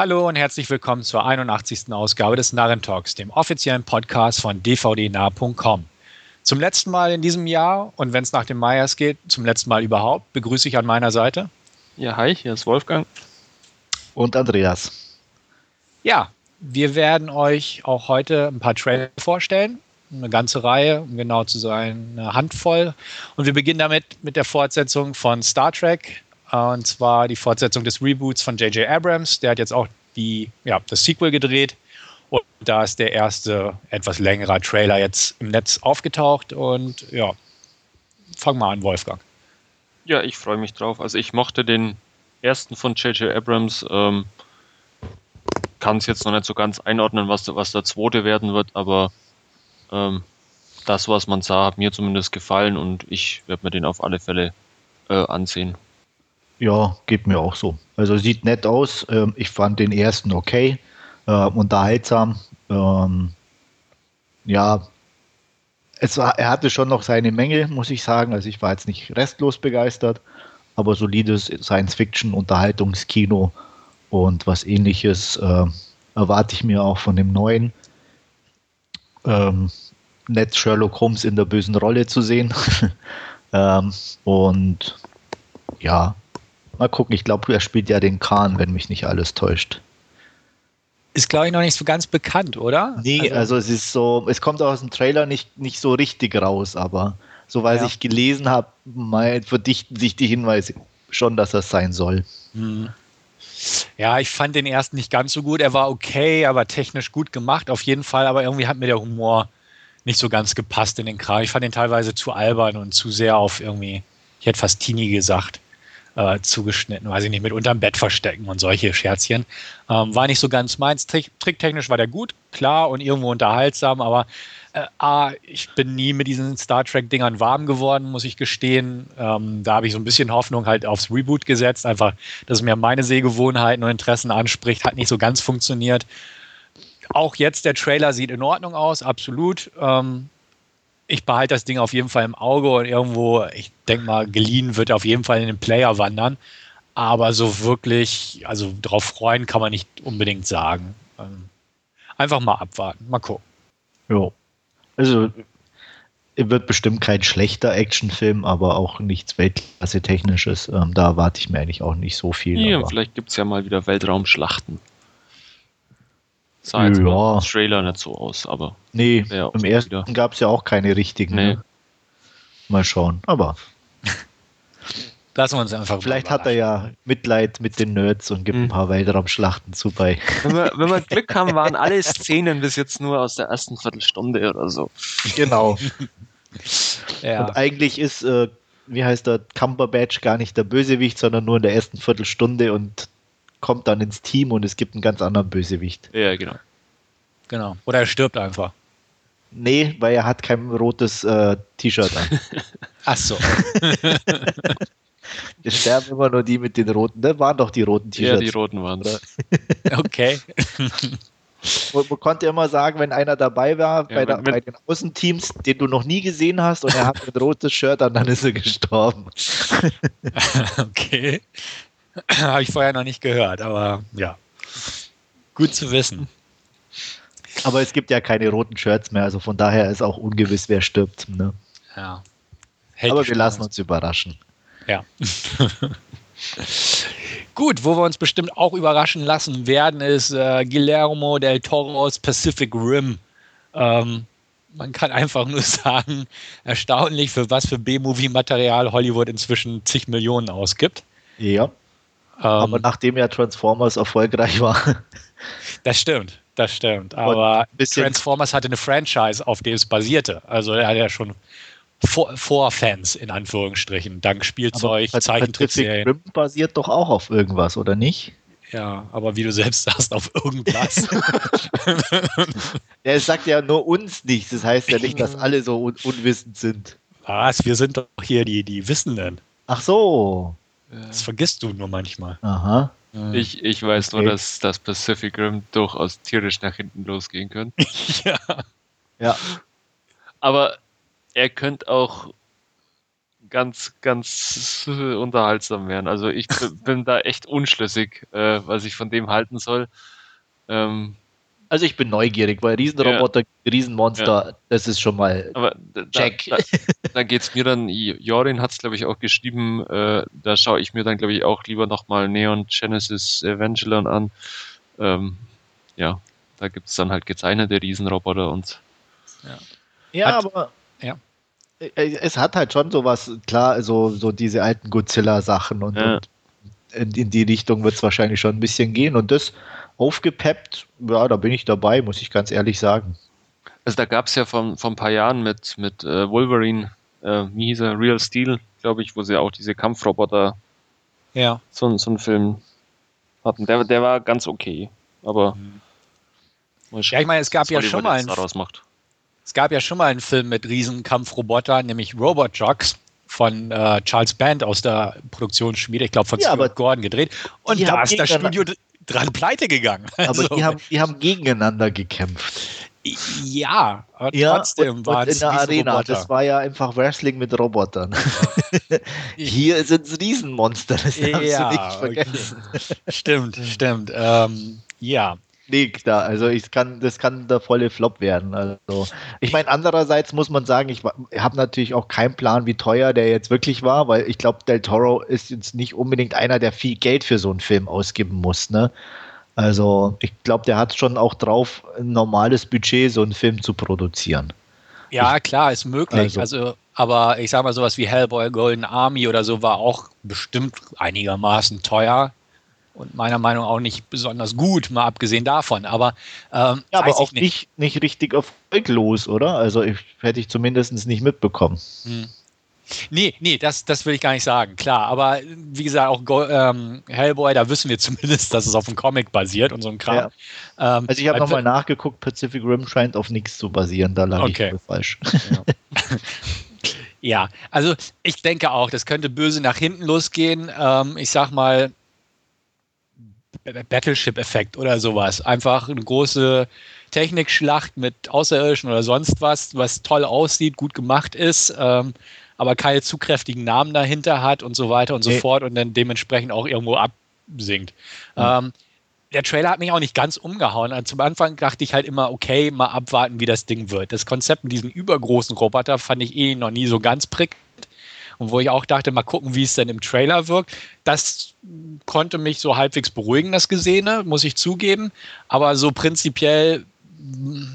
Hallo und herzlich willkommen zur 81. Ausgabe des Narren Talks, dem offiziellen Podcast von dvdnah.com. Zum letzten Mal in diesem Jahr und wenn es nach dem Meyers geht, zum letzten Mal überhaupt, begrüße ich an meiner Seite. Ja, hi, hier ist Wolfgang. Und Andreas. Ja, wir werden euch auch heute ein paar Trailer vorstellen. Eine ganze Reihe, um genau zu sein, eine Handvoll. Und wir beginnen damit mit der Fortsetzung von Star Trek und zwar die Fortsetzung des Reboots von J.J. Abrams. Der hat jetzt auch die, ja, das Sequel gedreht. Und da ist der erste etwas längerer Trailer jetzt im Netz aufgetaucht. Und ja, fang mal an, Wolfgang. Ja, ich freue mich drauf. Also ich mochte den ersten von J.J. Abrams. Ähm, Kann es jetzt noch nicht so ganz einordnen, was, was der zweite werden wird, aber ähm, das, was man sah, hat mir zumindest gefallen und ich werde mir den auf alle Fälle äh, ansehen. Ja, geht mir auch so. Also sieht nett aus. Ähm, ich fand den ersten okay, äh, unterhaltsam. Ähm, ja, es war, er hatte schon noch seine Menge, muss ich sagen. Also ich war jetzt nicht restlos begeistert, aber solides Science-Fiction-Unterhaltungskino und was ähnliches äh, erwarte ich mir auch von dem neuen. Ähm, nett Sherlock Holmes in der bösen Rolle zu sehen. ähm, und ja, Mal gucken, ich glaube, er spielt ja den Khan, wenn mich nicht alles täuscht. Ist, glaube ich, noch nicht so ganz bekannt, oder? Nee, also, also, es ist so, es kommt aus dem Trailer nicht, nicht so richtig raus, aber so weil ja. ich gelesen habe, verdichten sich die Hinweise schon, dass das sein soll. Hm. Ja, ich fand den ersten nicht ganz so gut. Er war okay, aber technisch gut gemacht, auf jeden Fall. Aber irgendwie hat mir der Humor nicht so ganz gepasst in den Kram. Ich fand den teilweise zu albern und zu sehr auf irgendwie, ich hätte fast Teenie gesagt äh, zugeschnitten, weiß ich nicht, mit unterm Bett verstecken und solche Scherzchen. Ähm, war nicht so ganz meins. Trick, tricktechnisch war der gut, klar und irgendwo unterhaltsam, aber äh, A, ich bin nie mit diesen Star Trek-Dingern warm geworden, muss ich gestehen. Ähm, da habe ich so ein bisschen Hoffnung halt aufs Reboot gesetzt, einfach, dass es mir meine Sehgewohnheiten und Interessen anspricht, hat nicht so ganz funktioniert. Auch jetzt der Trailer sieht in Ordnung aus, absolut. Ähm, ich behalte das Ding auf jeden Fall im Auge und irgendwo, ich denke mal, geliehen wird auf jeden Fall in den Player wandern. Aber so wirklich, also drauf freuen kann man nicht unbedingt sagen. Ähm, einfach mal abwarten, mal gucken. Ja. Also wird bestimmt kein schlechter Actionfilm, aber auch nichts Weltklasse-Technisches. Ähm, da erwarte ich mir eigentlich auch nicht so viel. Ja, vielleicht gibt es ja mal wieder Weltraumschlachten. Sah jetzt ja. im Trailer nicht so aus, aber. Nee, im ersten gab es ja auch keine richtigen. Nee. Ne? Mal schauen, aber. Lassen wir uns einfach. Vielleicht hat er ja Mitleid mit den Nerds und gibt mhm. ein paar Weltraumschlachten zu bei. Wenn wir, wenn wir Glück haben, waren alle Szenen bis jetzt nur aus der ersten Viertelstunde oder so. Genau. ja. Und eigentlich ist, äh, wie heißt der, Cumberbatch gar nicht der Bösewicht, sondern nur in der ersten Viertelstunde und kommt dann ins Team und es gibt einen ganz anderen Bösewicht. Ja, genau. Genau. Oder er stirbt einfach. Nee, weil er hat kein rotes äh, T-Shirt an. Ach so. Es sterben immer nur die mit den roten. Ne? Waren doch die roten T-Shirts. Ja, die roten waren es. okay. Man, man, konnte immer sagen, wenn einer dabei war ja, bei, der, bei, den Außenteams, den du noch nie gesehen hast und er hat ein rotes Shirt an, dann ist er gestorben. okay. Habe ich vorher noch nicht gehört, aber ja. Gut zu wissen. Aber es gibt ja keine roten Shirts mehr, also von daher ist auch ungewiss, wer stirbt. Ne? Ja. Hält aber wir lassen uns überraschen. Ja. Gut, wo wir uns bestimmt auch überraschen lassen werden, ist äh, Guillermo del Toro's Pacific Rim. Ähm, man kann einfach nur sagen, erstaunlich, für was für B-Movie-Material Hollywood inzwischen zig Millionen ausgibt. Ja. Aber ähm, nachdem ja Transformers erfolgreich war. Das stimmt, das stimmt. Aber Transformers hatte eine Franchise, auf der es basierte. Also er hat ja schon vor, vor Fans in Anführungsstrichen, dank Spielzeug, Zeichentrickserien. Rim basiert doch auch auf irgendwas, oder nicht? Ja, aber wie du selbst sagst, auf irgendwas. es sagt ja nur uns nichts. Das heißt ja nicht, dass alle so un unwissend sind. Was? Wir sind doch hier die, die Wissenden. Ach so. Das vergisst du nur manchmal. Aha. Ich, ich weiß okay. nur, dass das Pacific Rim durchaus tierisch nach hinten losgehen könnte. ja. Ja. Aber er könnte auch ganz, ganz unterhaltsam werden. Also ich bin da echt unschlüssig, äh, was ich von dem halten soll. Ähm, also ich bin neugierig, weil Riesenroboter, ja. Riesenmonster, ja. das ist schon mal Aber Check. Da, da, da geht es mir dann, Jorin hat es glaube ich auch geschrieben, äh, da schaue ich mir dann glaube ich auch lieber nochmal Neon Genesis Evangelion an. Ähm, ja, da gibt es dann halt gezeichnete Riesenroboter und ja, ja hat, aber ja. es hat halt schon sowas, klar, so, so diese alten Godzilla-Sachen und, ja. und in, in, die Richtung wird es wahrscheinlich schon ein bisschen gehen und das aufgepeppt, ja, da bin ich dabei, muss ich ganz ehrlich sagen. Also da gab es ja vor, vor ein paar Jahren mit, mit äh, Wolverine, äh, wie hieß er, Real Steel, glaube ich, wo sie auch diese Kampfroboter, ja. so, so einen Film hatten. Der, der war ganz okay, aber mhm. Ja, ich meine, es gab ja schon mal einen, es gab ja schon mal einen Film mit Riesenkampfrobotern, nämlich Robot Jocks von äh, Charles Band aus der Produktionsschmiede, ich glaube von ja, Stuart Gordon gedreht. Und da ist das Studio dran pleite gegangen. Also. Aber die haben, die haben gegeneinander gekämpft. Ja, aber ja, trotzdem war es in der Arena. Roboter. Das war ja einfach Wrestling mit Robotern. Hier sind es Riesenmonster, das ja, du nicht vergessen. Okay. Stimmt, stimmt. Ähm, ja, liegt da. Also ich kann, das kann der volle Flop werden. Also ich meine, andererseits muss man sagen, ich habe natürlich auch keinen Plan, wie teuer der jetzt wirklich war, weil ich glaube, Del Toro ist jetzt nicht unbedingt einer, der viel Geld für so einen Film ausgeben muss. Ne? Also ich glaube, der hat schon auch drauf, ein normales Budget, so einen Film zu produzieren. Ja, ich, klar, ist möglich. Also, also, aber ich sage mal, sowas wie Hellboy Golden Army oder so war auch bestimmt einigermaßen teuer und meiner Meinung nach auch nicht besonders gut, mal abgesehen davon. Aber, ähm, ja, aber auch nicht. nicht. nicht richtig erfolglos, oder? Also ich, hätte ich zumindest nicht mitbekommen. Hm. Nee, nee, das, das will ich gar nicht sagen, klar. Aber wie gesagt, auch Go ähm, Hellboy, da wissen wir zumindest, dass es auf einem Comic basiert und so ein Kram. Ja. Ähm, also ich habe nochmal nachgeguckt, Pacific Rim scheint auf nichts zu basieren, da lag okay. ich falsch. Ja. ja. also ich denke auch, das könnte böse nach hinten losgehen. Ähm, ich sag mal, Battleship-Effekt oder sowas. Einfach eine große Technikschlacht mit Außerirdischen oder sonst was, was toll aussieht, gut gemacht ist, ähm, aber keine zu kräftigen Namen dahinter hat und so weiter und so okay. fort und dann dementsprechend auch irgendwo absinkt. Mhm. Ähm, der Trailer hat mich auch nicht ganz umgehauen. Also zum Anfang dachte ich halt immer, okay, mal abwarten, wie das Ding wird. Das Konzept mit diesem übergroßen Roboter fand ich eh noch nie so ganz prickelnd und wo ich auch dachte, mal gucken, wie es denn im Trailer wirkt. Das konnte mich so halbwegs beruhigen, das Gesehene, muss ich zugeben. Aber so prinzipiell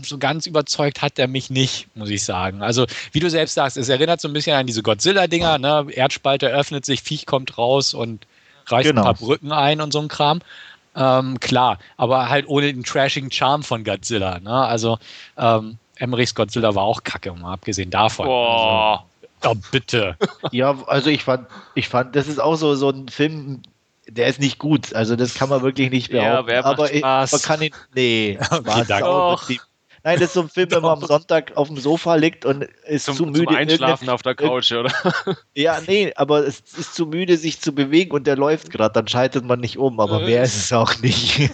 so ganz überzeugt hat er mich nicht, muss ich sagen. Also, wie du selbst sagst, es erinnert so ein bisschen an diese Godzilla-Dinger, ne? Erdspalte öffnet sich, Viech kommt raus und reißt genau. ein paar Brücken ein und so ein Kram. Ähm, klar, aber halt ohne den trashigen Charme von Godzilla. Ne? Also, ähm, Emmerichs Godzilla war auch kacke, mal abgesehen davon. Boah. Also, Oh, bitte. Ja, also ich fand, ich fand, das ist auch so, so ein Film, der ist nicht gut. Also das kann man wirklich nicht behaupten. Ja, aber ich, man kann ihn, nee, okay, Spaß, Nein, das ist so ein Film, wenn man am Sonntag auf dem Sofa liegt und ist zum, zu müde. Zum Einschlafen auf der Couch, oder? Ja, nee, aber es ist zu müde, sich zu bewegen und der läuft gerade, dann schaltet man nicht um, aber mehr ist es auch nicht.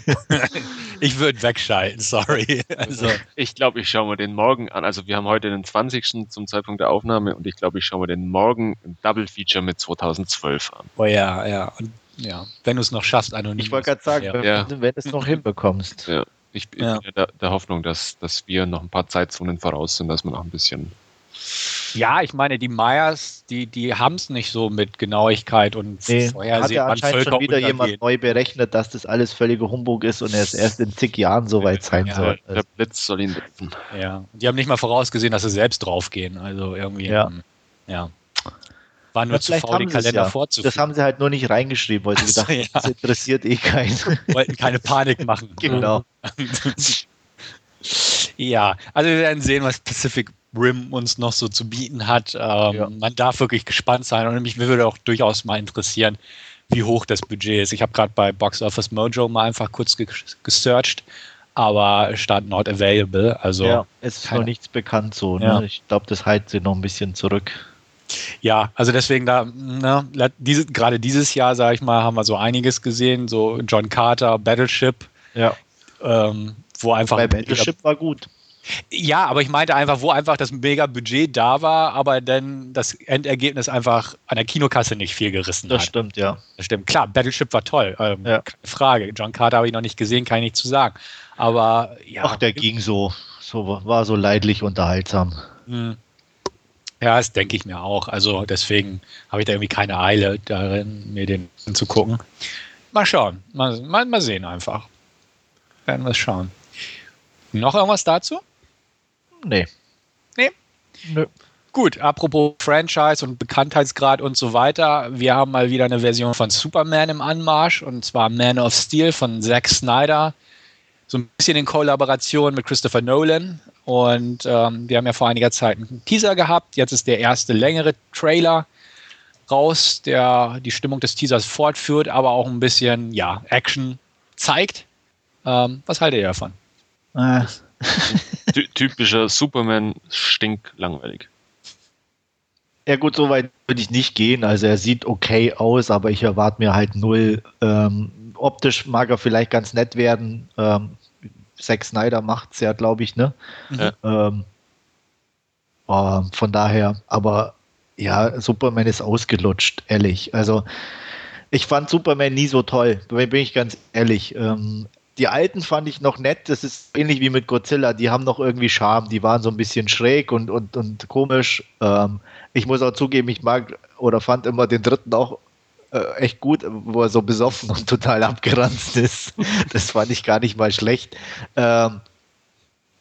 ich würde wegschalten, sorry. Also. Ich glaube, ich schaue mir den morgen an. Also wir haben heute den 20. zum Zeitpunkt der Aufnahme und ich glaube, ich schaue mir den morgen im Double Feature mit 2012 an. Oh ja, ja. Und ja, wenn du es noch schaffst, anonym. Ich wollte gerade sagen, ja. wenn, wenn du es noch hinbekommst. Ja. Ich, ich ja. bin der, der, Hoffnung, dass, dass wir noch ein paar Zeitzonen voraus sind, dass man auch ein bisschen. Ja, ich meine, die Mayas, die, die haben es nicht so mit Genauigkeit und nee, Vorhersehen. Hat ja anscheinend schon wieder jemand neu berechnet, dass das alles völlige Humbug ist und er es erst in zig Jahren so weit sein ja, soll. Der Blitz soll ihn treffen. Ja, die haben nicht mal vorausgesehen, dass sie selbst draufgehen. Also irgendwie. Ja. ja. War nur ja, zu faul, den Kalender ja. vorzuführen. Das haben sie halt nur nicht reingeschrieben, weil sie gedacht haben, ja. das interessiert eh keinen. Wollten keine Panik machen. Genau. ja, also wir werden sehen, was Pacific Rim uns noch so zu bieten hat. Ähm, ja. Man darf wirklich gespannt sein und mich würde auch durchaus mal interessieren, wie hoch das Budget ist. Ich habe gerade bei Box Office Mojo mal einfach kurz gesearched, aber stand not available. Also ja, es ist noch nichts bekannt so. Ne? Ja. Ich glaube, das hält sie noch ein bisschen zurück. Ja, also deswegen da, ne, diese, gerade dieses Jahr, sage ich mal, haben wir so einiges gesehen, so John Carter, Battleship. Ja. Ähm, wo einfach. Bei Battleship war gut. Ja, aber ich meinte einfach, wo einfach das mega Budget da war, aber dann das Endergebnis einfach an der Kinokasse nicht viel gerissen Das hat. stimmt, ja. Das stimmt. Klar, Battleship war toll. Ähm, Ja. Keine Frage. John Carter habe ich noch nicht gesehen, kann ich nicht zu sagen. Aber ja. Ach, der ging so, so war so leidlich unterhaltsam. Hm. Ja, das denke ich mir auch. Also deswegen habe ich da irgendwie keine Eile darin, mir den anzugucken. Mal schauen. Mal, mal, mal sehen einfach. Werden wir es schauen. Noch irgendwas dazu? Nee. Nee? Nö. Gut, apropos Franchise und Bekanntheitsgrad und so weiter. Wir haben mal wieder eine Version von Superman im Anmarsch und zwar Man of Steel von Zack Snyder. So ein bisschen in Kollaboration mit Christopher Nolan. Und ähm, wir haben ja vor einiger Zeit einen Teaser gehabt. Jetzt ist der erste längere Trailer raus, der die Stimmung des Teasers fortführt, aber auch ein bisschen ja, Action zeigt. Ähm, was haltet ihr davon? Äh, Ty typischer Superman-Stink langweilig. ja gut, so weit würde ich nicht gehen. Also er sieht okay aus, aber ich erwarte mir halt null. Ähm, optisch mag er vielleicht ganz nett werden. Ähm, Zack Snyder macht es ja, glaube ich, ne? Ja. Ähm, ähm, von daher, aber ja, Superman ist ausgelutscht, ehrlich. Also ich fand Superman nie so toll, bin bin ich ganz ehrlich. Ähm, die alten fand ich noch nett, das ist ähnlich wie mit Godzilla, die haben noch irgendwie Charme, die waren so ein bisschen schräg und, und, und komisch. Ähm, ich muss auch zugeben, ich mag oder fand immer den dritten auch äh, echt gut, wo er so besoffen und total abgeranzt ist. Das fand ich gar nicht mal schlecht. Ähm,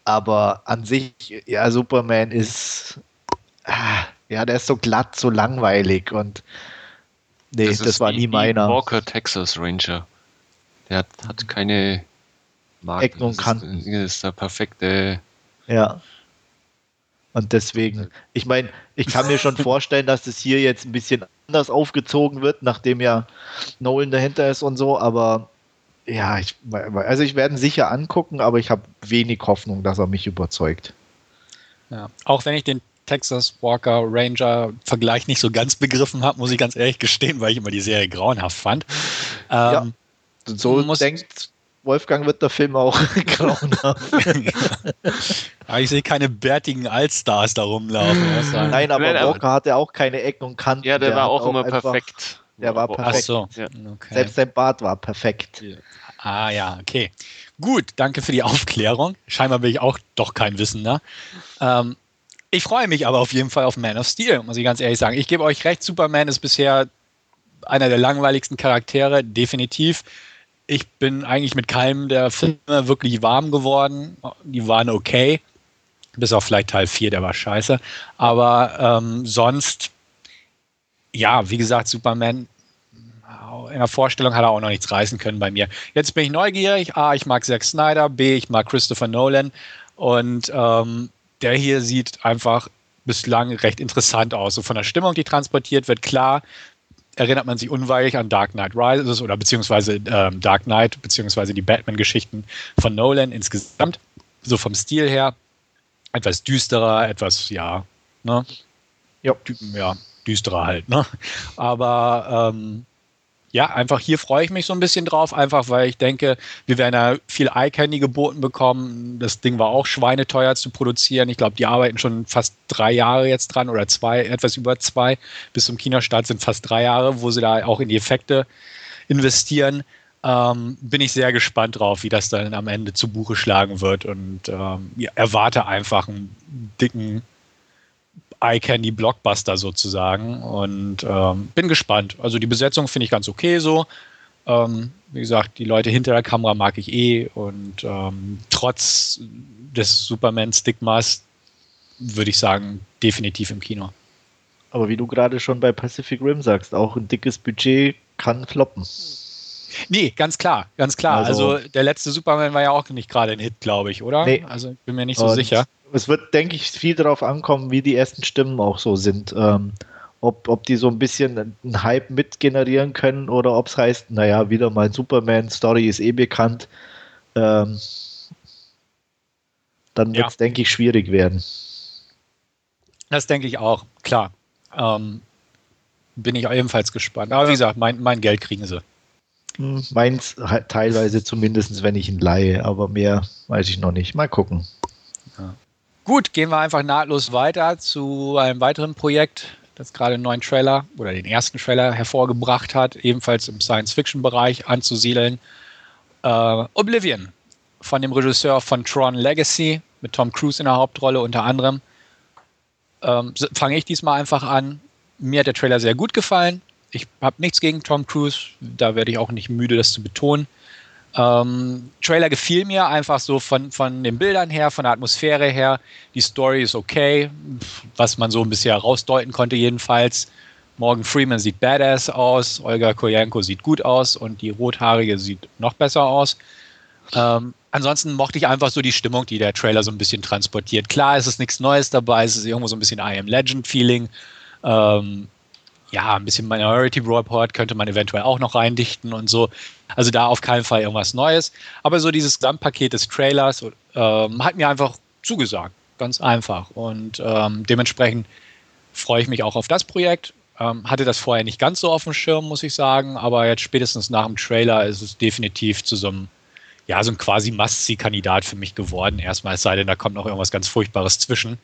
aber an sich, ja, Superman ist, ah, ja, der ist so glatt, so langweilig und nee, das, ist war nie meiner. Walker Texas Ranger. Der hat, hat keine Marken. Ecken und Das ist- Kanten. Das ist der perfekte. Ja. Und deswegen, ich meine, ich kann mir schon vorstellen, dass das hier jetzt ein bisschen anders aufgezogen wird, nachdem ja Nolan dahinter ist und so, aber ja, ich, also ich werde ihn sicher angucken, aber ich habe wenig Hoffnung, dass er mich überzeugt. Ja. Auch wenn ich den Texas Walker Ranger Vergleich nicht so ganz begriffen habe, muss ich ganz ehrlich gestehen, weil ich immer die Serie grauenhaft fand. Ja. Ähm, So Muss- denkt Wolfgang wird der Film auch grauenhaft. aber ich sehe keine bärtigen Allstars da rumlaufen. Nein, aber Nein, Walker hatte auch keine Ecken und Kanten. Ja, der, war hat auch immer einfach- perfekt. der war Aber- Ach perfekt. so. Ja. Okay. Selbst sein Bart war perfekt. Ah ja, okay. Gut, danke für die Aufklärung. Scheinbar bin ich auch doch kein Wissender. Ähm, ich freue mich aber auf jeden Fall auf Man of Steel, muss ich ganz ehrlich sagen. Ich gebe euch recht, Superman ist bisher einer der langweiligsten Charaktere, definitiv. Ich bin eigentlich mit keinem der Filme wirklich warm geworden. Die waren okay. Bis auf vielleicht Teil 4, der war scheiße. Aber ähm, sonst, ja, wie gesagt, Superman in der Vorstellung hat er auch noch nichts reißen können bei mir. Jetzt bin ich neugierig. A, ich mag Zack Snyder. B, ich mag Christopher Nolan. Und ähm, der hier sieht einfach bislang recht interessant aus. So von der Stimmung, die transportiert wird, klar, erinnert man sich unweigerlich an Dark Knight Rises oder beziehungsweise ähm, Dark Knight, beziehungsweise die Batman-Geschichten von Nolan insgesamt. So vom Stil her. Etwas düsterer, etwas, ja, ne? Ja. Ja, düsterer halt, ne? Aber ähm, ja, einfach hier freue ich mich so ein bisschen drauf, einfach weil ich denke, wir werden ja viel Eye-Candy geboten bekommen. Das Ding war auch schweineteuer zu produzieren. Ich glaube, die arbeiten schon fast drei Jahre jetzt dran oder zwei, etwas über zwei. Bis zum Kinostart sind fast drei Jahre, wo sie da auch in die Effekte investieren. Ähm, bin ich sehr gespannt drauf, wie das dann am Ende zu Buche schlagen wird und ähm, ja, erwarte einfach einen dicken Eye-Candy Blockbuster sozusagen und ähm, bin gespannt. Also die Besetzung finde ich ganz okay so. Ähm, wie gesagt, die Leute hinter der Kamera mag ich eh und ähm, trotz des Superman-Stigmas würde ich sagen, definitiv im Kino. Aber wie du gerade schon bei Pacific Rim sagst, auch ein dickes Budget kann floppen. Nee, ganz klar, ganz klar. Also, Also- der letzte Superman war ja auch nicht gerade ein Hit, glaube ich, oder? Nee. Also ich bin mir nicht so sicher. Es wird, denke ich, viel darauf ankommen, wie die ersten Stimmen auch so sind. Ähm, ob, ob die so ein bisschen einen Hype mitgenerieren können oder ob es heißt, naja, wieder mal Superman-Story ist eh bekannt. Ähm, dann Ja. wird es, denke ich, schwierig werden. Das denke ich auch, klar. Ähm, bin ich ebenfalls gespannt. Aber wie gesagt, mein, mein Geld kriegen sie. Hm, Meins halt teilweise zumindest, wenn ich ihn leihe, aber mehr weiß ich noch nicht. Mal gucken. Gut, gehen wir einfach nahtlos weiter zu einem weiteren Projekt, das gerade einen neuen Trailer oder den ersten Trailer hervorgebracht hat, ebenfalls im Science-Fiction-Bereich anzusiedeln. Äh, Oblivion von dem Regisseur von Tron Legacy mit Tom Cruise in der Hauptrolle unter anderem. Ähm, Fange ich diesmal einfach an. Mir hat der Trailer sehr gut gefallen. Ich habe nichts gegen Tom Cruise, da werde ich auch nicht müde, das zu betonen. Ähm, Trailer gefiel mir einfach so von, von den Bildern her, von der Atmosphäre her. Die Story ist okay, was man so ein bisschen herausdeuten konnte, jedenfalls. Morgan Freeman sieht badass aus, Olga Koyenko sieht gut aus und die Rothaarige sieht noch besser aus. Ähm, ansonsten mochte ich einfach so die Stimmung, die der Trailer so ein bisschen transportiert. Klar, es ist nichts Neues dabei, es ist irgendwo so ein bisschen I Am Legend Feeling. Ähm, ja, ein bisschen Minority Report könnte man eventuell auch noch reindichten und so. Also da auf keinen Fall irgendwas Neues. Aber so dieses Gesamtpaket des Trailers ähm, hat mir einfach zugesagt. Ganz einfach. Und ähm, dementsprechend freue ich mich auch auf das Projekt. Ähm, hatte das vorher nicht ganz so auf dem Schirm, muss ich sagen. Aber jetzt spätestens nach dem Trailer ist es definitiv zu so einem, ja, so ein quasi Must-See-Kandidat für mich geworden. Erstmal, es sei denn, da kommt noch irgendwas ganz Furchtbares zwischen.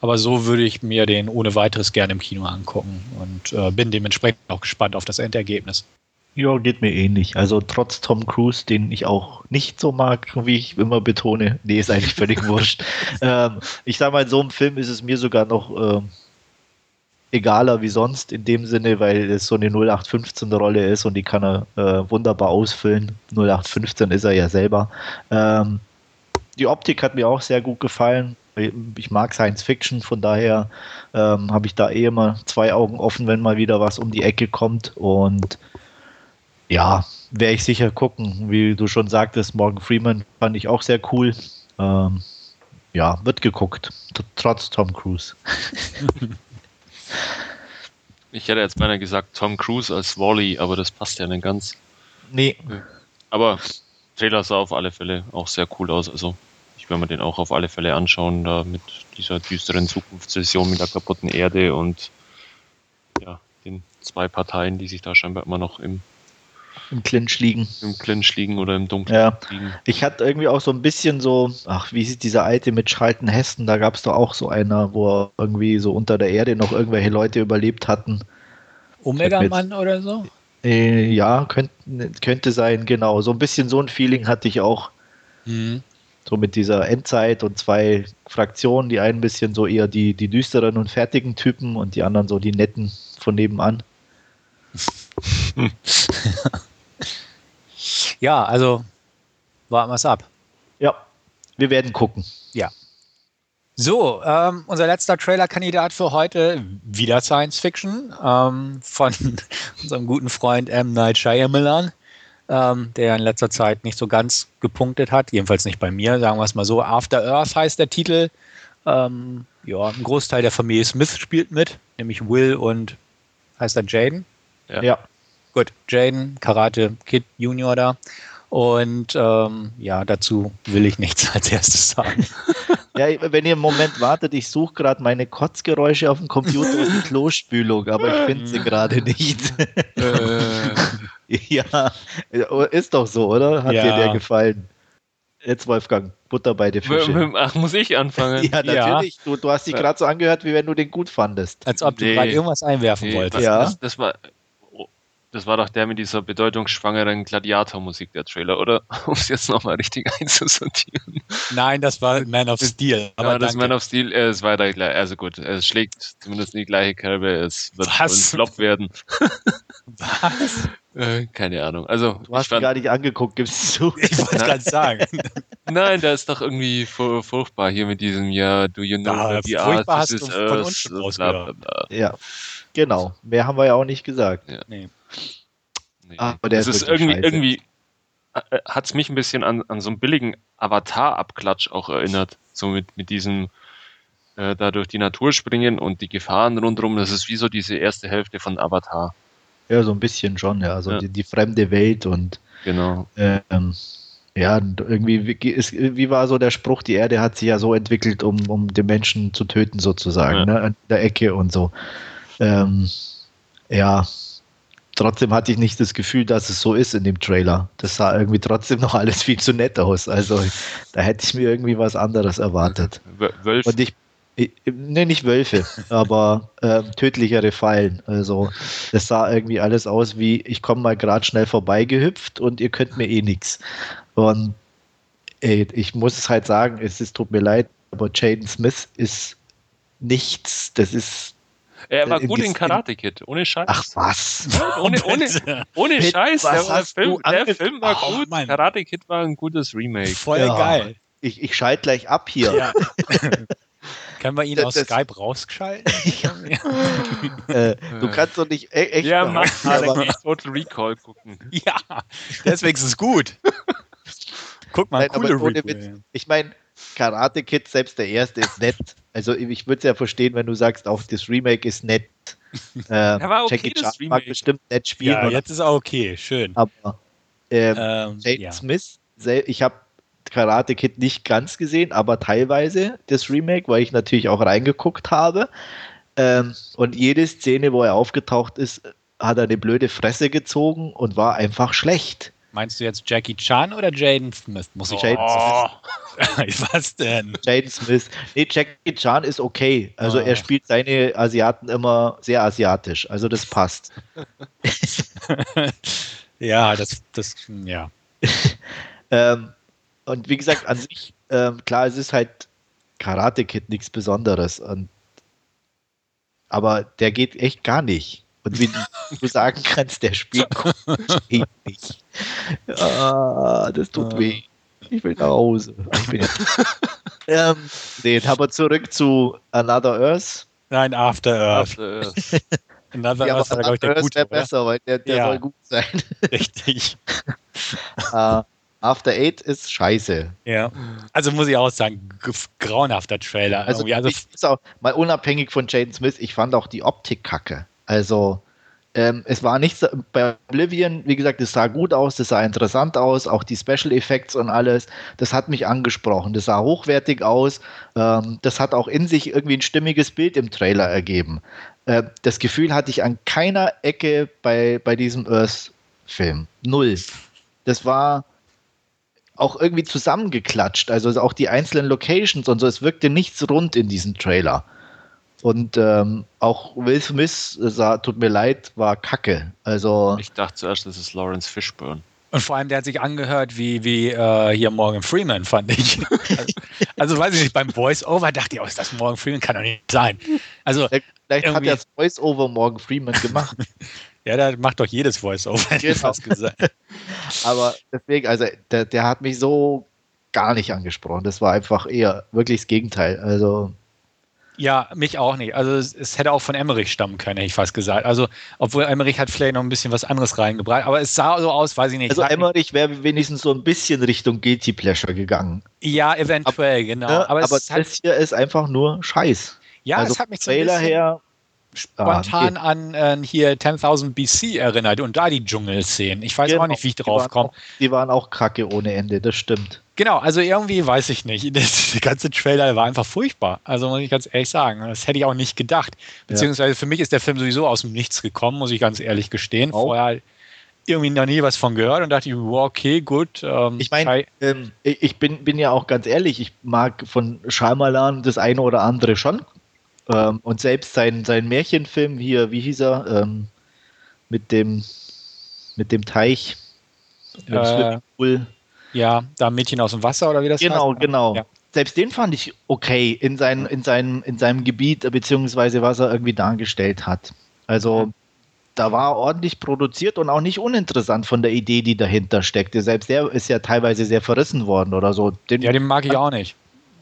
Aber so würde ich mir den ohne weiteres gerne im Kino angucken und äh, bin dementsprechend auch gespannt auf das Endergebnis. Ja, geht mir ähnlich. Also trotz Tom Cruise, den ich auch nicht so mag, wie ich immer betone, nee, ist eigentlich völlig wurscht. Ähm, ich sage mal, in so einem Film ist es mir sogar noch äh, egaler wie sonst in dem Sinne, weil es so eine 0815-Rolle ist und die kann er äh, wunderbar ausfüllen. 0815 ist er ja selber. Ähm, die Optik hat mir auch sehr gut gefallen ich mag Science Fiction, von daher ähm, habe ich da eh immer zwei Augen offen, wenn mal wieder was um die Ecke kommt. Und ja, werde ich sicher gucken. Wie du schon sagtest, Morgan Freeman fand ich auch sehr cool. Ähm, ja, wird geguckt, trotz Tom Cruise. ich hätte jetzt beinahe gesagt Tom Cruise als Wally, aber das passt ja nicht ganz. Nee. Aber Trailer sah auf alle Fälle auch sehr cool aus. Also ich werde mir den auch auf alle Fälle anschauen, da mit dieser düsteren Zukunftsvision mit der kaputten Erde und ja, den zwei Parteien, die sich da scheinbar immer noch im im Clinch liegen. Im Clinch liegen oder im Dunkeln ja. liegen. Ich hatte irgendwie auch so ein bisschen so, ach, wie sieht dieser alte mit Schalten Hessen, da gab es doch auch so einer, wo irgendwie so unter der Erde noch irgendwelche Leute überlebt hatten. Omega-Mann oder so? Äh, ja, könnte, könnte sein, genau. So ein bisschen so ein Feeling hatte ich auch. Mhm. So mit dieser Endzeit und zwei Fraktionen, die einen ein bisschen so eher die, die düsteren und fertigen Typen und die anderen so die netten von nebenan. ja, also warten wir es ab. Ja, wir werden gucken. Ja. So, ähm, unser letzter Trailer-Kandidat für heute, wieder Science Fiction, ähm, von unserem guten Freund M. Night Shyamalan ähm, der in letzter Zeit nicht so ganz gepunktet hat. Jedenfalls nicht bei mir, sagen wir es mal so. After Earth heißt der Titel. Ähm, ja, ein Großteil der Familie Smith spielt mit, nämlich Will und heißt er Jaden? Ja. ja. Gut, Jaden, Karate Kid Junior da. Und ähm, ja, dazu will ich nichts als erstes sagen. Ja, wenn ihr einen Moment wartet, ich suche gerade meine Kotzgeräusche auf dem Computer und die Klospülung, aber ich finde sie gerade nicht. Äh. ja, ist doch so, oder? Hat ja. dir der gefallen? Jetzt, Wolfgang, Butter bei der Fische. Ach, muss ich anfangen? ja, natürlich. Ja. Du, du hast dich gerade so angehört, wie wenn du den gut fandest. Als ob du nee. gerade irgendwas einwerfen nee, wolltest. Ja. Das, das, war, das war doch der mit dieser bedeutungsschwangeren Gladiator-Musik, der Trailer, oder? Um es jetzt nochmal richtig einzusortieren. Nein, das war Man of Steel. Aber ja, das Man of Steel, äh, es war da gleich, also gut, es schlägt zumindest in die gleiche Kerbe, es wird ein Flop werden. Was? Äh, keine Ahnung. Also, du hast fand, gar nicht angeguckt, gibst du. Ich wollte es gerade sagen. Nein, da ist doch irgendwie furchtbar hier mit diesem ja, do you know da, the art is von uns bla, bla, bla. Ja, genau. Mehr haben wir ja auch nicht gesagt. Ja. Nee. Nee. Aber der es ist, ist irgendwie, scheiße. irgendwie äh, hat es mich ein bisschen an, an so einen billigen Avatar-Abklatsch auch erinnert. So mit, mit diesem äh, da durch die Natur springen und die Gefahren rundherum. Das ist wie so diese erste Hälfte von Avatar. Ja, so ein bisschen schon, ja. Also ja. Die, die, fremde Welt und genau. Ähm, ja, irgendwie, ist, wie war so der Spruch, die Erde hat sich ja so entwickelt, um, um den Menschen zu töten, sozusagen, ja. ne, an der Ecke und so. Ähm, ja, trotzdem hatte ich nicht das Gefühl, dass es so ist in dem Trailer. Das sah irgendwie trotzdem noch alles viel zu nett aus. Also da hätte ich mir irgendwie was anderes erwartet. Wölfe. Und ich, ne, nicht Wölfe, aber äh, tödlichere Fallen. Also das sah irgendwie alles aus wie, ich komme mal gerade schnell vorbeigehüpft und ihr könnt mir eh nichts. Und ey, ich muss es halt sagen, es ist, tut mir leid, aber Jaden Smith ist nichts. Das ist er war gut in Karate Kid, ohne Scheiß. Ach was? ohne, ohne, ohne Pit, Scheiß. was Der, hast Film, der Film war Oh, gut. Mann. Karate Kid war ein gutes Remake. Voll Ja. geil. Ich, ich schalte gleich ab hier. Ja. Können wir ihn Das- aus das- Skype rausschalten? Äh, du kannst doch nicht e echt. Ja, mach mal, Total Recall gucken. ja, deswegen ist es gut. Guck mal, Nein, coole aber ohne Review. Witz. Ich meine, Karate Kid, selbst der erste ist nett. Also ich würde es ja verstehen, wenn du sagst, auch das Remake ist nett. Äh, war okay, Jackie Chan mag bestimmt nett spielen, Ja, jetzt ist auch okay, schön. aber ähm, Ähm, Jaden ja. Smith, ich habe Karate Kid nicht ganz gesehen, aber teilweise das Remake, weil ich natürlich auch reingeguckt habe. Ähm, und jede Szene, wo er aufgetaucht ist, hat er eine blöde Fresse gezogen und war einfach schlecht. Meinst du jetzt Jackie Chan oder Jaden Smith? Muss ich Jaden Oh, Was denn? Jaden Smith. Nee, Jackie Chan ist okay. Also Ah. er spielt seine Asiaten immer sehr asiatisch. Also das passt. ja, das, das, ja. Ähm, und wie gesagt, an sich, ähm, klar, es ist halt Karate Kid nichts Besonderes. Und, aber der geht echt gar nicht. Und wie du sagen kannst, der spielt geht nicht. Ah, das tut Ah. weh. Ich will nach Hause. Ich bin ja ähm, nee, aber zurück zu Another Earth. Nein, After Earth. After Earth. Another Ja, Earth war, aber glaube ich, der Another Earth gute, wäre oder? besser, weil der, der Ja. soll gut sein. Richtig. Äh, After Eight ist scheiße. Ja. Also muss ich auch sagen, grauenhafter Trailer. Also, also ich auch, mal unabhängig von Jaden Smith, ich fand auch die Optik kacke. Also, ähm, es war nichts, bei Oblivion, wie gesagt, es sah gut aus, das sah interessant aus, auch die Special Effects und alles, das hat mich angesprochen, das sah hochwertig aus, ähm, das hat auch in sich irgendwie ein stimmiges Bild im Trailer ergeben. Äh, das Gefühl hatte ich an keiner Ecke bei, bei diesem Earth-Film. Null. Das war auch irgendwie zusammengeklatscht. Also auch die einzelnen Locations und so. Es wirkte nichts rund in diesem Trailer. Und ähm, auch Will Smith sah, tut mir leid, war kacke. Also Ich dachte zuerst, das ist Lawrence Fishburne. Und vor allem, der hat sich angehört wie, wie äh, hier Morgan Freeman, fand ich. also, also weiß ich nicht, beim Voice-Over dachte ich, oh, ist das Morgan Freeman? Kann doch nicht sein. Also, vielleicht hat irgendwie- er das Voice-Over Morgan Freeman gemacht. ja, der macht doch jedes Voice-Over, Genau. Aber deswegen, also der, der hat mich so gar nicht angesprochen. Das war einfach eher wirklich das Gegenteil. Also Ja, mich auch nicht. Also es, es hätte auch von Emmerich stammen können, hätte ich fast gesagt. Also, obwohl Emmerich hat vielleicht noch ein bisschen was anderes reingebracht, aber es sah so aus, weiß ich nicht. Also Hat- Emmerich wäre wenigstens so ein bisschen Richtung Guilty Pleasure gegangen. ja, eventuell, genau. Ne? Aber, Aber, es hat, das hier ist einfach nur Scheiß. ja, also es hat mich ein Trailer her, spontan an äh, hier 10.000 BC erinnert und da die Dschungelszenen. Ich weiß auch genau, nicht, wie ich drauf komme. auch- Die waren auch kacke ohne Ende, das stimmt. Genau, also irgendwie weiß ich nicht. Das, der ganze Trailer war einfach furchtbar. Also muss ich ganz ehrlich sagen. Das hätte ich auch nicht gedacht. Beziehungsweise für mich ist der Film sowieso aus dem Nichts gekommen, muss ich ganz ehrlich gestehen. Auch. Vorher irgendwie noch nie was von gehört und dachte ich, wow, okay, gut. Ähm, Ich meine, ähm, ich bin, bin ja auch ganz ehrlich, ich mag von Shyamalan das eine oder andere schon. Ähm, und selbst sein, sein Märchenfilm hier, wie hieß er, ähm, mit dem mit dem Teich, mit dem Äh, Swimmingpool. Ja, da Mädchen aus dem Wasser oder wie das Genau, heißt. genau. Ja. Selbst den fand ich okay in, sein, in, seinem, in seinem Gebiet, beziehungsweise was er irgendwie dargestellt hat. Also da war ordentlich produziert und auch nicht uninteressant von der Idee, die dahinter steckte. Selbst der ist ja teilweise sehr verrissen worden oder so. Den, Ja, den mag ich auch nicht.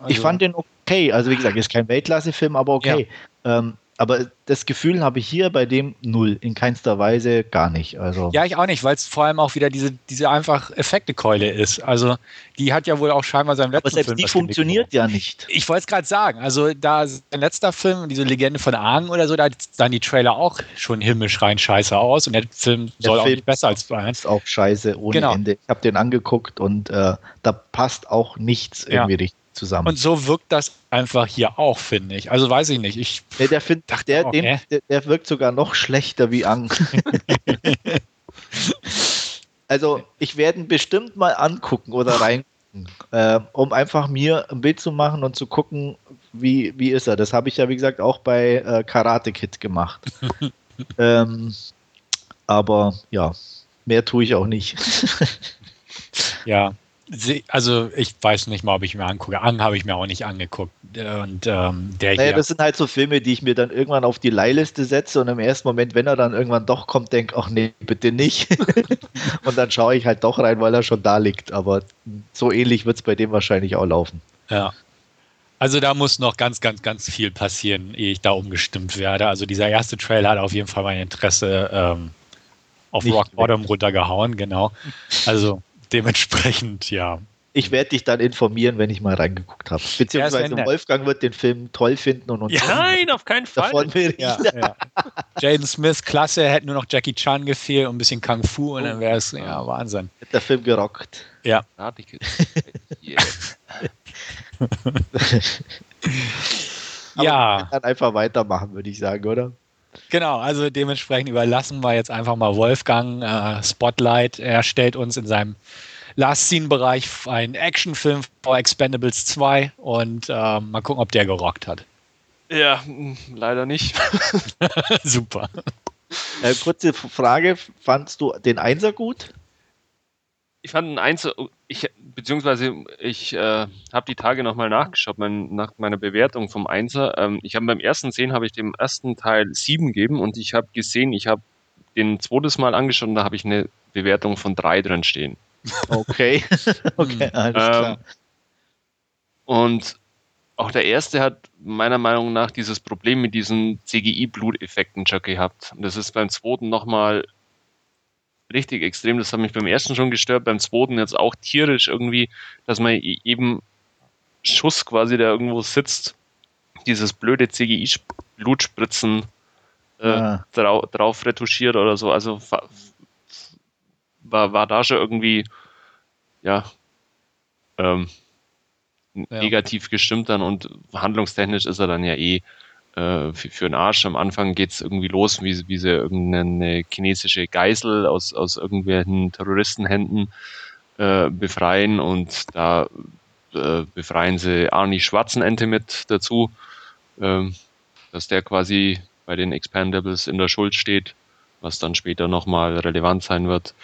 ich Also- fand den okay. Also wie gesagt, ist kein Weltklasse-Film, aber okay. Ähm, aber das Gefühl habe ich hier bei dem null, in keinster Weise gar nicht. Also Ja, ich auch nicht, weil es vor allem auch wieder diese, diese einfach Effektekeule ist. Also die hat ja wohl auch scheinbar seinem letzten aber selbst Film die funktioniert ja nicht. Ich wollte es gerade sagen, also da sein letzter Film, diese Legende von Aang oder so, da sahen die Trailer auch schon himmlisch rein scheiße aus und der Film Der soll auch Film nicht besser als eins. ist auch scheiße ohne Genau. Ende. Ich habe den angeguckt und äh, da passt auch nichts Ja. irgendwie richtig zusammen. Und so wirkt das einfach hier auch, finde ich. Also weiß ich nicht. Ich nee, der, find, der, auch, hä? der, der wirkt sogar noch schlechter wie Ang. also ich werde ihn bestimmt mal angucken oder reingucken, äh, um einfach mir ein Bild zu machen und zu gucken, wie, wie ist er. Das habe ich ja, wie gesagt, auch bei äh, Karate Kid gemacht. ähm, aber ja, mehr tue ich auch nicht. Ja, also ich weiß nicht mal, ob ich mir angucke. Ang habe ich mir auch nicht angeguckt. Und ähm, der Naja, hier. das sind halt so Filme, die ich mir dann irgendwann auf die Leihliste setze und im ersten Moment, wenn er dann irgendwann doch kommt, denke, ach nee, bitte nicht. und dann schaue ich halt doch rein, weil er schon da liegt. Aber so ähnlich wird es bei dem wahrscheinlich auch laufen. Ja. Also da muss noch ganz, ganz, ganz viel passieren, ehe ich da umgestimmt werde. Also dieser erste Trailer hat auf jeden Fall mein Interesse ähm, auf Nicht Rock. Bottom runtergehauen, genau. Also dementsprechend, ja. Ich werde dich dann informieren, wenn ich mal reingeguckt habe. Ja, Beziehungsweise ja nett. Wolfgang wird den Film toll finden und uns Nein, auf keinen Fall. davon ja, ja. Jaden Smith, klasse, hätte nur noch Jackie Chan gefehlt und ein bisschen Kung Fu und dann wäre es, ja, Wahnsinn. Hat der Film gerockt. Ja. Ja. Dann einfach weitermachen, würde ich sagen, oder? Genau, also dementsprechend überlassen wir jetzt einfach mal Wolfgang äh, Spotlight. Er stellt uns in seinem Last Scene-Bereich einen Actionfilm vor Expendables 2 und äh, mal gucken, ob der gerockt hat. Ja, mh, leider nicht. Super. Äh, kurze Frage: Fandst du den Einser gut? Ich fand ein Einzel, ich, beziehungsweise ich äh, habe die Tage nochmal nachgeschaut, mein, nach meiner Bewertung vom Einser. Ähm, ich habe beim ersten sehen, habe ich dem ersten Teil sieben gegeben und ich habe gesehen, ich habe den zweites Mal angeschaut und da habe ich eine Bewertung von drei drin stehen. Okay. okay, alles klar. Ähm, und auch der erste hat meiner Meinung nach dieses Problem mit diesen CGI-Bluteffekten schon gehabt. Und das ist beim zweiten nochmal richtig extrem. Das hat mich beim ersten schon gestört, beim zweiten jetzt auch tierisch irgendwie, dass man e- eben Schuss quasi, der irgendwo sitzt, dieses blöde CGI-Blutspritzen äh, drau drauf retuschiert oder so. Also war, war da schon irgendwie, ja, ähm, Ja. negativ gestimmt dann und handlungstechnisch ist er dann ja eh äh, für, den Arsch. Am Anfang geht's irgendwie los, wie, sie- wie sie irgendeine chinesische Geisel aus, aus irgendwelchen Terroristenhänden äh, befreien und da äh, befreien sie Arnie Schwarzenente mit dazu, ähm, dass der quasi bei den Expendables in der Schuld steht, was dann später nochmal relevant sein wird.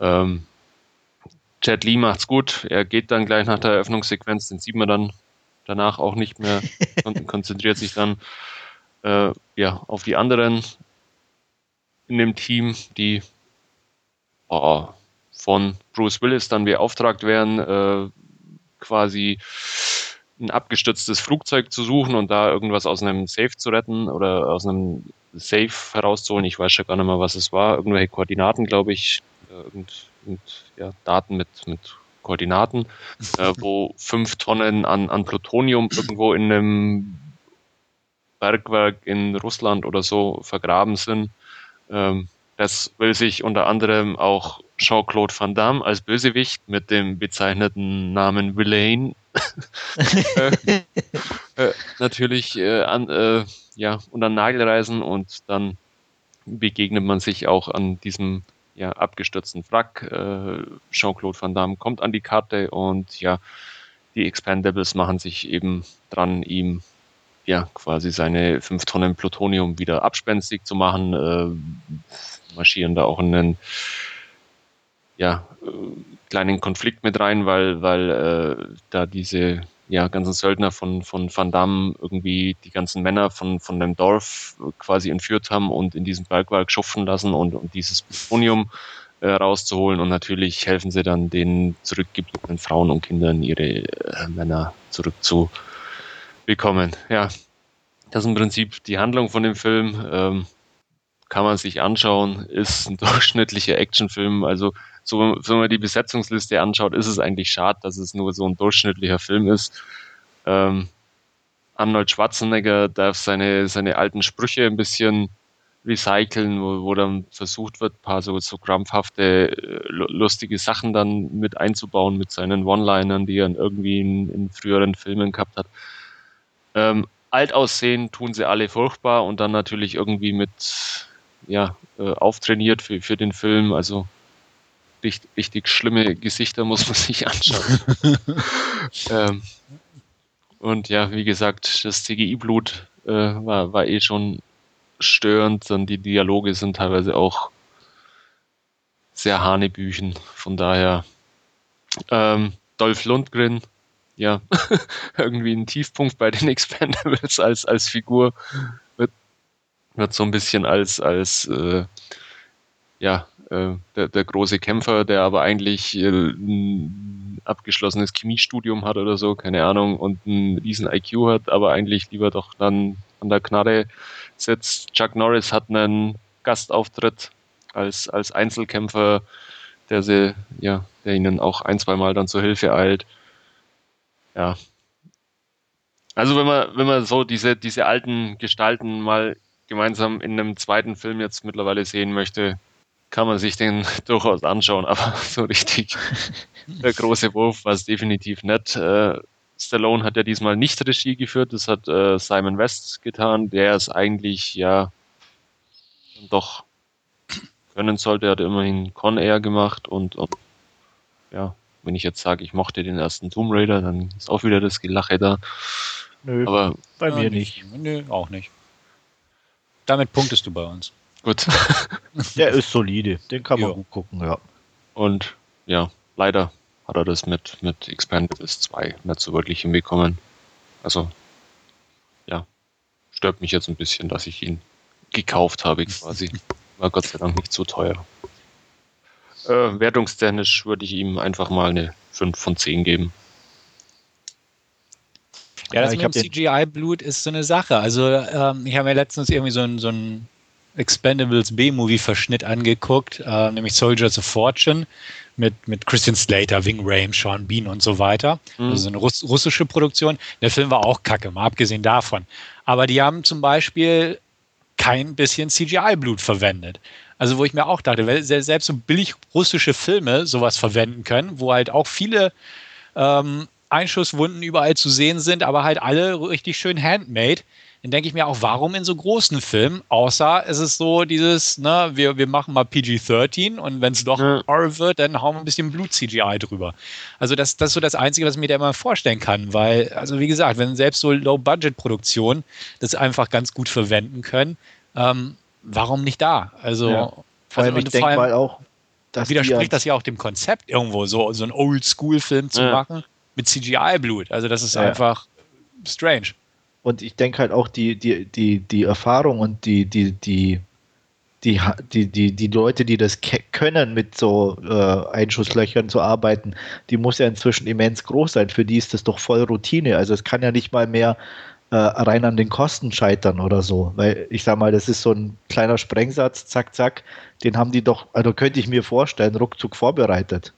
Ähm, Jet Li macht's gut. Er geht dann gleich nach der Eröffnungssequenz, den sieht man dann danach auch nicht mehr und konzentriert sich dann äh, ja, auf die anderen in dem Team, die oh, von Bruce Willis dann beauftragt werden, äh, quasi ein abgestürztes Flugzeug zu suchen und da irgendwas aus einem Safe zu retten oder aus einem Safe herauszuholen. Ich weiß schon gar nicht mehr, was es war. Irgendwelche Koordinaten, glaube ich. Äh, Irgend, irgend, ja, Daten mit, mit Koordinaten, äh, wo fünf Tonnen an, an Plutonium irgendwo in einem Bergwerk in Russland oder so vergraben sind. Ähm, das will sich unter anderem auch Jean-Claude Van Damme als Bösewicht mit dem bezeichneten Namen Villain äh, äh, natürlich äh, an, äh, ja, unter Nagel reißen und dann begegnet man sich auch an diesem ja, abgestürzten Wrack. Äh, Jean-Claude Van Damme kommt an die Karte und ja, die Expendables machen sich eben dran, ihm ja quasi seine fünf Tonnen Plutonium wieder abspenstig zu machen, äh, marschieren da auch in einen ja, äh, kleinen Konflikt mit rein, weil, weil äh, da diese ja, ganzen Söldner von, von Van Damme irgendwie die ganzen Männer von, von dem Dorf quasi entführt haben und in diesem Bergwerk schupfen lassen und, und dieses Plutonium äh, rauszuholen. Und natürlich helfen sie dann den zurückgebliebenen Frauen und Kindern, ihre äh, Männer zurückzubekommen. Ja, das ist im Prinzip die Handlung von dem Film. Ähm, kann man sich anschauen, ist ein durchschnittlicher Actionfilm. Also so, wenn man die Besetzungsliste anschaut, ist es eigentlich schade, dass es nur so ein durchschnittlicher Film ist. Ähm, Arnold Schwarzenegger darf seine, seine alten Sprüche ein bisschen recyceln, wo, wo dann versucht wird, ein paar so, so krampfhafte, äh, lustige Sachen dann mit einzubauen mit seinen One-Linern, die er irgendwie in, in früheren Filmen gehabt hat. Ähm, alt aussehen tun sie alle furchtbar und dann natürlich irgendwie mit ja, äh, auftrainiert für, für den Film. Also richtig, richtig schlimme Gesichter muss man sich anschauen. ähm, und ja, wie gesagt, das CGI-Blut äh, war, war eh schon störend. Dann die Dialoge sind teilweise auch sehr hanebüchen. Von daher ähm, Dolph Lundgren, ja, irgendwie ein Tiefpunkt bei den Expendables als, als Figur. Wird, wird so ein bisschen als, als äh, ja, äh, der, der große Kämpfer, der aber eigentlich äh, ein abgeschlossenes Chemiestudium hat oder so, keine Ahnung, und einen riesen IQ hat, aber eigentlich lieber doch dann an der Knarre sitzt. Chuck Norris hat einen Gastauftritt als, als Einzelkämpfer, der sie, ja, der ihnen auch ein, zwei Mal dann zur Hilfe eilt. Ja. Also wenn man, wenn man so diese, diese alten Gestalten mal gemeinsam in einem zweiten Film jetzt mittlerweile sehen möchte, kann man sich den durchaus anschauen, aber so richtig der große Wurf war es definitiv nicht. Äh, Stallone hat ja diesmal nicht Regie geführt, das hat äh, Simon West getan, der es eigentlich ja doch können sollte. Er hat immerhin Con Air gemacht und, und ja, wenn ich jetzt sage, ich mochte den ersten Tomb Raider, dann ist auch wieder das Gelache da. Nö, Aber bei mir nicht. Nö, auch nicht. Damit punktest du bei uns. gut. Der ist solide. Den kann man Ja. gut gucken, ja. Und ja, leider hat er das mit, mit Expendables 2 nicht so wirklich hinbekommen. Also, ja, stört mich jetzt ein bisschen, dass ich ihn gekauft habe quasi. War Gott sei Dank nicht so teuer. Äh, wertungstechnisch würde ich ihm einfach mal eine 5 von 10 geben. Ja, das mit CGI-Blut ist so eine Sache. Also, ähm, ich habe mir letztens irgendwie so ein, so ein Expendables B-Movie-Verschnitt angeguckt, äh, nämlich Soldiers of Fortune mit, mit Christian Slater, Wing Rame, Sean Bean und so weiter. Mhm. Also so eine Russ russische Produktion. Der Film war auch kacke, mal abgesehen davon. Aber die haben zum Beispiel kein bisschen CGI-Blut verwendet. Also wo ich mir auch dachte, selbst so billig russische Filme sowas verwenden können, wo halt auch viele ähm, Einschusswunden überall zu sehen sind, aber halt alle richtig schön handmade. Dann denke ich mir auch, warum in so großen Filmen, außer es ist so dieses, ne, wir, wir machen mal PG-13 und wenn es doch Ja. R wird, dann hauen wir ein bisschen Blut-CGI drüber. Also das, das ist so das Einzige, was ich mir da immer vorstellen kann, weil, also wie gesagt, wenn selbst so Low-Budget-Produktionen das einfach ganz gut verwenden können, ähm, warum nicht da? Also, Ja. Vor allem, also, ich denke mal auch, die widerspricht ja, das ja auch dem Konzept irgendwo, so, so einen Oldschool-Film zu Ja. machen mit CGI-Blut. Also das ist Ja. einfach strange. und ich denke halt auch die, die, die, die Erfahrung und die, die, die, die, die, die, die Leute, die das können, mit so äh, Einschusslöchern zu arbeiten, die muss ja inzwischen immens groß sein. Für die ist das doch voll Routine. Also es kann ja nicht mal mehr äh, rein an den Kosten scheitern oder so. Weil ich sag mal, das ist so ein kleiner Sprengsatz, zack, zack, den haben die doch, also könnte ich mir vorstellen, ruckzuck vorbereitet.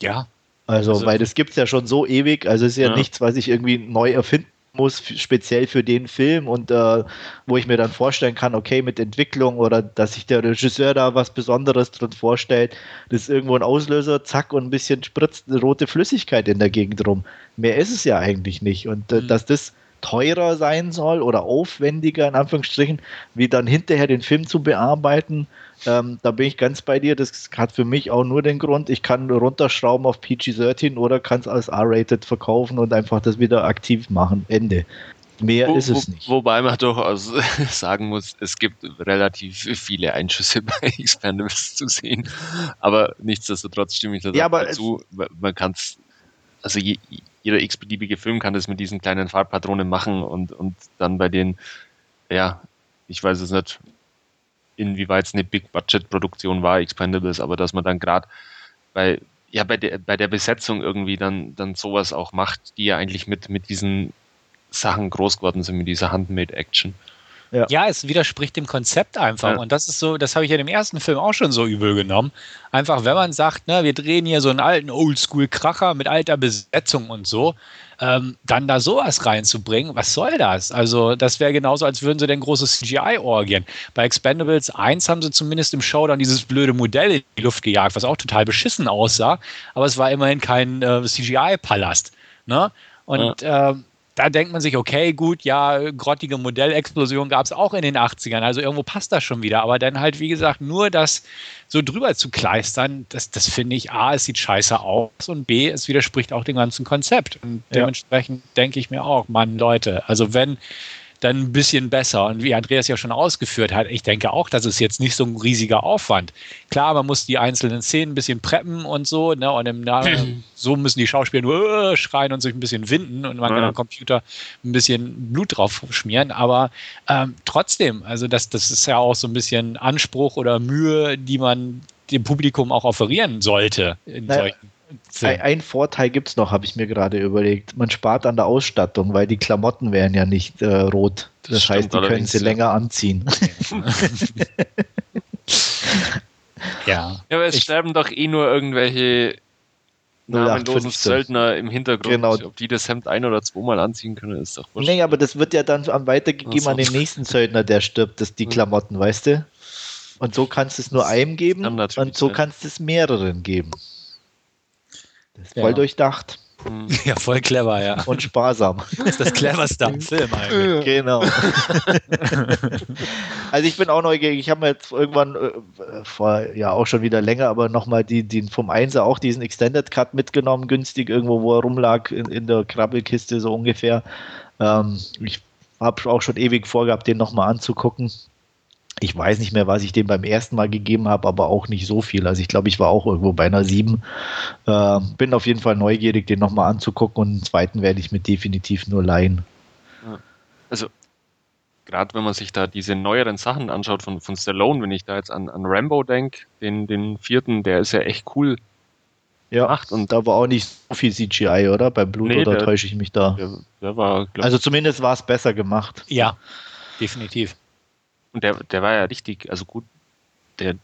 Ja. Also, Also- weil das gibt es ja schon so ewig, also es ist ja, Ja. nichts, was ich irgendwie neu erfinden muss, speziell für den Film und äh, wo ich mir dann vorstellen kann, okay, mit Entwicklung oder dass sich der Regisseur da was Besonderes drin vorstellt, das ist irgendwo ein Auslöser, zack, und ein bisschen spritzt eine rote Flüssigkeit in der Gegend rum. Mehr ist es ja eigentlich nicht. Und äh, Mhm. dass das teurer sein soll oder aufwendiger in Anführungsstrichen, wie dann hinterher den Film zu bearbeiten, ähm, da bin ich ganz bei dir. Das hat für mich auch nur den Grund, ich kann runterschrauben auf PG-13 oder kann es als R-rated verkaufen und einfach das wieder aktiv machen. Ende. Mehr Wo, ist es wo, nicht. Wobei man durchaus sagen muss, es gibt relativ viele Einschüsse bei Expendables zu sehen. Aber nichtsdestotrotz stimme ich da Ja, dazu. Man kann es, also je, jeder x-beliebige Film kann das mit diesen kleinen Farbpatronen machen und, und dann bei den, ja, ich weiß es nicht, inwieweit es eine Big-Budget-Produktion war, Expendables, aber dass man dann gerade bei, ja, bei der, bei der Besetzung irgendwie dann, dann sowas auch macht, die ja eigentlich mit, mit diesen Sachen groß geworden sind, mit dieser Handmade-Action. Ja. ja. es widerspricht dem Konzept einfach. Ja. Und das ist so, das habe ich ja im ersten Film auch schon so übel genommen. Einfach, wenn man sagt, ne, wir drehen hier so einen alten Oldschool-Kracher mit alter Besetzung und so, ähm, dann da sowas reinzubringen, was soll das? Also, das wäre genauso, als würden sie denn große CGI-Orgien. Bei Expendables 1 haben sie zumindest im Showdown dieses blöde Modell in die Luft gejagt, was auch total beschissen aussah, aber es war immerhin kein äh, CGI-Palast. Ne? Und ja. äh, da denkt man sich, okay, gut, ja, grottige Modellexplosion gab es auch in den 80ern, also irgendwo passt das schon wieder. Aber dann halt, wie gesagt, nur das so drüber zu kleistern, das, das finde ich, A, es sieht scheiße aus und B, es widerspricht auch dem ganzen Konzept. Und dementsprechend ja. denke ich mir auch, Mann, Leute, also wenn dann ein bisschen besser. Und wie Andreas ja schon ausgeführt hat, ich denke auch, das ist jetzt nicht so ein riesiger Aufwand. Klar, man muss die einzelnen Szenen ein bisschen preppen und so, ne? Und im Namen, so müssen die Schauspieler nur äh, schreien und sich ein bisschen winden und man ja. kann am Computer ein bisschen Blut drauf schmieren. Aber ähm, trotzdem, also das, das ist ja auch so ein bisschen Anspruch oder Mühe, die man dem Publikum auch offerieren sollte in naja. solchen ein, ein, Vorteil gibt es noch, habe ich mir gerade überlegt. Man spart an der Ausstattung, weil die Klamotten wären ja nicht äh, rot. Das, das heißt, die können sie ja. länger anziehen. ja. ja, aber es ich, sterben doch eh nur irgendwelche namenlosen Söldner im Hintergrund. Genau. Ob die das Hemd ein- oder zweimal anziehen können, ist doch wurscht. Nee, aber das wird ja dann weitergegeben so. an den nächsten Söldner, der stirbt, das die hm. Klamotten, weißt du? Und so kannst du es nur einem geben und so kannst du es mehreren geben. Das ist voll ja. durchdacht. Ja, voll clever, ja. Und sparsam. Das ist das cleverste am Film eigentlich. Genau. also ich bin auch neugierig. Ich habe mir jetzt irgendwann äh, vor, ja auch schon wieder länger, aber nochmal die, die vom Einser auch diesen Extended Cut mitgenommen, günstig irgendwo, wo er rumlag in, in der Krabbelkiste so ungefähr. Ähm, ich habe auch schon ewig vorgehabt, den nochmal anzugucken. Ich weiß nicht mehr, was ich dem beim ersten Mal gegeben habe, aber auch nicht so viel. Also ich glaube, ich war auch irgendwo bei einer 7. Äh, bin auf jeden Fall neugierig, den nochmal anzugucken und den zweiten werde ich mir definitiv nur leihen. Also gerade wenn man sich da diese neueren Sachen anschaut von, von Stallone, wenn ich da jetzt an, an Rambo denke, den, den vierten, der ist ja echt cool ja, gemacht. Und da war auch nicht so viel CGI, oder? Bei Blut nee, oder der, täusche ich mich da? Der, der war, also zumindest war es besser gemacht. Ja, definitiv. Und der, der war ja richtig, also gut, der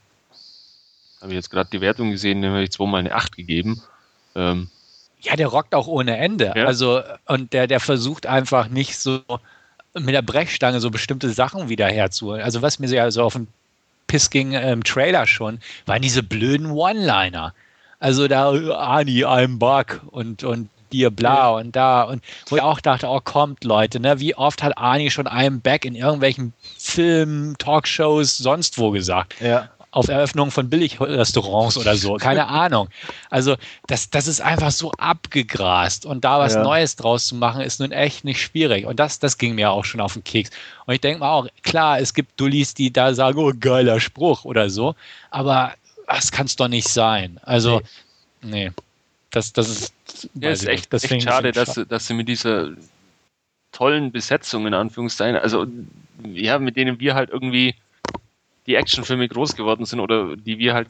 habe ich jetzt gerade die Wertung gesehen, dem habe ich zweimal eine 8 gegeben. Ähm, ja, der rockt auch ohne Ende. Ja. Also, und der, der versucht einfach nicht so mit der Brechstange so bestimmte Sachen wieder herzuholen. Also, was mir so, ja so auf den Piss ging im Trailer schon, waren diese blöden One-Liner. Also da, Ani, I'm back und, und dir bla und da. Und wo ich auch dachte, oh, kommt Leute, ne? Wie oft hat Arnie schon I'm back in irgendwelchen Filmen, Talkshows, sonst wo gesagt? Ja. Auf Eröffnung von Billigrestaurants oder so. Keine Ahnung. Also, das, das ist einfach so abgegrast. Und da was ja. Neues draus zu machen, ist nun echt nicht schwierig. Und das, das ging mir auch schon auf den Keks. Und ich denke mal auch, klar, es gibt Dullis, die da sagen, oh, geiler Spruch oder so. Aber das kann es doch nicht sein. Also, nee. nee. Das, das ist, ja, ist echt, echt schade, dass, schade. dass sie mit dieser tollen Besetzung in Anführungszeichen, also ja, mit denen wir halt irgendwie die Actionfilme groß geworden sind oder die wir halt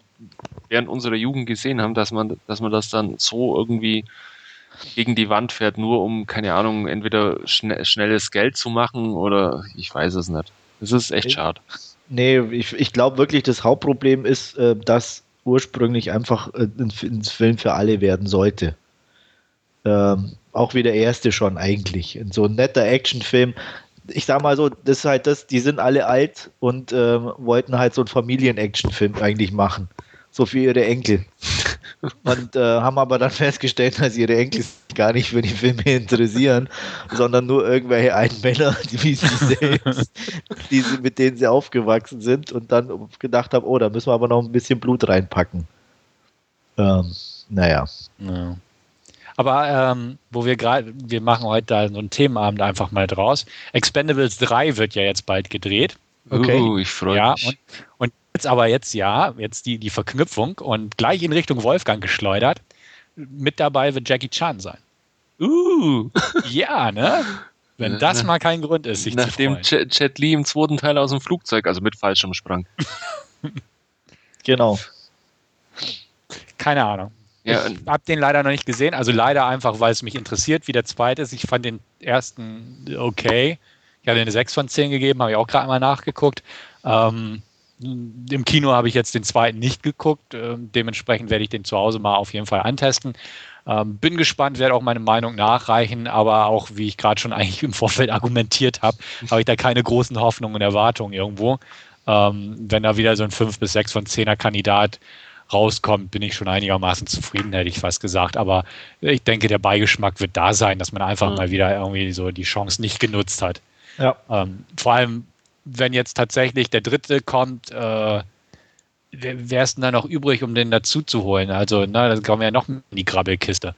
während unserer Jugend gesehen haben, dass man, dass man das dann so irgendwie gegen die Wand fährt, nur um, keine Ahnung, entweder schn schnelles Geld zu machen oder ich weiß es nicht. Das ist echt schade. Nee, ich, ich glaube wirklich, das Hauptproblem ist, äh, dass ursprünglich einfach äh, ein, Film für alle werden sollte. Ähm, auch wie der erste schon eigentlich. So ein netter Actionfilm. Ich sag mal so, das ist halt das, die sind alle alt und ähm, wollten halt so einen Familien-Action-Film eigentlich machen so für ihre Enkel. Und äh, haben aber dann festgestellt, dass ihre Enkel gar nicht für die Filme interessieren, sondern nur irgendwelche alten Männer, die wie sie selbst, die sie, mit denen sie aufgewachsen sind und dann gedacht haben, oh, da müssen wir aber noch ein bisschen Blut reinpacken. Ähm, naja. Ja. Aber ähm, wo wir gerade, wir machen heute da so einen Themenabend einfach mal draus. Expendables 3 wird ja jetzt bald gedreht. Okay. Uh, ich freue ja, mich. Und, und Jetzt aber jetzt ja, jetzt die, die Verknüpfung und gleich in Richtung Wolfgang geschleudert. Mit dabei wird Jackie Chan sein. Uh. Ja, ne? Wenn das mal kein Grund ist, sich Nachdem zu freuen. Jet Li im zweiten Teil aus dem Flugzeug, also mit Fallschirm sprang. genau. Keine Ahnung. Ja, ich habe den leider noch nicht gesehen. Also leider einfach, weil es mich interessiert, wie der zweite ist. Ich fand den ersten okay. Ich habe eine 6 von 10 gegeben, habe ich auch gerade mal nachgeguckt. Ähm, Im Kino habe ich jetzt den zweiten nicht geguckt. Ähm, dementsprechend werde ich den zu Hause mal auf jeden Fall antesten. Ähm, bin gespannt, werde auch meine Meinung nachreichen, aber auch, wie ich gerade schon eigentlich im Vorfeld argumentiert habe, habe ich da keine großen Hoffnungen und Erwartungen irgendwo. Ähm, wenn da wieder so ein 5 bis 6 von 10er Kandidat rauskommt, bin ich schon einigermaßen zufrieden, hätte ich fast gesagt. Aber ich denke, der Beigeschmack wird da sein, dass man einfach mhm. mal wieder irgendwie so die Chance nicht genutzt hat. Ja. Ähm, vor allem, wenn jetzt tatsächlich der dritte kommt, äh, wer ist denn da noch übrig, um den dazu zu holen? Also, na, dann kommen wir ja noch in die Grabbelkiste.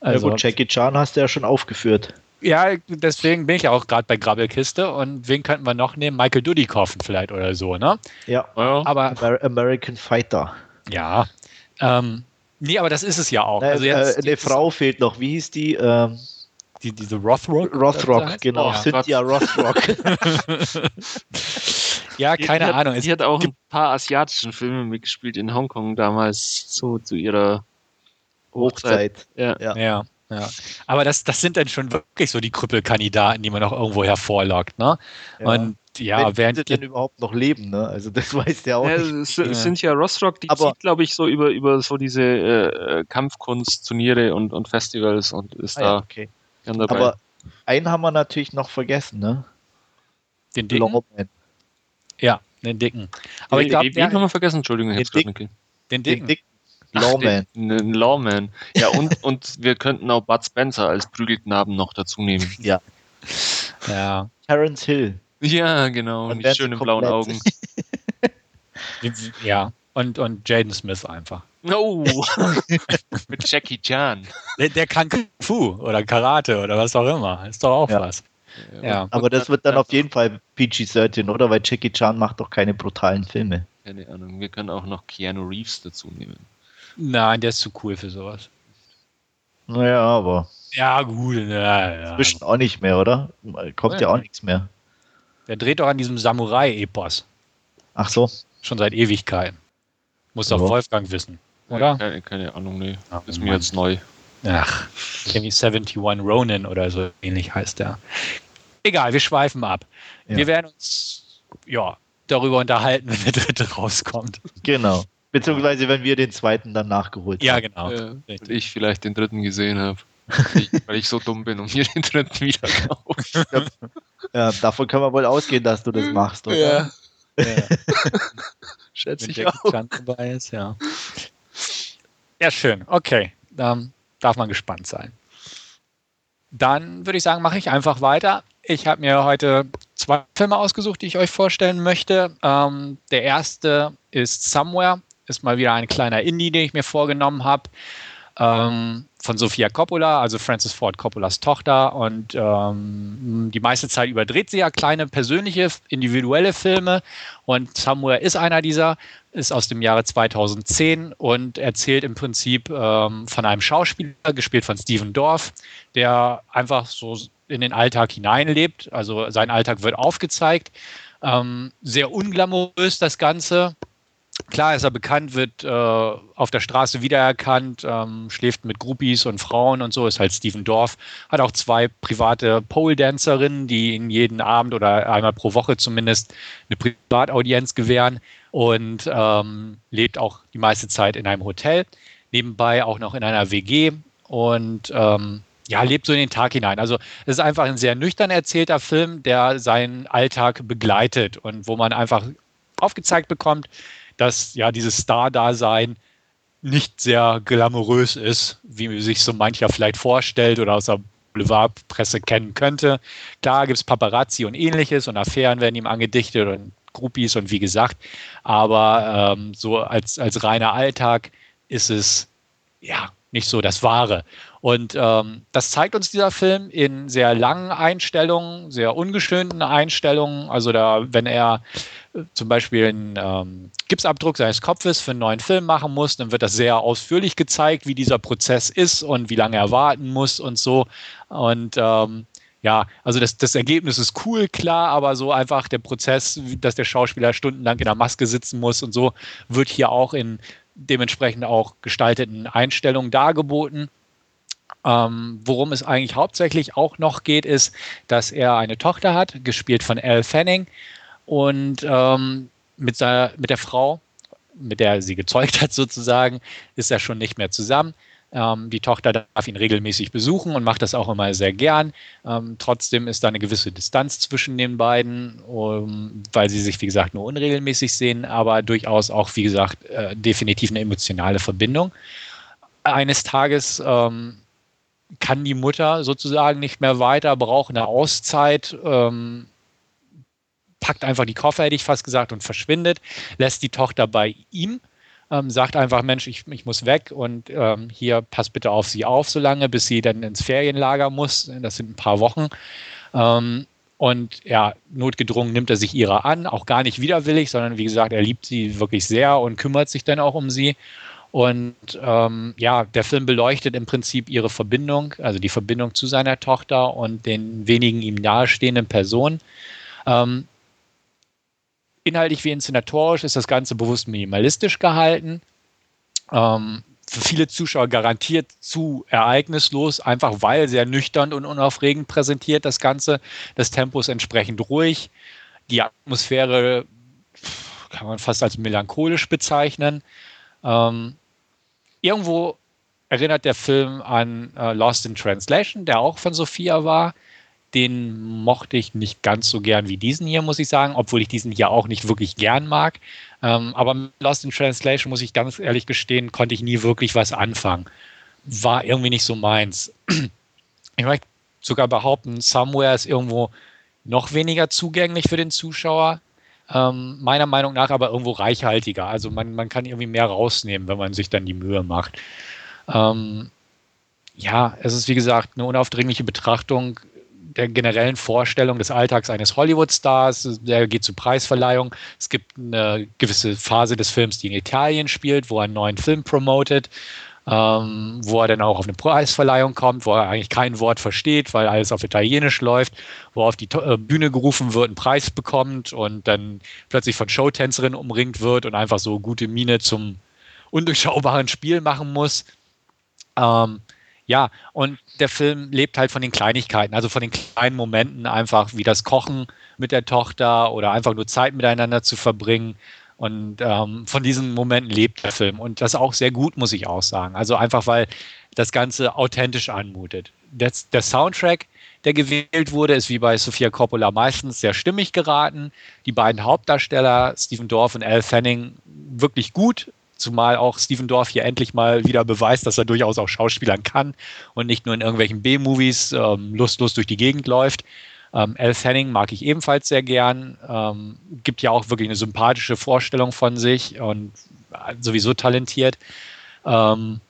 Also, ja gut, Jackie Chan hast du ja schon aufgeführt. Ja, deswegen bin ich ja auch gerade bei Grabbelkiste. Und wen könnten wir noch nehmen? Michael Dudikoff vielleicht oder so, ne? Ja, aber American Fighter. Ja. Ähm, nee, aber das ist es ja auch. also jetzt, äh, eine Frau fehlt noch. Wie hieß die? Ähm, die diese Rothrock? Rothrock, genau. Oh, Cynthia Rothrock. ja, keine die Ahnung. Hat, sie hat auch ein paar asiatischen Filme mitgespielt in Hongkong damals, so zu ihrer Hochzeit. Hochzeit. Ja. ja. ja. Aber das, das sind dann schon wirklich so die Krüppelkandidaten, die man noch irgendwo hervorlockt. Ne? Ja. Und ja, Wenn während die denn überhaupt noch leben, ne? Also das weiß der auch ja, nicht. Es sind ja Rossrock, die Aber, zieht, glaube ich, so über, über so diese äh, Kampfkunst-Turniere und, und Festivals und ist ah, da ja, okay. Aber einen haben wir natürlich noch vergessen, ne? Den dicken? Lawman. Ja, den dicken. Aber den, ich glaube, den haben wir vergessen, Entschuldigung, den, dick, den dicken. Den dicken. Lawman. Den, Lawman. Ja, und, und wir könnten auch Bud Spencer als Prügelknaben noch dazu nehmen. Ja. Ja. Terence Hill. Ja, genau. Und die schönen blauen Augen. ja. Und, und Jaden Smith einfach. Oh, mit Jackie Chan. Der, der, kann Kung Fu oder Karate oder was auch immer. Ist doch auch ja. was. Ja. Aber das wird dann auf jeden Fall PG-13, oder? Weil Jackie Chan macht doch keine brutalen Filme. Keine Ahnung. Wir können auch noch Keanu Reeves dazu nehmen. Nein, der ist zu cool für sowas. Naja, aber. Ja, gut. Ja, ja. Inzwischen auch nicht mehr, oder? Kommt ja, ja auch nichts mehr. Der dreht doch an diesem Samurai-Epos. Ach so. Schon seit Ewigkeiten. Muss doch Wolfgang wissen, oder? Keine, keine Ahnung, nee. Ach, ist mir jetzt neu. Ach, irgendwie 71 Ronin oder so ähnlich heißt der. Egal, wir schweifen ab. Ja. Wir werden uns ja darüber unterhalten, wenn der dritte rauskommt. Genau. Beziehungsweise wenn wir den zweiten dann nachgeholt ja, haben. Ja, genau. Ja, weil ich vielleicht den dritten gesehen habe. weil ich so dumm bin und mir den dritten wieder kaufe. Ja, davon können wir wohl ausgehen, dass du das machst, oder? Ja. ja. Schätze ich auch. dabei ist, ja. Ja, schön. Okay. Dann darf man gespannt sein. Dann würde ich sagen, mache ich einfach weiter. Ich habe mir heute zwei Filme ausgesucht, die ich euch vorstellen möchte. Ähm, der erste ist Somewhere, ist mal wieder ein kleiner Indie, den ich mir vorgenommen habe. Ähm, von Sofia Coppola, also Francis Ford Coppolas Tochter. Und ähm, die meiste Zeit überdreht sie ja kleine persönliche, individuelle Filme. Und Somewhere ist einer dieser, ist aus dem Jahre 2010 und erzählt im Prinzip ähm, von einem Schauspieler, gespielt von Steven Dorff, der einfach so in den Alltag hineinlebt. Also sein Alltag wird aufgezeigt. Ähm, sehr unglamourös das Ganze. Klar ist er bekannt, wird äh, auf der Straße wiedererkannt, ähm, schläft mit Groupies und Frauen und so, ist halt Steven Dorf. Hat auch zwei private Pole-Dancerinnen, die ihn jeden Abend oder einmal pro Woche zumindest eine Privataudienz gewähren und ähm, lebt auch die meiste Zeit in einem Hotel. Nebenbei auch noch in einer WG und ähm, ja, lebt so in den Tag hinein. Also es ist einfach ein sehr nüchtern erzählter Film, der seinen Alltag begleitet und wo man einfach aufgezeigt bekommt, dass ja dieses Star-Dasein nicht sehr glamourös ist, wie sich so mancher vielleicht vorstellt oder aus der Boulevardpresse kennen könnte. Klar gibt es Paparazzi und ähnliches und Affären werden ihm angedichtet und Groupies und wie gesagt, aber ähm, so als, als reiner Alltag ist es ja nicht so das Wahre. Und ähm, das zeigt uns dieser Film in sehr langen Einstellungen, sehr ungeschönten Einstellungen. Also da, wenn er äh, zum Beispiel einen ähm, Gipsabdruck seines Kopfes für einen neuen Film machen muss, dann wird das sehr ausführlich gezeigt, wie dieser Prozess ist und wie lange er warten muss und so. Und ähm, ja, also das, das Ergebnis ist cool, klar, aber so einfach der Prozess, dass der Schauspieler stundenlang in der Maske sitzen muss und so, wird hier auch in dementsprechend auch gestalteten Einstellungen dargeboten. Ähm, worum es eigentlich hauptsächlich auch noch geht, ist, dass er eine Tochter hat, gespielt von Elle Fanning, und ähm, mit, seiner, mit der Frau, mit der sie gezeugt hat sozusagen, ist er schon nicht mehr zusammen. Ähm, die Tochter darf ihn regelmäßig besuchen und macht das auch immer sehr gern. Ähm, trotzdem ist da eine gewisse Distanz zwischen den beiden, um, weil sie sich, wie gesagt, nur unregelmäßig sehen, aber durchaus auch, wie gesagt, äh, definitiv eine emotionale Verbindung. Eines Tages ähm, kann die Mutter sozusagen nicht mehr weiter, braucht eine Auszeit, ähm, packt einfach die Koffer, hätte ich fast gesagt, und verschwindet, lässt die Tochter bei ihm ähm, sagt einfach, Mensch, ich, ich muss weg und ähm, hier passt bitte auf sie auf, solange, bis sie dann ins Ferienlager muss. Das sind ein paar Wochen. Ähm, und ja, notgedrungen nimmt er sich ihrer an, auch gar nicht widerwillig, sondern wie gesagt, er liebt sie wirklich sehr und kümmert sich dann auch um sie. Und ähm, ja, der Film beleuchtet im Prinzip ihre Verbindung, also die Verbindung zu seiner Tochter und den wenigen ihm nahestehenden Personen. Ähm, inhaltlich wie inszenatorisch ist das Ganze bewusst minimalistisch gehalten. Ähm, für viele Zuschauer garantiert zu ereignislos, einfach weil sehr nüchtern und unaufregend präsentiert das Ganze. Das Tempo ist entsprechend ruhig. Die Atmosphäre kann man fast als melancholisch bezeichnen. Ähm, irgendwo erinnert der Film an äh, Lost in Translation, der auch von Sophia war den mochte ich nicht ganz so gern wie diesen hier, muss ich sagen, obwohl ich diesen hier auch nicht wirklich gern mag. Ähm, aber mit Lost in Translation, muss ich ganz ehrlich gestehen, konnte ich nie wirklich was anfangen. War irgendwie nicht so meins. Ich möchte sogar behaupten, Somewhere ist irgendwo noch weniger zugänglich für den Zuschauer. Ähm, meiner Meinung nach aber irgendwo reichhaltiger. Also man, man kann irgendwie mehr rausnehmen, wenn man sich dann die Mühe macht. Ähm, ja, es ist wie gesagt eine unaufdringliche Betrachtung der generellen Vorstellung des Alltags eines Hollywood-Stars. Der geht zur Preisverleihung. Es gibt eine gewisse Phase des Films, die in Italien spielt, wo er einen neuen Film promotet. Ähm, wo er dann auch auf eine Preisverleihung kommt, wo er eigentlich kein Wort versteht, weil alles auf Italienisch läuft, wo er auf die äh, Bühne gerufen wird, einen Preis bekommt und dann plötzlich von Showtänzerinnen umringt wird und einfach so gute Miene zum undurchschaubaren Spiel machen muss. Ähm, ja, und der Film lebt halt von den Kleinigkeiten, also von den kleinen Momenten, einfach wie das Kochen mit der Tochter oder einfach nur Zeit miteinander zu verbringen. Und ähm, von diesen Momenten lebt der Film. Und das auch sehr gut, muss ich auch sagen. Also einfach, weil das Ganze authentisch anmutet. Der, der Soundtrack, der gewählt wurde, ist wie bei Sofia Coppola meistens sehr stimmig geraten. Die beiden Hauptdarsteller, Stephen Dorff und Al Fanning, wirklich gut. Zumal auch Steven Dorff hier endlich mal wieder beweist, dass er durchaus auch Schauspielern kann und nicht nur in irgendwelchen B-Movies ähm, lustlos durch die Gegend läuft. Ähm, Elle Fanning mag ich ebenfalls sehr gern. Ähm, gibt ja auch wirklich eine sympathische Vorstellung von sich und sowieso talentiert. Ähm,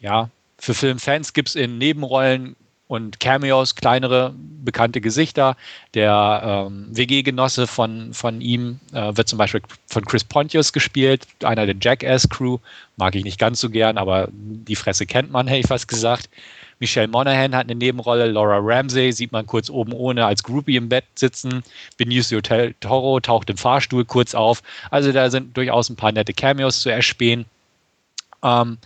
ja, für Filmfans gibt es in Nebenrollen und Cameos, kleinere bekannte Gesichter. Der ähm, WG-Genosse von, von ihm äh, wird zum Beispiel von Chris Pontius gespielt, einer der Jackass-Crew. Mag ich nicht ganz so gern, aber die Fresse kennt man, hätte ich fast gesagt. Michelle Monaghan hat eine Nebenrolle. Laura Ramsey sieht man kurz oben ohne als Groupie im Bett sitzen. Benicio del Toro taucht im Fahrstuhl kurz auf. Also da sind durchaus ein paar nette Cameos zu erspähen. Ähm,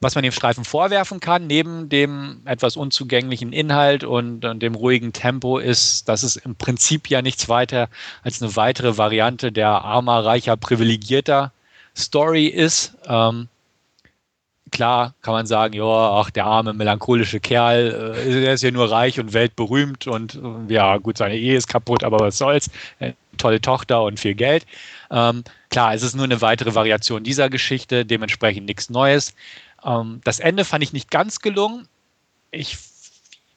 was man dem Streifen vorwerfen kann, neben dem etwas unzugänglichen Inhalt und, und, dem ruhigen Tempo, ist, dass es im Prinzip ja nichts weiter als eine weitere Variante der armer, reicher, privilegierter Story ist. Ähm, klar kann man sagen, ja, ach, der arme, melancholische Kerl, äh, der ist ja nur reich und weltberühmt und äh, ja, gut, seine Ehe ist kaputt, aber was soll's. Äh, tolle Tochter und viel Geld. Ähm, klar, es ist nur eine weitere Variation dieser Geschichte, dementsprechend nichts Neues. Ähm, das Ende fand ich nicht ganz gelungen. Ich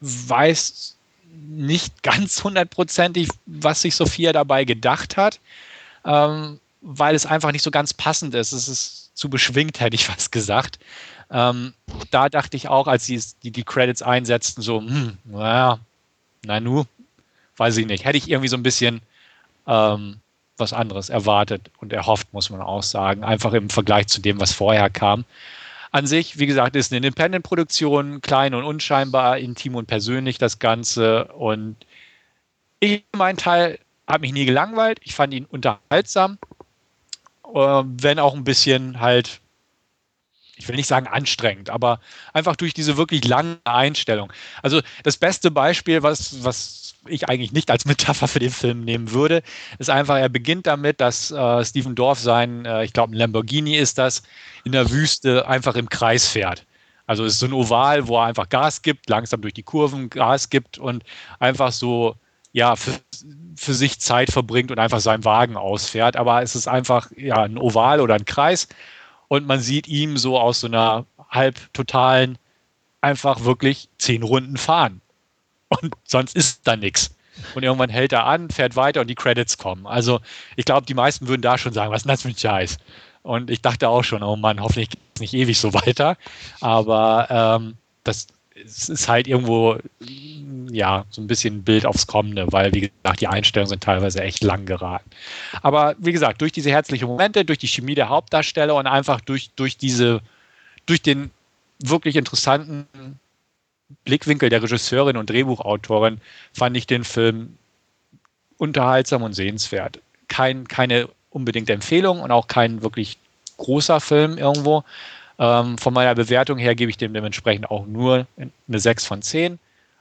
weiß nicht ganz hundertprozentig, was sich Sophia dabei gedacht hat, ähm, weil es einfach nicht so ganz passend ist. Es ist zu beschwingt, hätte ich fast gesagt. Ähm, da dachte ich auch, als sie die, die Credits einsetzten, so, hm, naja, na nu, weiß ich nicht. Hätte ich irgendwie so ein bisschen ähm, was anderes erwartet und erhofft, muss man auch sagen. Einfach im Vergleich zu dem, was vorher kam an sich, wie gesagt, ist eine Independent-Produktion, klein und unscheinbar, intim und persönlich das Ganze. Und ich, mein Teil, habe mich nie gelangweilt. Ich fand ihn unterhaltsam, wenn auch ein bisschen halt ich will nicht sagen anstrengend, aber einfach durch diese wirklich lange Einstellung. Also das beste Beispiel, was, was ich eigentlich nicht als Metapher für den Film nehmen würde, ist einfach, er beginnt damit, dass äh, Stephen Dorff sein, äh, ich glaube ein Lamborghini ist das, in der Wüste einfach im Kreis fährt. Also es ist so ein Oval, wo er einfach Gas gibt, langsam durch die Kurven Gas gibt und einfach so, ja, für, für sich Zeit verbringt und einfach seinen Wagen ausfährt. Aber es ist einfach ja, ein Oval oder ein Kreis und man sieht ihm so aus so einer halb totalen einfach wirklich zehn Runden fahren. Und sonst ist da nichts. Und irgendwann hält er an, fährt weiter und die Credits kommen. Also ich glaube, die meisten würden da schon sagen, was ist denn das für ein Scheiß? Und ich dachte auch schon, oh Mann, hoffentlich geht es nicht ewig so weiter. Aber ähm, das ist halt irgendwo ja so ein bisschen ein Bild aufs Kommende, weil wie gesagt, die Einstellungen sind teilweise echt lang geraten. Aber wie gesagt, durch diese herzlichen Momente, durch die Chemie der Hauptdarsteller und einfach durch, durch diese, durch den wirklich interessanten Blickwinkel der Regisseurin und Drehbuchautorin fand ich den Film unterhaltsam und sehenswert. Kein, keine unbedingt Empfehlung und auch kein wirklich großer Film irgendwo. Ähm, von meiner Bewertung her gebe ich dem dementsprechend auch nur eine 6 von 10.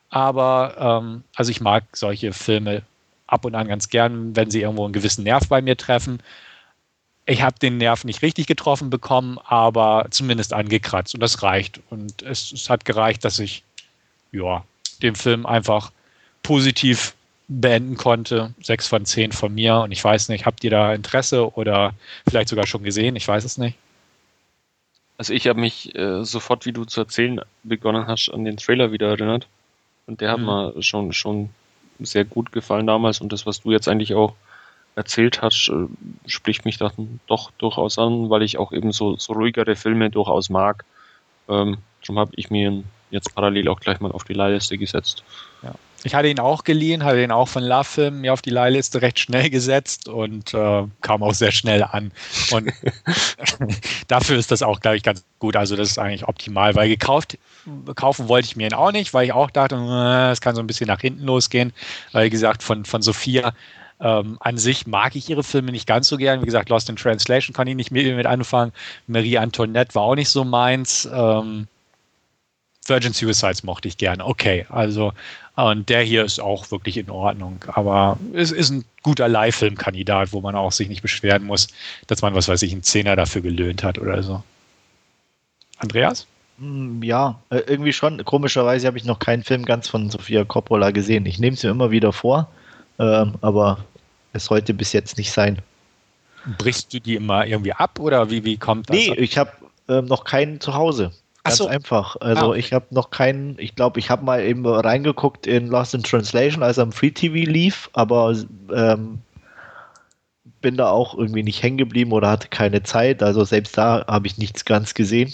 Aber ähm, also ich mag solche Filme ab und an ganz gern, wenn sie irgendwo einen gewissen Nerv bei mir treffen. Ich habe den Nerv nicht richtig getroffen bekommen, aber zumindest angekratzt und das reicht. Und es, es hat gereicht, dass ich ja, den Film einfach positiv beenden konnte. Sechs von zehn von mir. Und ich weiß nicht, habt ihr da Interesse oder vielleicht sogar schon gesehen? Ich weiß es nicht. Also ich habe mich äh, sofort, wie du zu erzählen begonnen hast, an den Trailer wieder erinnert. Und der hat mhm. mir schon, schon sehr gut gefallen damals. Und das, was du jetzt eigentlich auch erzählt hast, äh, spricht mich dann doch durchaus an, weil ich auch eben so, so ruhigere Filme durchaus mag. Ähm, darum habe ich mir jetzt parallel auch gleich mal auf die Leihliste gesetzt. Ja. Ich hatte ihn auch geliehen, hatte ihn auch von Love Film mir auf die Leihliste recht schnell gesetzt und äh, kam auch sehr schnell an. Und dafür ist das auch, glaube ich, ganz gut. Also das ist eigentlich optimal, weil gekauft, kaufen wollte ich mir ihn auch nicht, weil ich auch dachte, äh, es kann so ein bisschen nach hinten losgehen. Weil, wie gesagt, von, von Sophia ähm, an sich mag ich ihre Filme nicht ganz so gern. Wie gesagt, Lost in Translation kann ich nicht mit, mit anfangen. Marie Antoinette war auch nicht so meins. Ähm, Virgin Suicides mochte ich gern. Okay, also und der hier ist auch wirklich in Ordnung. Aber es ist ein guter Leihfilmkandidat, wo man auch sich nicht beschweren muss, dass man, was weiß ich, einen Zehner dafür gelöhnt hat oder so. Andreas? Hm, ja, äh, irgendwie schon. Komischerweise habe ich noch keinen Film ganz von Sofia Coppola gesehen. Ich nehme es mir immer wieder vor, ähm, aber es sollte bis jetzt nicht sein. Brichst du die immer irgendwie ab oder wie, wie kommt das? Nee, ab? ich habe ähm, noch keinen zu Hause. Ganz so. einfach. Also ah. ich habe noch keinen, ich glaube, ich habe mal eben reingeguckt in Lost in Translation, als er am Free TV lief, aber ähm, bin da auch irgendwie nicht hängen geblieben oder hatte keine Zeit. Also selbst da habe ich nichts ganz gesehen.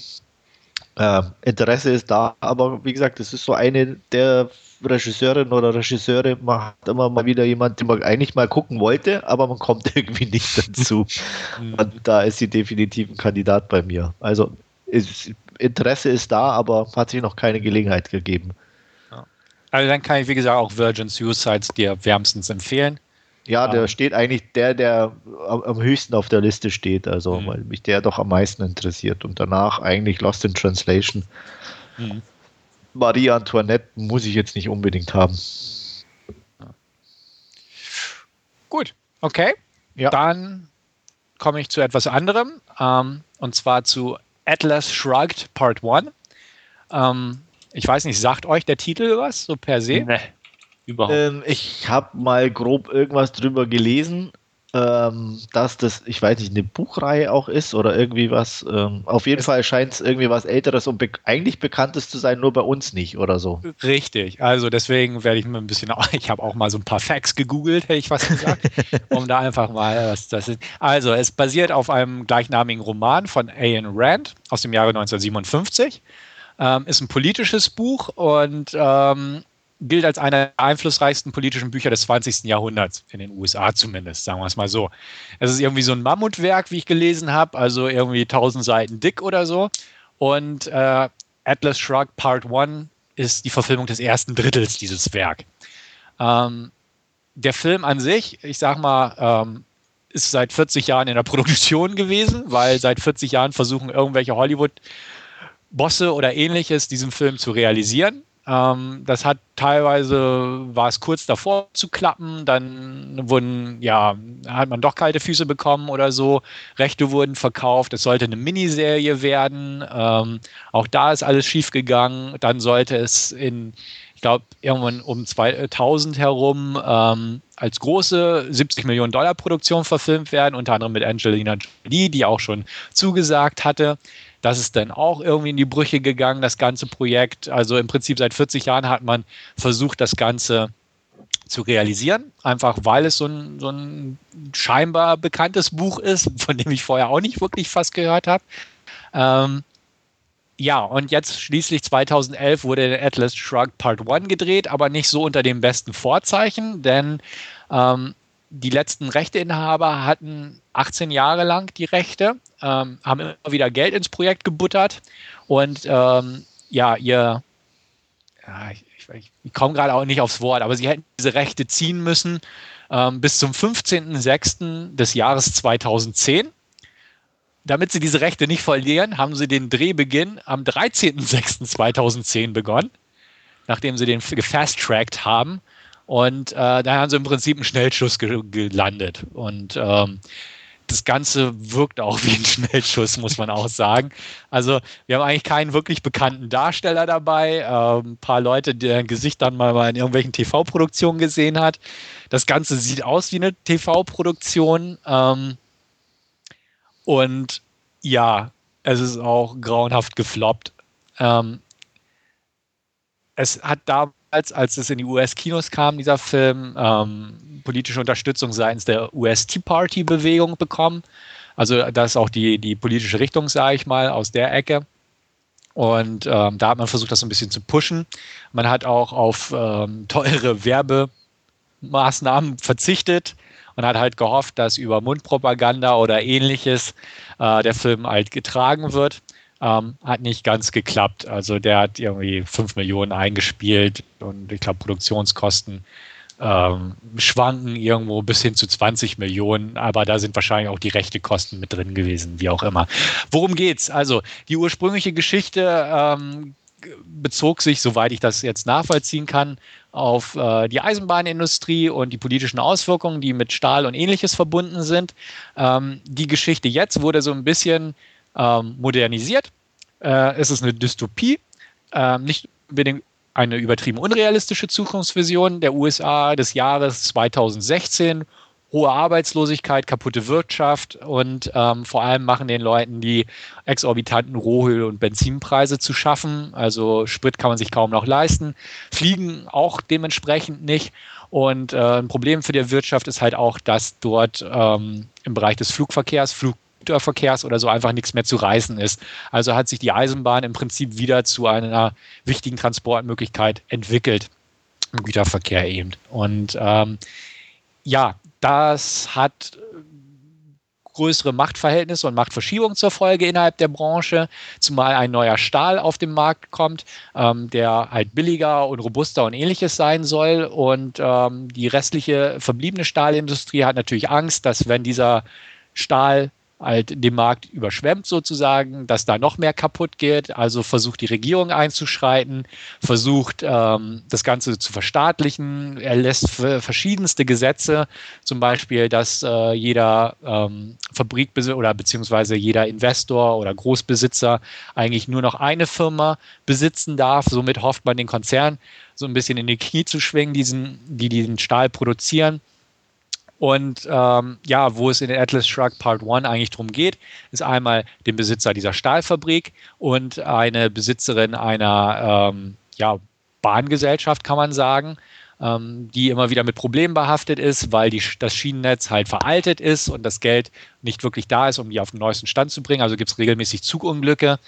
Äh, Interesse ist da, aber wie gesagt, es ist so eine der Regisseurinnen oder Regisseure, man hat immer mal wieder jemand, den man eigentlich mal gucken wollte, aber man kommt irgendwie nicht dazu. Mhm. Und da ist sie definitiv ein Kandidat bei mir. Also ist, Interesse ist da, aber hat sich noch keine Gelegenheit gegeben. Also dann kann ich, wie gesagt, auch Virgin Suicides dir wärmstens empfehlen. Ja, der um, ähm. steht eigentlich der, der am, am, höchsten auf der Liste steht, also mhm. weil mich der doch am meisten interessiert. Und danach eigentlich Lost in Translation. Mhm. Marie Antoinette muss ich jetzt nicht unbedingt haben. Gut, okay. Ja. Dann komme ich zu etwas anderem, ähm, und zwar zu Atlas Shrugged Part 1. Ähm, ich weiß nicht, sagt euch der Titel was, so per se? Nee, überhaupt. Ähm, ich habe mal grob irgendwas drüber gelesen ähm, dass das, ich weiß nicht, eine Buchreihe auch ist oder irgendwie was. Ähm, auf jeden es Fall scheint es irgendwie was Älteres und be eigentlich Bekanntes zu sein, nur bei uns nicht oder so. Richtig, also deswegen werde ich mir ein bisschen, ich habe auch mal so ein paar Facts gegoogelt, hätte ich was gesagt, um da einfach mal was das ist. Also, es basiert auf einem gleichnamigen Roman von Ayn Rand aus dem Jahre 1957. Ähm, ist ein politisches Buch und ähm, gilt als einer der einflussreichsten politischen Bücher des 20. Jahrhunderts, in den USA zumindest, sagen wir es mal so. Es ist irgendwie so ein Mammutwerk, wie ich gelesen habe, also irgendwie 1000 Seiten dick oder so. Und äh, Atlas Shrugged Part 1 ist die Verfilmung des ersten Drittels dieses Werk. Ähm, der Film an sich, ich sag mal, ähm, ist seit 40 Jahren in der Produktion gewesen, weil seit 40 Jahren versuchen irgendwelche Hollywood-Bosse oder ähnliches diesen Film zu realisieren. Ähm, das hat teilweise war es kurz davor zu klappen, dann wurden, ja, hat man doch kalte Füße bekommen oder so. Rechte wurden verkauft, es sollte eine Miniserie werden. Ähm, auch da ist alles schief gegangen. Dann sollte es in, ich glaube, irgendwann um 2000 herum ähm, als große 70 Millionen Dollar Produktion verfilmt werden, unter anderem mit Angelina Jolie, die auch schon zugesagt hatte. Das ist dann auch irgendwie in die Brüche gegangen, das ganze Projekt. Also im Prinzip seit 40 Jahren hat man versucht, das Ganze zu realisieren, einfach weil es so ein, so ein scheinbar bekanntes Buch ist, von dem ich vorher auch nicht wirklich fast gehört habe. Ähm, ja, und jetzt schließlich 2011 wurde der Atlas Shrugged Part 1 gedreht, aber nicht so unter dem besten Vorzeichen, denn ähm, die letzten Rechteinhaber hatten 18 Jahre lang die Rechte, ähm, haben immer wieder Geld ins Projekt gebuttert und ähm, ja, ihr, ja, ich, ich, ich komme gerade auch nicht aufs Wort, aber sie hätten diese Rechte ziehen müssen ähm, bis zum 15.06. des Jahres 2010. Damit sie diese Rechte nicht verlieren, haben sie den Drehbeginn am 13.06.2010 begonnen, nachdem sie den gefast-tracked haben und äh, da haben sie im Prinzip einen Schnellschuss ge gelandet. Und ähm, das Ganze wirkt auch wie ein Schnellschuss, muss man auch sagen. Also wir haben eigentlich keinen wirklich bekannten Darsteller dabei. Äh, ein paar Leute, deren Gesicht dann mal in irgendwelchen TV-Produktionen gesehen hat. Das Ganze sieht aus wie eine TV-Produktion. Ähm, und ja, es ist auch grauenhaft gefloppt. Ähm, es hat da als, es in die US-Kinos kam, dieser Film, ähm, politische Unterstützung seitens der US-Tea-Party-Bewegung bekommen. Also das ist auch die, die politische Richtung, sage ich mal, aus der Ecke. Und ähm, da hat man versucht, das so ein bisschen zu pushen. Man hat auch auf ähm, teure Werbemaßnahmen verzichtet und hat halt gehofft, dass über Mundpropaganda oder ähnliches äh, der Film halt getragen wird. Ähm, hat nicht ganz geklappt. Also der hat irgendwie 5 Millionen eingespielt und ich glaube Produktionskosten ähm, schwanken irgendwo bis hin zu 20 Millionen, aber da sind wahrscheinlich auch die rechte Kosten mit drin gewesen, wie auch immer. Worum geht's? Also die ursprüngliche Geschichte ähm, bezog sich, soweit ich das jetzt nachvollziehen kann, auf äh, die Eisenbahnindustrie und die politischen Auswirkungen, die mit Stahl und ähnliches verbunden sind. Ähm, die Geschichte jetzt wurde so ein bisschen ähm, modernisiert. Äh, es ist eine Dystopie, äh, nicht unbedingt eine übertrieben unrealistische Zukunftsvision der USA des Jahres 2016. Hohe Arbeitslosigkeit, kaputte Wirtschaft und ähm, vor allem machen den Leuten die exorbitanten Rohöl- und Benzinpreise zu schaffen. Also Sprit kann man sich kaum noch leisten, Fliegen auch dementsprechend nicht. Und äh, ein Problem für die Wirtschaft ist halt auch, dass dort ähm, im Bereich des Flugverkehrs, Flug Güterverkehrs oder so einfach nichts mehr zu reißen ist. Also hat sich die Eisenbahn im Prinzip wieder zu einer wichtigen Transportmöglichkeit entwickelt. Im Güterverkehr eben. Und ähm, ja, das hat größere Machtverhältnisse und Machtverschiebungen zur Folge innerhalb der Branche, zumal ein neuer Stahl auf den Markt kommt, ähm, der halt billiger und robuster und ähnliches sein soll. Und ähm, die restliche verbliebene Stahlindustrie hat natürlich Angst, dass wenn dieser Stahl halt den Markt überschwemmt sozusagen, dass da noch mehr kaputt geht. Also versucht die Regierung einzuschreiten, versucht ähm, das Ganze zu verstaatlichen. Er lässt verschiedenste Gesetze, zum Beispiel, dass äh, jeder ähm, Fabrikbesitzer oder beziehungsweise jeder Investor oder Großbesitzer eigentlich nur noch eine Firma besitzen darf. Somit hofft man den Konzern so ein bisschen in die Knie zu schwingen, diesen, die diesen Stahl produzieren. Und ähm, ja, wo es in der Atlas Shrugged Part 1 eigentlich darum geht, ist einmal den Besitzer dieser Stahlfabrik und eine Besitzerin einer ähm, ja, Bahngesellschaft, kann man sagen, ähm, die immer wieder mit Problemen behaftet ist, weil die, das Schienennetz halt veraltet ist und das Geld nicht wirklich da ist, um die auf den neuesten Stand zu bringen. Also gibt es regelmäßig Zugunglücke.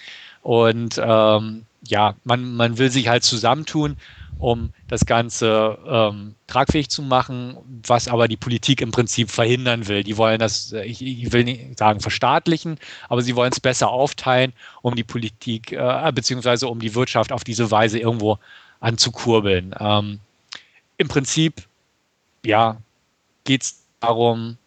Und ähm, ja, man, man will sich halt zusammentun um das Ganze ähm, tragfähig zu machen, was aber die Politik im Prinzip verhindern will. Die wollen das, äh, ich, ich will nicht sagen verstaatlichen, aber sie wollen es besser aufteilen, um die Politik äh, beziehungsweise um die Wirtschaft auf diese Weise irgendwo anzukurbeln. Ähm, Im Prinzip, ja, geht es darum,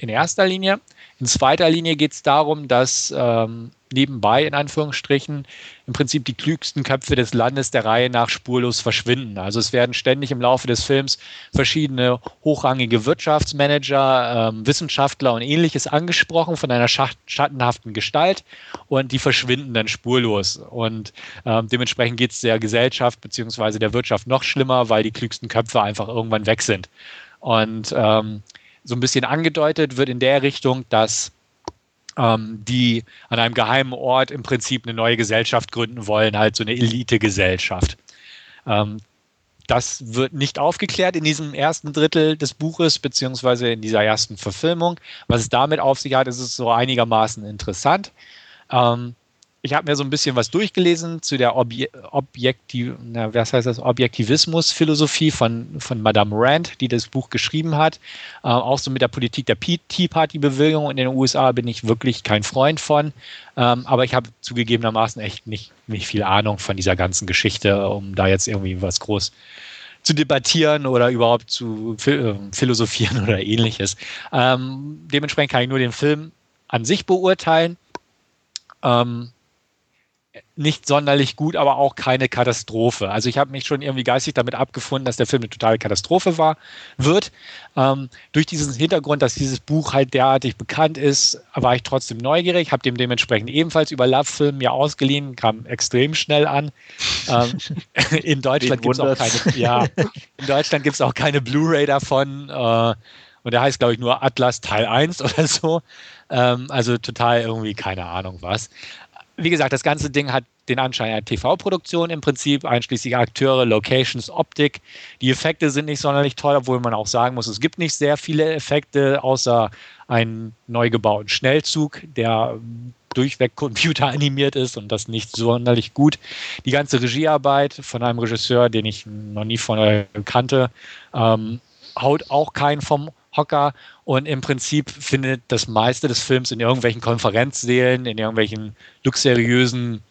in erster Linie. In zweiter Linie geht es darum, dass ähm, nebenbei in Anführungsstrichen im Prinzip die klügsten Köpfe des Landes der Reihe nach spurlos verschwinden. Also es werden ständig im Laufe des Films verschiedene hochrangige Wirtschaftsmanager, ähm, Wissenschaftler und ähnliches angesprochen von einer schattenhaften Gestalt und die verschwinden dann spurlos. Und ähm, dementsprechend geht es der Gesellschaft bzw. der Wirtschaft noch schlimmer, weil die klügsten Köpfe einfach irgendwann weg sind. Und ähm, so ein bisschen angedeutet wird in der Richtung, dass ähm, die an einem geheimen Ort im Prinzip eine neue Gesellschaft gründen wollen, halt so eine Elite-Gesellschaft. Ähm, das wird nicht aufgeklärt in diesem ersten Drittel des Buches, beziehungsweise in dieser ersten Verfilmung. Was es damit auf sich hat, ist es so einigermaßen interessant. Ähm, ich habe mir so ein bisschen was durchgelesen zu der Obje Objektiv na, was heißt das? Objektivismus-Philosophie von, von Madame Rand, die das Buch geschrieben hat. Äh, auch so mit der Politik der Tea Party-Bewegung in den USA bin ich wirklich kein Freund von. Ähm, aber ich habe zugegebenermaßen echt nicht, nicht viel Ahnung von dieser ganzen Geschichte, um da jetzt irgendwie was groß zu debattieren oder überhaupt zu äh, philosophieren oder ähnliches. Ähm, dementsprechend kann ich nur den Film an sich beurteilen. Ähm, nicht sonderlich gut, aber auch keine Katastrophe. Also ich habe mich schon irgendwie geistig damit abgefunden, dass der Film eine totale Katastrophe war, wird. Ähm, durch diesen Hintergrund, dass dieses Buch halt derartig bekannt ist, war ich trotzdem neugierig, habe dem dementsprechend ebenfalls über Love Film mir ausgeliehen, kam extrem schnell an. Ähm, in Deutschland gibt es auch keine, ja, in Deutschland gibt es auch keine Blu-ray davon. Äh, und der heißt, glaube ich, nur Atlas Teil 1 oder so. Ähm, also total irgendwie keine Ahnung was wie gesagt, das ganze Ding hat den Anschein einer TV-Produktion im Prinzip, einschließlich Akteure, Locations, Optik. Die Effekte sind nicht sonderlich toll, obwohl man auch sagen muss, es gibt nicht sehr viele Effekte, außer einen neu gebauten Schnellzug, der durchweg computeranimiert ist und das nicht sonderlich gut. Die ganze Regiearbeit von einem Regisseur, den ich noch nie von kannte, ähm, haut auch keinen vom Hocker und im Prinzip findet das meiste des Films in irgendwelchen Konferenzsälen, in irgendwelchen luxuriösen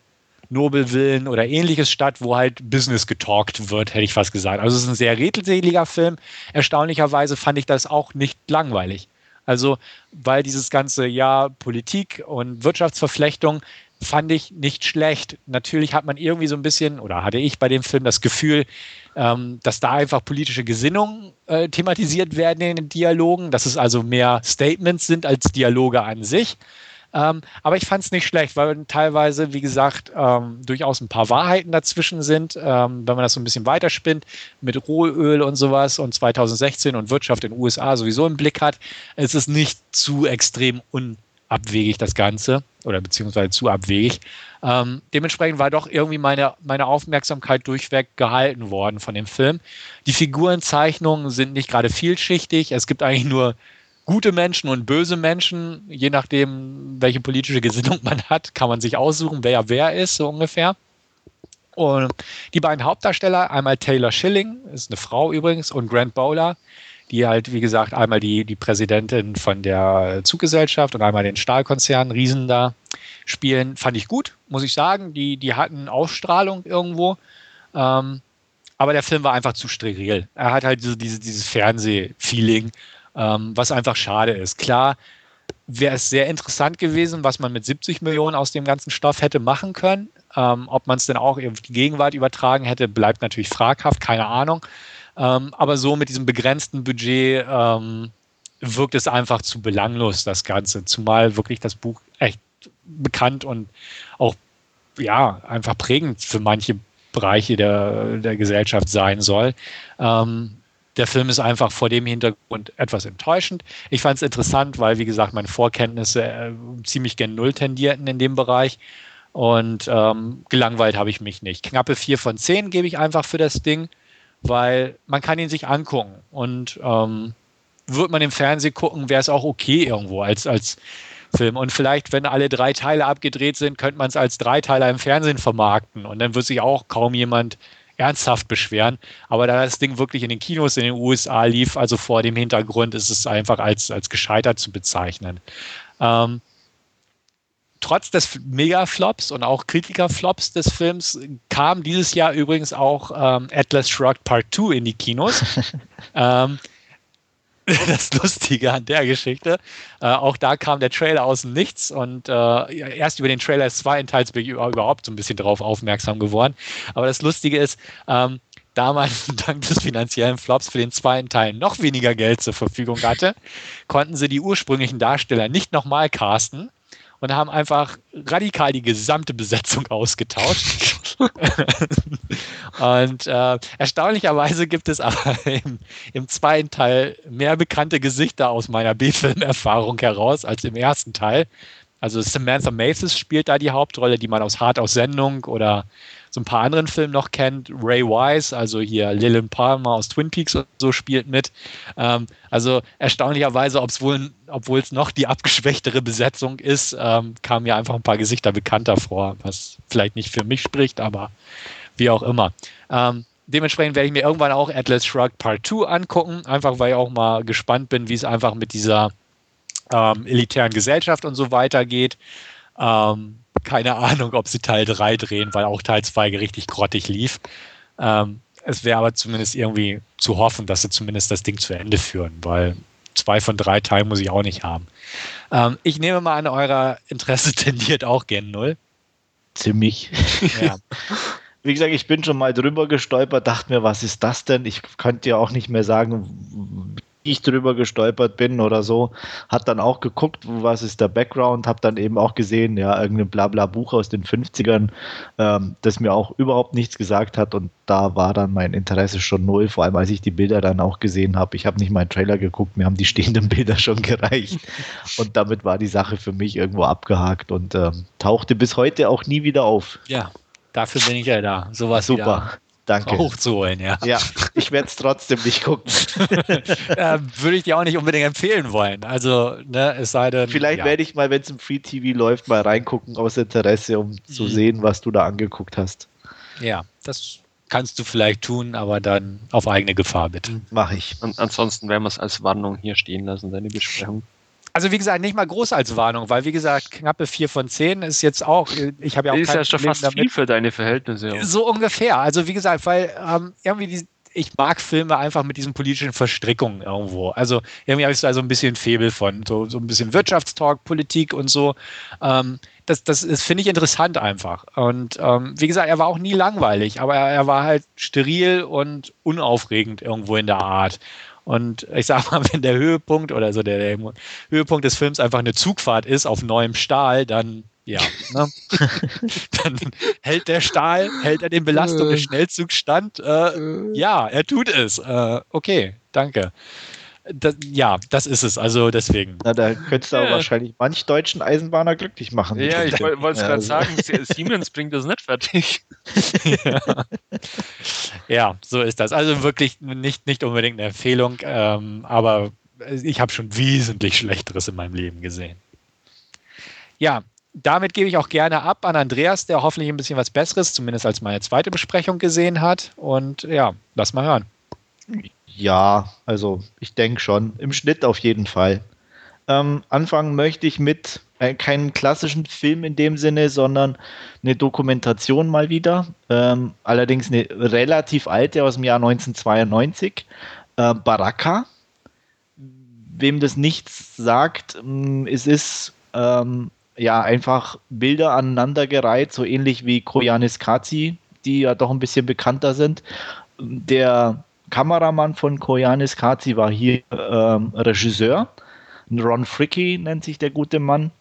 Nobelvillen oder ähnliches statt, wo halt Business getalkt wird, hätte ich fast gesagt. Also es ist ein sehr rätseliger Film. Erstaunlicherweise fand ich das auch nicht langweilig. Also, weil dieses ganze Jahr Politik und Wirtschaftsverflechtung fand ich nicht schlecht. Natürlich hat man irgendwie so ein bisschen, oder hatte ich bei dem Film das Gefühl, ähm, dass da einfach politische Gesinnungen äh, thematisiert werden in den Dialogen, dass es also mehr Statements sind als Dialoge an sich. Ähm, aber ich fand es nicht schlecht, weil teilweise, wie gesagt, ähm, durchaus ein paar Wahrheiten dazwischen sind, ähm, wenn man das so ein bisschen weiterspinnt mit Rohöl und sowas und 2016 und Wirtschaft in den USA sowieso im Blick hat. Es ist nicht zu extrem unabwegig, das Ganze oder beziehungsweise zu abwegig. Ähm, dementsprechend war doch irgendwie meine, meine Aufmerksamkeit durchweg gehalten worden von dem Film. Die Figurenzeichnungen sind nicht gerade vielschichtig. Es gibt eigentlich nur gute Menschen und böse Menschen. Je nachdem, welche politische Gesinnung man hat, kann man sich aussuchen, wer wer ist, so ungefähr. Und die beiden Hauptdarsteller, einmal Taylor Schilling, ist eine Frau übrigens, und Grant Bowler, die halt, wie gesagt, einmal die, die Präsidentin von der Zuggesellschaft und einmal den Stahlkonzern Riesen da spielen, fand ich gut, muss ich sagen. Die, die hatten Ausstrahlung irgendwo. Ähm, aber der Film war einfach zu steril. Er hat halt diese, diese, dieses Fernsehfeeling, ähm, was einfach schade ist. Klar, wäre es sehr interessant gewesen, was man mit 70 Millionen aus dem ganzen Stoff hätte machen können. Ähm, ob man es denn auch in die Gegenwart übertragen hätte, bleibt natürlich fraghaft, keine Ahnung. Ähm, aber so mit diesem begrenzten Budget ähm, wirkt es einfach zu belanglos, das Ganze. Zumal wirklich das Buch echt bekannt und auch ja, einfach prägend für manche Bereiche der, der Gesellschaft sein soll. Ähm, der Film ist einfach vor dem Hintergrund etwas enttäuschend. Ich fand es interessant, weil, wie gesagt, meine Vorkenntnisse äh, ziemlich gen Null tendierten in dem Bereich. Und ähm, gelangweilt habe ich mich nicht. Knappe vier von zehn gebe ich einfach für das Ding weil man kann ihn sich angucken und ähm, wird man im Fernsehen gucken, wäre es auch okay irgendwo als, als Film. Und vielleicht, wenn alle drei Teile abgedreht sind, könnte man es als Dreiteiler im Fernsehen vermarkten und dann wird sich auch kaum jemand ernsthaft beschweren. Aber da das Ding wirklich in den Kinos in den USA lief, also vor dem Hintergrund, ist es einfach als, als gescheitert zu bezeichnen. Ähm, trotz des Mega-Flops und auch Kritiker-Flops des Films kam dieses Jahr übrigens auch ähm, Atlas Shrugged Part 2 in die Kinos. ähm, das Lustige an der Geschichte. Äh, auch da kam der Trailer aus dem Nichts und äh, erst über den Trailer des zweiten Teils bin ich überhaupt so ein bisschen drauf aufmerksam geworden. Aber das Lustige ist, ähm, da man dank des finanziellen Flops für den zweiten Teil noch weniger Geld zur Verfügung hatte, konnten sie die ursprünglichen Darsteller nicht nochmal casten und haben einfach radikal die gesamte Besetzung ausgetauscht. und äh, erstaunlicherweise gibt es aber im, im, zweiten Teil mehr bekannte Gesichter aus meiner B-Film-Erfahrung heraus als im ersten Teil. Also Samantha Mathis spielt da die Hauptrolle, die man aus Hart aus Sendung oder so ein paar anderen Filmen noch kennt. Ray Wise, also hier Lillian Palmer aus Twin Peaks und so spielt mit. Ähm, also erstaunlicherweise, obwohl es noch die abgeschwächtere Besetzung ist, ähm, kamen ja einfach ein paar Gesichter bekannter vor, was vielleicht nicht für mich spricht, aber wie auch immer. Ähm, dementsprechend werde ich mir irgendwann auch Atlas Shrugged Part 2 angucken, einfach weil ich auch mal gespannt bin, wie es einfach mit dieser ähm, elitären Gesellschaft und so weitergeht. Ähm, keine Ahnung, ob sie Teil 3 drehen, weil auch Teil 2 richtig grottig lief. Ähm, es wäre aber zumindest irgendwie zu hoffen, dass sie zumindest das Ding zu Ende führen, weil zwei von drei Teilen muss ich auch nicht haben. Ähm, ich nehme mal an, euer Interesse tendiert auch gen Null. Ziemlich. Ja. Wie gesagt, ich bin schon mal drüber gestolpert, dachte mir, was ist das denn? Ich könnte ja auch nicht mehr sagen, ich drüber gestolpert bin oder so, hat dann auch geguckt, was ist der Background, habe dann eben auch gesehen, ja, irgendein Blabla-Buch aus den 50ern, ähm, das mir auch überhaupt nichts gesagt hat und da war dann mein Interesse schon null, vor allem als ich die Bilder dann auch gesehen habe. Ich habe nicht meinen Trailer geguckt, mir haben die stehenden Bilder schon gereicht und damit war die Sache für mich irgendwo abgehakt und ähm, tauchte bis heute auch nie wieder auf. Ja, dafür bin ich ja da. Sowas Super. Wieder Danke. hochzuholen, ja. Ja, ich werde es trotzdem nicht gucken. äh, Würde ich dir auch nicht unbedingt empfehlen wollen. Also, ne, es sei denn. Vielleicht ja. werde ich mal, wenn es im Free TV läuft, mal reingucken aus Interesse, um zu mhm. sehen, was du da angeguckt hast. Ja, das kannst du vielleicht tun, aber dann auf eigene Gefahr bitte. Mache ich. Und ansonsten werden wir es als Warnung hier stehen lassen, deine Besprechung. Also wie gesagt, nicht mal groß als Warnung, weil wie gesagt, knappe 4 von 10 ist jetzt auch, ich habe ja auch ist ja schon fast damit. viel für deine Verhältnisse. So ungefähr. Also wie gesagt, weil ähm, irgendwie die, ich mag Filme einfach mit diesen politischen Verstrickungen irgendwo. Also irgendwie habe ich da so ein bisschen Febel von, so, so ein bisschen Wirtschaftstalk, Politik und so. Ähm, das, das, das finde ich interessant einfach. Und ähm, wie gesagt, er war auch nie langweilig, aber er, er war halt steril und unaufregend irgendwo in der Art. Und ich sag mal, wenn der Höhepunkt oder so der, der Höhepunkt des Films einfach eine Zugfahrt ist auf neuem Stahl, dann ja, ne? dann hält der Stahl, hält er den Belastung des Schnellzugs stand. Äh, ja, er tut es. Äh, okay, danke das, ja, das ist es. Also deswegen. Na, da könntest du ja. wahrscheinlich manch deutschen Eisenbahner glücklich machen. Ja, ich wollte es gerade sagen, Siemens bringt das nicht fertig. ja. ja. so ist das. Also wirklich nicht, nicht unbedingt eine Empfehlung, ähm, aber ich habe schon wesentlich Schlechteres in meinem Leben gesehen. Ja, damit gebe ich auch gerne ab an Andreas, der hoffentlich ein bisschen was Besseres, zumindest als meine zweite Besprechung gesehen hat. Und ja, lass mal hören. Ja, also ich denke schon. Im Schnitt auf jeden Fall. Ähm, anfangen möchte ich mit äh, keinem klassischen Film in dem Sinne, sondern eine Dokumentation mal wieder. Ähm, allerdings eine relativ alte aus dem Jahr 1992. Äh, Baraka. Wem das nichts sagt, mh, mm, es ist ähm, ja einfach Bilder aneinandergereiht, so ähnlich wie Koyanis Kazi, die ja doch ein bisschen bekannter sind. Der Kameramann von Koyanis Kazi war hier ähm, Regisseur. Ron Fricky nennt sich der gute Mann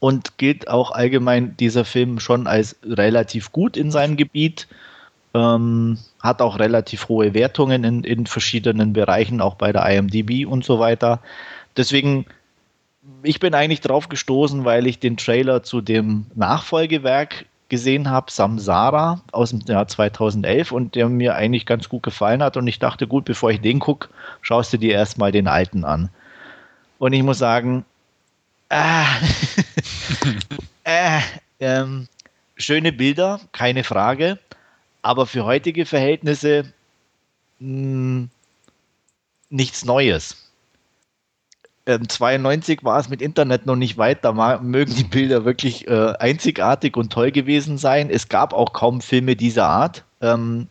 und gilt auch allgemein dieser Film schon als relativ gut in seinem Gebiet. Ähm, hat auch relativ hohe Wertungen in, in verschiedenen Bereichen, auch bei der IMDb und so weiter. Deswegen, ich bin eigentlich drauf gestoßen, weil ich den Trailer zu dem Nachfolgewerk gesehen habe, Samsara aus dem Jahr 2011 und der mir eigentlich ganz gut gefallen hat. Und ich dachte, gut, bevor ich den gucke, schaust du dir erstmal den alten an. Und ich muss sagen, äh, äh, ähm, schöne Bilder, keine Frage, aber für heutige Verhältnisse mh, hm, nichts Neues. 92 ähm, war es mit Internet noch nicht weit, da mögen die Bilder wirklich äh, einzigartig und toll gewesen sein. Es gab auch kaum Filme dieser Art. Ähm,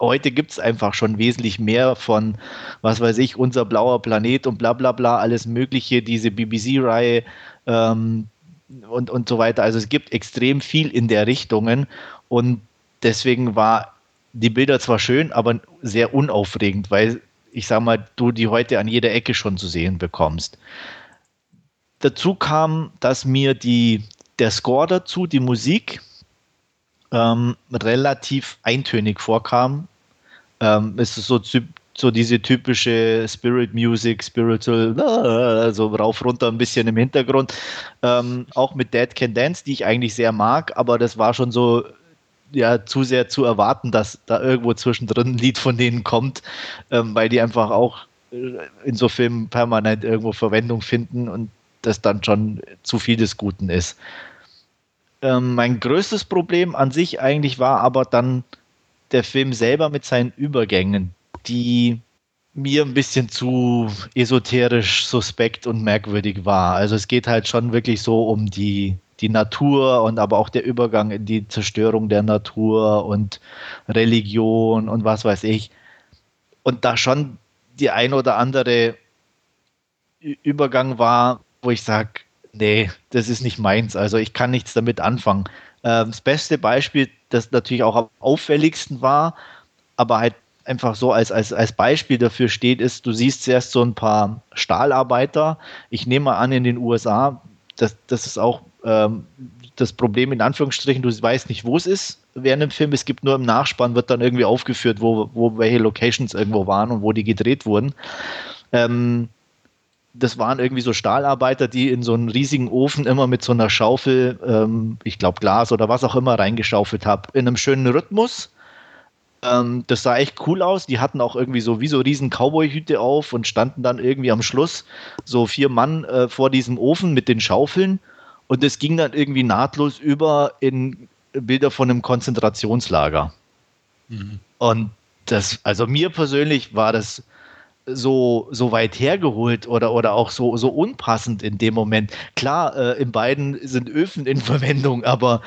heute gibt es einfach schon wesentlich mehr von, was weiß ich, unser blauer Planet und bla bla bla, alles Mögliche, diese BBC-Reihe ähm, und, und so weiter. Also es gibt extrem viel in der Richtungen und deswegen war die Bilder zwar schön, aber sehr unaufregend, weil ich sag mal, du die heute an jeder Ecke schon zu sehen bekommst. Dazu kam, dass mir die, der Score dazu, die Musik, ähm, relativ eintönig vorkam. Ähm, es ist so, so diese typische Spirit Music, Spiritual, äh, so rauf, runter ein bisschen im Hintergrund. Ähm, auch mit Dead Can Dance, die ich eigentlich sehr mag, aber das war schon so ja zu sehr zu erwarten, dass da irgendwo zwischendrin ein Lied von denen kommt, ähm, weil die einfach auch äh, in so Filmen permanent irgendwo Verwendung finden und das dann schon zu viel des Guten ist. Ähm, mein größtes Problem an sich eigentlich war aber dann der Film selber mit seinen Übergängen, die mir ein bisschen zu esoterisch, suspekt und merkwürdig war. Also es geht halt schon wirklich so um die die Natur und aber auch der Übergang in die Zerstörung der Natur und Religion und was weiß ich. Und da schon die ein oder andere Übergang war, wo ich sage, nee, das ist nicht meins. Also ich kann nichts damit anfangen. Ähm, das beste Beispiel, das natürlich auch am auffälligsten war, aber halt einfach so als, als, als Beispiel dafür steht, ist, du siehst zuerst so ein paar Stahlarbeiter. Ich nehme mal an, in den USA, das, das ist auch ähm, das Problem in Anführungsstrichen, du weißt nicht, wo es ist während dem Film. Es gibt nur im Nachspann, wird dann irgendwie aufgeführt, wo, wo welche Locations irgendwo waren und wo die gedreht wurden. Ähm, das waren irgendwie so Stahlarbeiter, die in so einen riesigen Ofen immer mit so einer Schaufel, ähm, ich glaube Glas oder was auch immer, reingeschaufelt haben. In einem schönen Rhythmus. Ähm, das sah echt cool aus. Die hatten auch irgendwie so wie so riesen Cowboy-Hüte auf und standen dann irgendwie am Schluss so vier Mann äh, vor diesem Ofen mit den Schaufeln und es ging dann irgendwie nahtlos über in Bilder von einem Konzentrationslager. Mhm. Und das, also mir persönlich war das so, so weit hergeholt oder, oder auch so, so unpassend in dem Moment. Klar, äh, in beiden sind Öfen in Verwendung, aber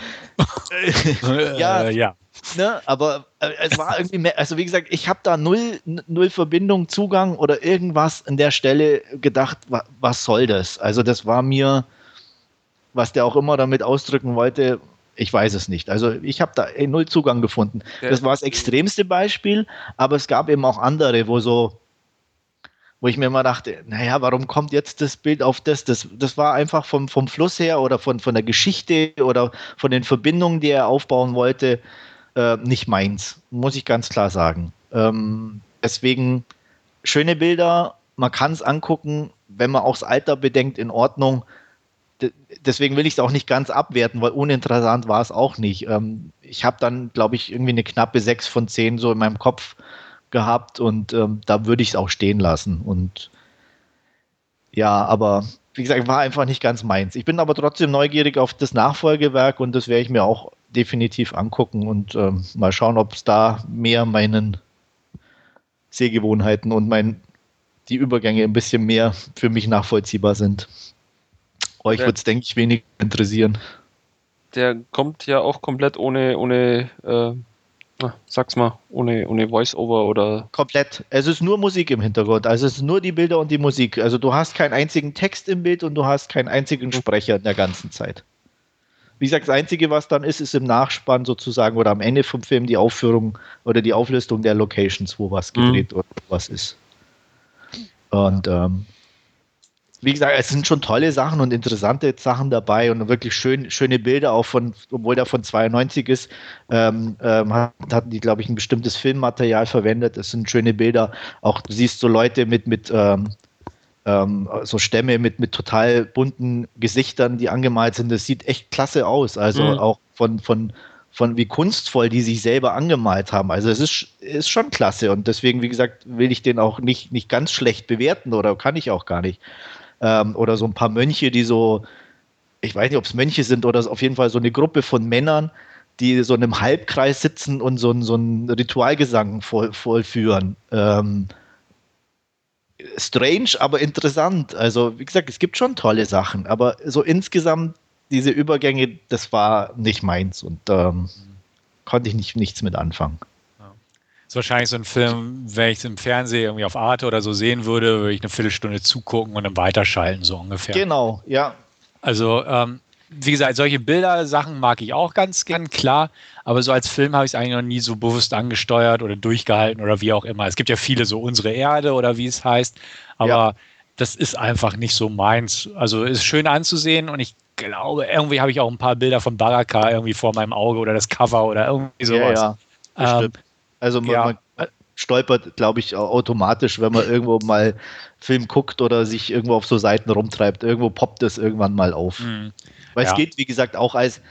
äh, ja, äh, ja. Ne, aber äh, es war irgendwie mehr, also wie gesagt, ich habe da null, null Verbindung, Zugang oder irgendwas an der Stelle gedacht, wa, was soll das? Also das war mir, was der auch immer damit ausdrücken wollte, ich weiß es nicht. Also ich habe da null Zugang gefunden. Ja. Das war das extremste Beispiel, aber es gab eben auch andere, wo so, wo ich mir immer dachte, naja, warum kommt jetzt das Bild auf das? Das, das war einfach vom, vom Fluss her oder von, von der Geschichte oder von den Verbindungen, die er aufbauen wollte, äh, nicht meins, muss ich ganz klar sagen. Ähm, deswegen schöne Bilder, man kann es angucken, wenn man auch das Alter bedenkt, in Ordnung deswegen will ich es auch nicht ganz abwerten, weil uninteressant war es auch nicht. Ähm, ich habe dann, glaube ich, irgendwie eine knappe 6 von 10 so in meinem Kopf gehabt und ähm, da würde ich es auch stehen lassen. Und ja, aber wie gesagt, war einfach nicht ganz meins. Ich bin aber trotzdem neugierig auf das Nachfolgewerk und das werde ich mir auch definitiv angucken und ähm, mal schauen, ob es da mehr meinen Sehgewohnheiten und mein, die Übergänge ein bisschen mehr für mich nachvollziehbar sind. Euch wird es, denke ich, wenig interessieren. Der kommt ja auch komplett ohne, ohne äh, sag's mal, ohne, ohne Voice-Over oder. Komplett. Es ist nur Musik im Hintergrund. Also es ist nur die Bilder und die Musik. Also du hast keinen einzigen Text im Bild und du hast keinen einzigen Sprecher in der ganzen Zeit. Wie gesagt, das Einzige, was dann ist, ist im Nachspann sozusagen oder am Ende vom Film die Aufführung oder die Auflistung der Locations, wo was gedreht mhm. oder was ist. Und ähm, wie gesagt, es sind schon tolle Sachen und interessante Sachen dabei und wirklich schön, schöne Bilder, auch von, obwohl der von 92 ist, ähm, ähm, hatten die, glaube ich, ein bestimmtes Filmmaterial verwendet. Es sind schöne Bilder. Auch du siehst so Leute mit, mit ähm, ähm, so Stämme mit, mit total bunten Gesichtern, die angemalt sind. Das sieht echt klasse aus. Also mhm. auch von, von, von wie kunstvoll die sich selber angemalt haben. Also es ist, ist schon klasse und deswegen, wie gesagt, will ich den auch nicht, nicht ganz schlecht bewerten oder kann ich auch gar nicht ähm, oder so ein paar Mönche, die so, ich weiß nicht, ob es Mönche sind oder auf jeden Fall so eine Gruppe von Männern, die so in einem Halbkreis sitzen und so, so einen Ritualgesang voll, vollführen. Ähm, strange, aber interessant. Also, wie gesagt, es gibt schon tolle Sachen, aber so insgesamt diese Übergänge, das war nicht meins und ähm, konnte ich nicht, nichts mit anfangen. Ist wahrscheinlich so ein Film, wenn ich es im Fernsehen irgendwie auf Arte oder so sehen würde, würde ich eine Viertelstunde zugucken und dann weiterschalten, so ungefähr. Genau, ja. Also, ähm, wie gesagt, solche Bildersachen mag ich auch ganz gern, klar. Aber so als Film habe ich es eigentlich noch nie so bewusst angesteuert oder durchgehalten oder wie auch immer. Es gibt ja viele so unsere Erde oder wie es heißt. Aber ja. das ist einfach nicht so meins. Also ist schön anzusehen und ich glaube, irgendwie habe ich auch ein paar Bilder von Baraka irgendwie vor meinem Auge oder das Cover oder irgendwie sowas. Ja, ja. Ähm, also man, ja. man stolpert, glaube ich, automatisch, wenn man irgendwo mal Film guckt oder sich irgendwo auf so Seiten rumtreibt. Irgendwo poppt es irgendwann mal auf. Mhm. Weil ja. es geht, wie gesagt, auch als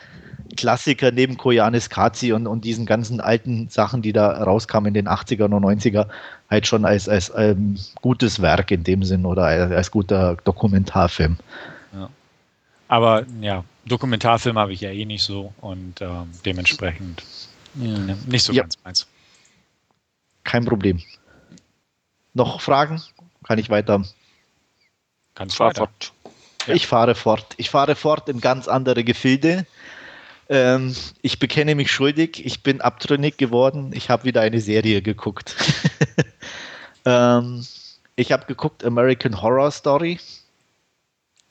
Klassiker neben Koyanis Kazi und, und diesen ganzen alten Sachen, die da rauskamen in den 80er und 90er, halt schon als, als ähm, gutes Werk in dem Sinn oder als, als guter Dokumentarfilm. Ja. Aber ja, Dokumentarfilm habe ich ja eh nicht so und ähm, dementsprechend mh, nicht so ja. ganz meins. Kein Problem. Noch Fragen? Kann ich weiter? Kannst weiter. Fort. Ja. Ich fahre fort. Ich fahre fort in ganz andere Gefilde. Ähm, ich bekenne mich schuldig. Ich bin abtrünnig geworden. Ich habe wieder eine Serie geguckt. ähm, ich habe geguckt American Horror Story,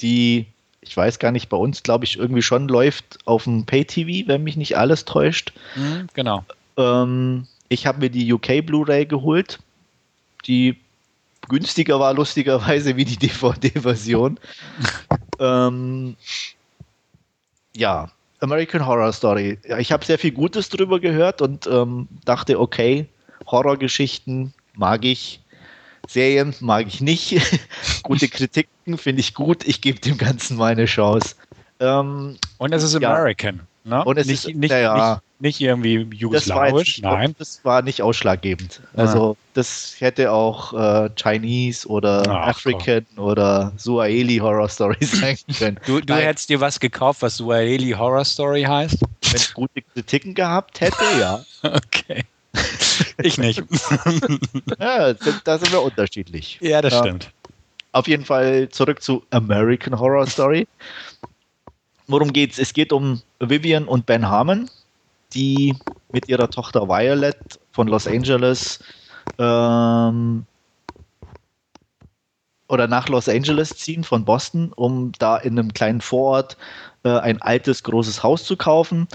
die, ich weiß gar nicht, bei uns glaube ich irgendwie schon läuft auf dem Pay-TV, wenn mich nicht alles täuscht. Mhm, genau. Ähm, ich habe mir die UK Blu-ray geholt, die günstiger war, lustigerweise, wie die DVD-Version. ähm, ja, American Horror Story. Ja, ich habe sehr viel Gutes drüber gehört und ähm, dachte, okay, Horrorgeschichten mag ich. Serien mag ich nicht. Gute Kritiken finde ich gut. Ich gebe dem Ganzen meine Chance. Ähm, und es ist American. Ne? Und es nicht, ist, nicht, ja, nicht, nicht, irgendwie jugoslawisch, das nein. Das war nicht ausschlaggebend. Also ja. das hätte auch äh, Chinese oder Ach, African Gott. oder Suaheli Horror Story sein können. Du, du hättest dir was gekauft, was Suaheli Horror Story heißt? Wenn ich gute Kritiken gehabt hätte, ja. okay. Ich nicht. ja, da sind wir unterschiedlich. Ja, das stimmt. Auf jeden Fall zurück zu American Horror Story. Worum geht's? Es geht um Vivian und Ben Harmon, die mit ihrer Tochter Violet von Los Angeles ähm, oder nach Los Angeles ziehen von Boston, um da in einem kleinen Vorort äh, ein altes, großes Haus zu kaufen.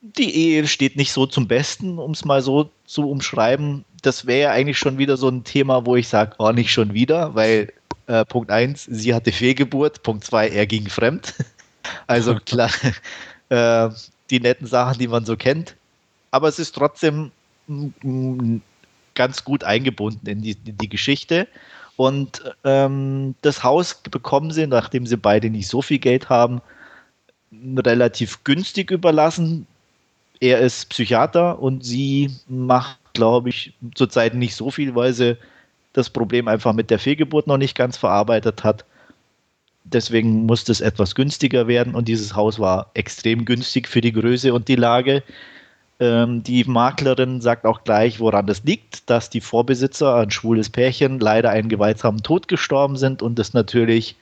Die Ehe steht nicht so zum Besten, um es mal so zu umschreiben. Das wäre eigentlich schon wieder so ein Thema, wo ich sage, oh, nicht schon wieder, weil äh, Punkt 1, sie hatte Fehlgeburt, Punkt 2, er ging fremd. Also klar, äh, die netten Sachen, die man so kennt. Aber es ist trotzdem ganz gut eingebunden in die, in die Geschichte. Und ähm, das Haus bekommen sie, nachdem sie beide nicht so viel Geld haben, relativ günstig überlassen. Er ist Psychiater und sie macht, glaube ich, zurzeit nicht so viel, weil sie das Problem einfach mit der Fehlgeburt noch nicht ganz verarbeitet hat. Deswegen musste es etwas günstiger werden und dieses Haus war extrem günstig für die Größe und die Lage. Ähm, die Maklerin sagt auch gleich, woran das liegt, dass die Vorbesitzer, ein schwules Pärchen, leider einen gewaltsamen Tod gestorben sind und das natürlich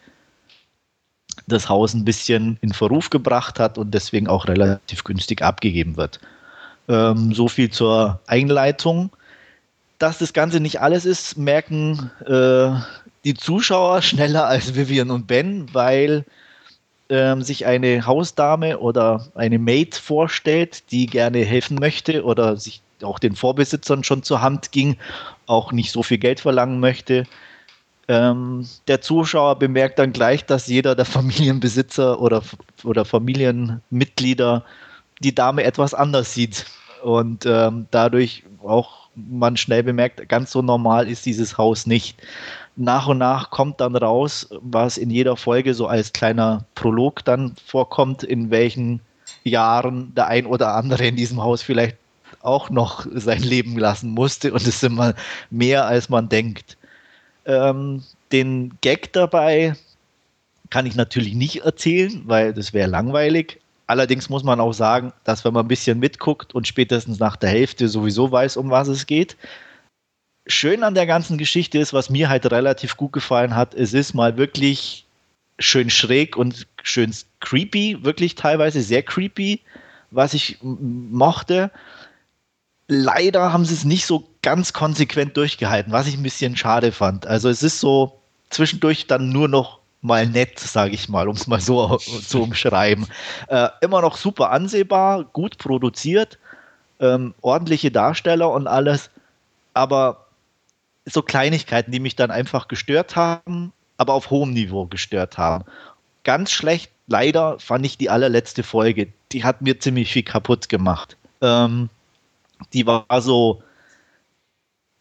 das Haus ein bisschen in Verruf gebracht hat und deswegen auch relativ günstig abgegeben wird. Ähm, so viel zur Einleitung. Dass das Ganze nicht alles ist, merken äh, die Zuschauer schneller als Vivian und Ben, weil ähm, sich eine Hausdame oder eine Maid vorstellt, die gerne helfen möchte oder sich auch den Vorbesitzern schon zur Hand ging, auch nicht so viel Geld verlangen möchte. Ähm, der Zuschauer bemerkt dann gleich, dass jeder der Familienbesitzer oder, oder Familienmitglieder die Dame etwas anders sieht und ähm, dadurch auch man schnell bemerkt, ganz so normal ist dieses Haus nicht nach und nach kommt dann raus, was in jeder Folge so als kleiner Prolog dann vorkommt, in welchen Jahren der ein oder andere in diesem Haus vielleicht auch noch sein Leben lassen musste und es ist immer mehr als man denkt. Ähm, den Gag dabei kann ich natürlich nicht erzählen, weil das wäre langweilig. Allerdings muss man auch sagen, dass wenn man ein bisschen mitguckt und spätestens nach der Hälfte sowieso weiß, um was es geht, schön an der ganzen Geschichte ist, was mir halt relativ gut gefallen hat, es ist mal wirklich schön schräg und schön creepy, wirklich teilweise sehr creepy, was ich mochte. leider haben sie es nicht so ganz konsequent durchgehalten, was ich ein bisschen schade fand. Also es ist so zwischendurch dann nur noch mal nett, sage ich mal, um es mal so zu umschreiben. Äh, immer noch super ansehbar, gut produziert, ähm, ordentliche Darsteller und alles, aber so Kleinigkeiten, die mich dann einfach gestört haben, aber auf hohem Niveau gestört haben. Ganz schlecht, leider, fand ich die allerletzte Folge. Die hat mir ziemlich viel kaputt gemacht. Ähm, die war so,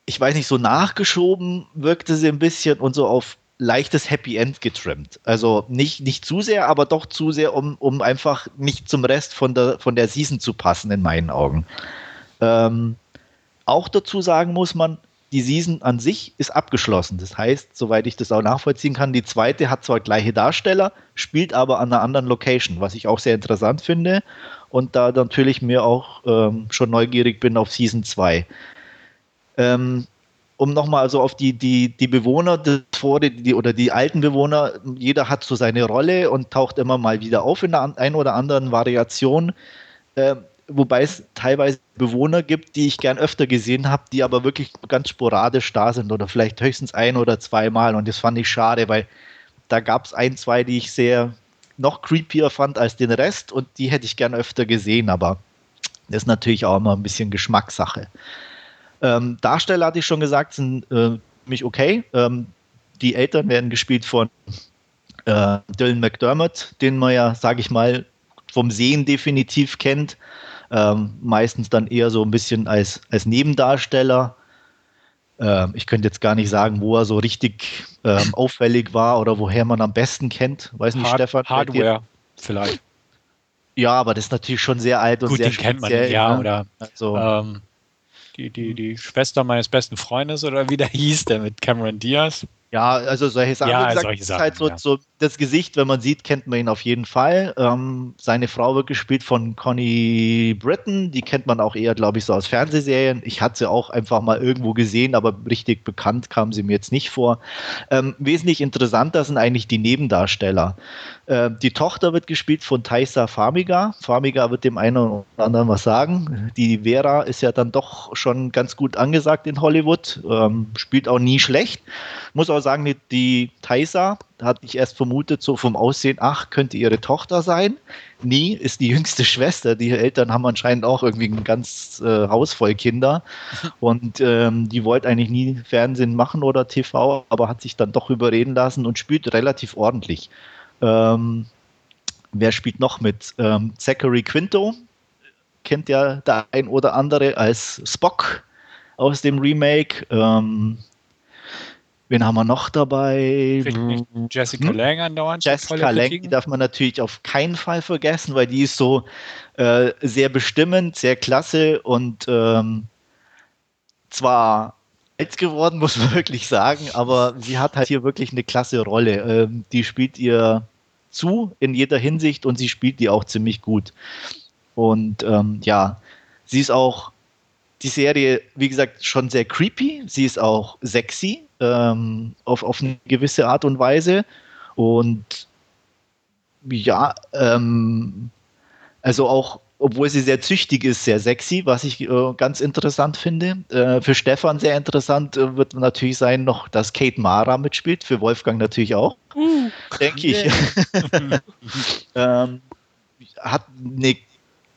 ich weiß nicht, so nachgeschoben wirkte sie ein bisschen und so auf leichtes Happy End getrimmt. Also nicht, nicht zu sehr, aber doch zu sehr, um, um einfach nicht zum Rest von der, von der Season zu passen, in meinen Augen. Ähm, auch dazu sagen muss man, die Season an sich ist abgeschlossen. Das heißt, soweit ich das auch nachvollziehen kann, die zweite hat zwar gleiche Darsteller, spielt aber an einer anderen Location, was ich auch sehr interessant finde und da natürlich mir auch ähm, schon neugierig bin auf Season 2. Ähm, um nochmal also auf die, die, die Bewohner des Fore, die, oder die alten Bewohner, jeder hat so seine Rolle und taucht immer mal wieder auf in der einen oder anderen Variation. Ähm, wobei es teilweise Bewohner gibt, die ich gern öfter gesehen habe, die aber wirklich ganz sporadisch da sind oder vielleicht höchstens ein oder zweimal und das fand ich schade, weil da gab es ein, zwei, die ich sehr noch creepier fand als den Rest und die hätte ich gern öfter gesehen, aber das ist natürlich auch immer ein bisschen Geschmackssache. Ähm, Darsteller hatte ich schon gesagt, sind äh, mich okay. Ähm, die Eltern werden gespielt von äh, Dylan McDermott, den man ja, sage ich mal, vom Sehen definitiv kennt. Ähm, meistens dann eher so ein bisschen als, als Nebendarsteller. Ähm, ich könnte jetzt gar nicht sagen, wo er so richtig ähm, auffällig war oder woher man am besten kennt. Weiß nicht, Hard Stefan. Hardware vielleicht. Ja, aber das ist natürlich schon sehr alt und Gut, sehr den kennt man, ja, ne? oder Also, ähm, die, die, die Schwester meines besten Freundes oder wie der hieß, der mit Cameron Diaz. Ja, also solche Sachen. Ja, gesagt, solche ist Sachen, halt so, ja. so das Gesicht, wenn man sieht, kennt man ihn auf jeden Fall. Ähm, seine Frau wird gespielt von Connie Britton, die kennt man auch eher, glaube ich, so aus Fernsehserien. Ich hatte sie auch einfach mal irgendwo gesehen, aber richtig bekannt kam sie mir jetzt nicht vor. Ähm, wesentlich interessanter sind eigentlich die Nebendarsteller. Äh, die Tochter wird gespielt von Taisa Farmiga. Farmiga wird dem einen oder anderen was sagen. Die Vera ist ja dann doch schon ganz gut angesagt in Hollywood, ähm, spielt auch nie schlecht. Muss auch sagen, die, die Taisa hatte ich erst vermutet, so vom Aussehen, ach, könnte ihre Tochter sein. Nie, ist die jüngste Schwester. Die Eltern haben anscheinend auch irgendwie ein ganz äh, Haus voll Kinder. Und ähm, die wollte eigentlich nie Fernsehen machen oder TV, aber hat sich dann doch überreden lassen und spielt relativ ordentlich. Ähm, wer spielt noch mit? Ähm, Zachary Quinto kennt ja der ein oder andere als Spock aus dem Remake. Ähm, wen haben wir noch dabei? Nicht Jessica Hm? Lang andauernd. Jessica Kritiken? die darf man natürlich auf keinen Fall vergessen, weil die ist so äh, sehr bestimmend, sehr klasse und ähm, zwar alt geworden, muss man wirklich sagen, aber sie hat halt hier wirklich eine klasse Rolle. Ähm, die spielt ihr zu in jeder Hinsicht und sie spielt die auch ziemlich gut. Und ähm, ja, sie ist auch die Serie, wie gesagt, schon sehr creepy. Sie ist auch sexy ähm, auf, auf eine gewisse Art und Weise. Und ja, ähm, also auch, obwohl sie sehr züchtig ist, sehr sexy, was ich äh, ganz interessant finde. Äh, für Stefan sehr interessant äh, wird natürlich sein noch, dass Kate Mara mitspielt, für Wolfgang natürlich auch, denke ich. ähm, hat eine,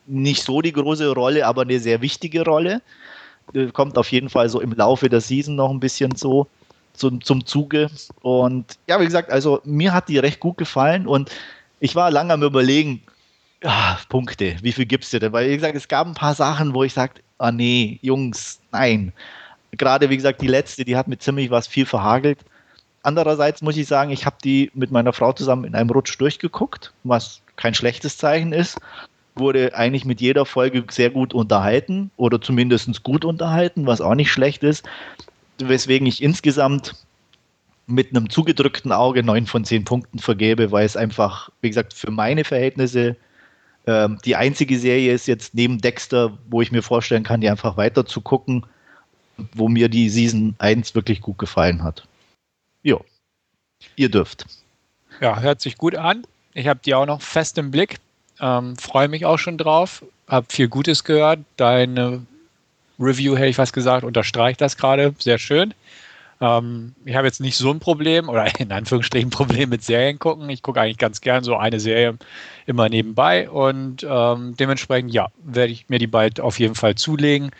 nicht so die große Rolle, aber eine sehr wichtige Rolle. Äh, Kommt auf jeden Fall so im Laufe der Season noch ein bisschen so zum, zum Zuge. Und ja, wie gesagt, also mir hat die recht gut gefallen und ich war lange am Überlegen, ah, Punkte, wie viel gibst du denn? Weil, wie gesagt, es gab ein paar Sachen, wo ich sagte, ah nee, Jungs, nein. Gerade, wie gesagt, die letzte, die hat mir ziemlich was viel verhagelt. Andererseits muss ich sagen, ich habe die mit meiner Frau zusammen in einem Rutsch durchgeguckt, was kein schlechtes Zeichen ist. Wurde eigentlich mit jeder Folge sehr gut unterhalten oder zumindest gut unterhalten, was auch nicht schlecht ist. Weswegen ich insgesamt mit einem zugedrückten Auge neun von zehn Punkten vergebe, weil es einfach, wie gesagt, für meine Verhältnisse ähm, die einzige Serie ist jetzt neben Dexter, wo ich mir vorstellen kann, die einfach weiter zu gucken, wo mir die Season 1 wirklich gut gefallen hat. Jo, ihr dürft. Ja, hört sich gut an. Ich habe die auch noch fest im Blick. Ähm, Freue mich auch schon drauf. Hab viel Gutes gehört. Deine Review, hätte ich was gesagt, unterstreicht das gerade. Sehr schön. Ähm, ich habe jetzt nicht so ein Problem oder in Anführungsstrichen ein Problem mit Serien gucken. Ich gucke eigentlich ganz gern so eine Serie immer nebenbei und ähm, dementsprechend, ja, werde ich mir die bald auf jeden Fall zulegen.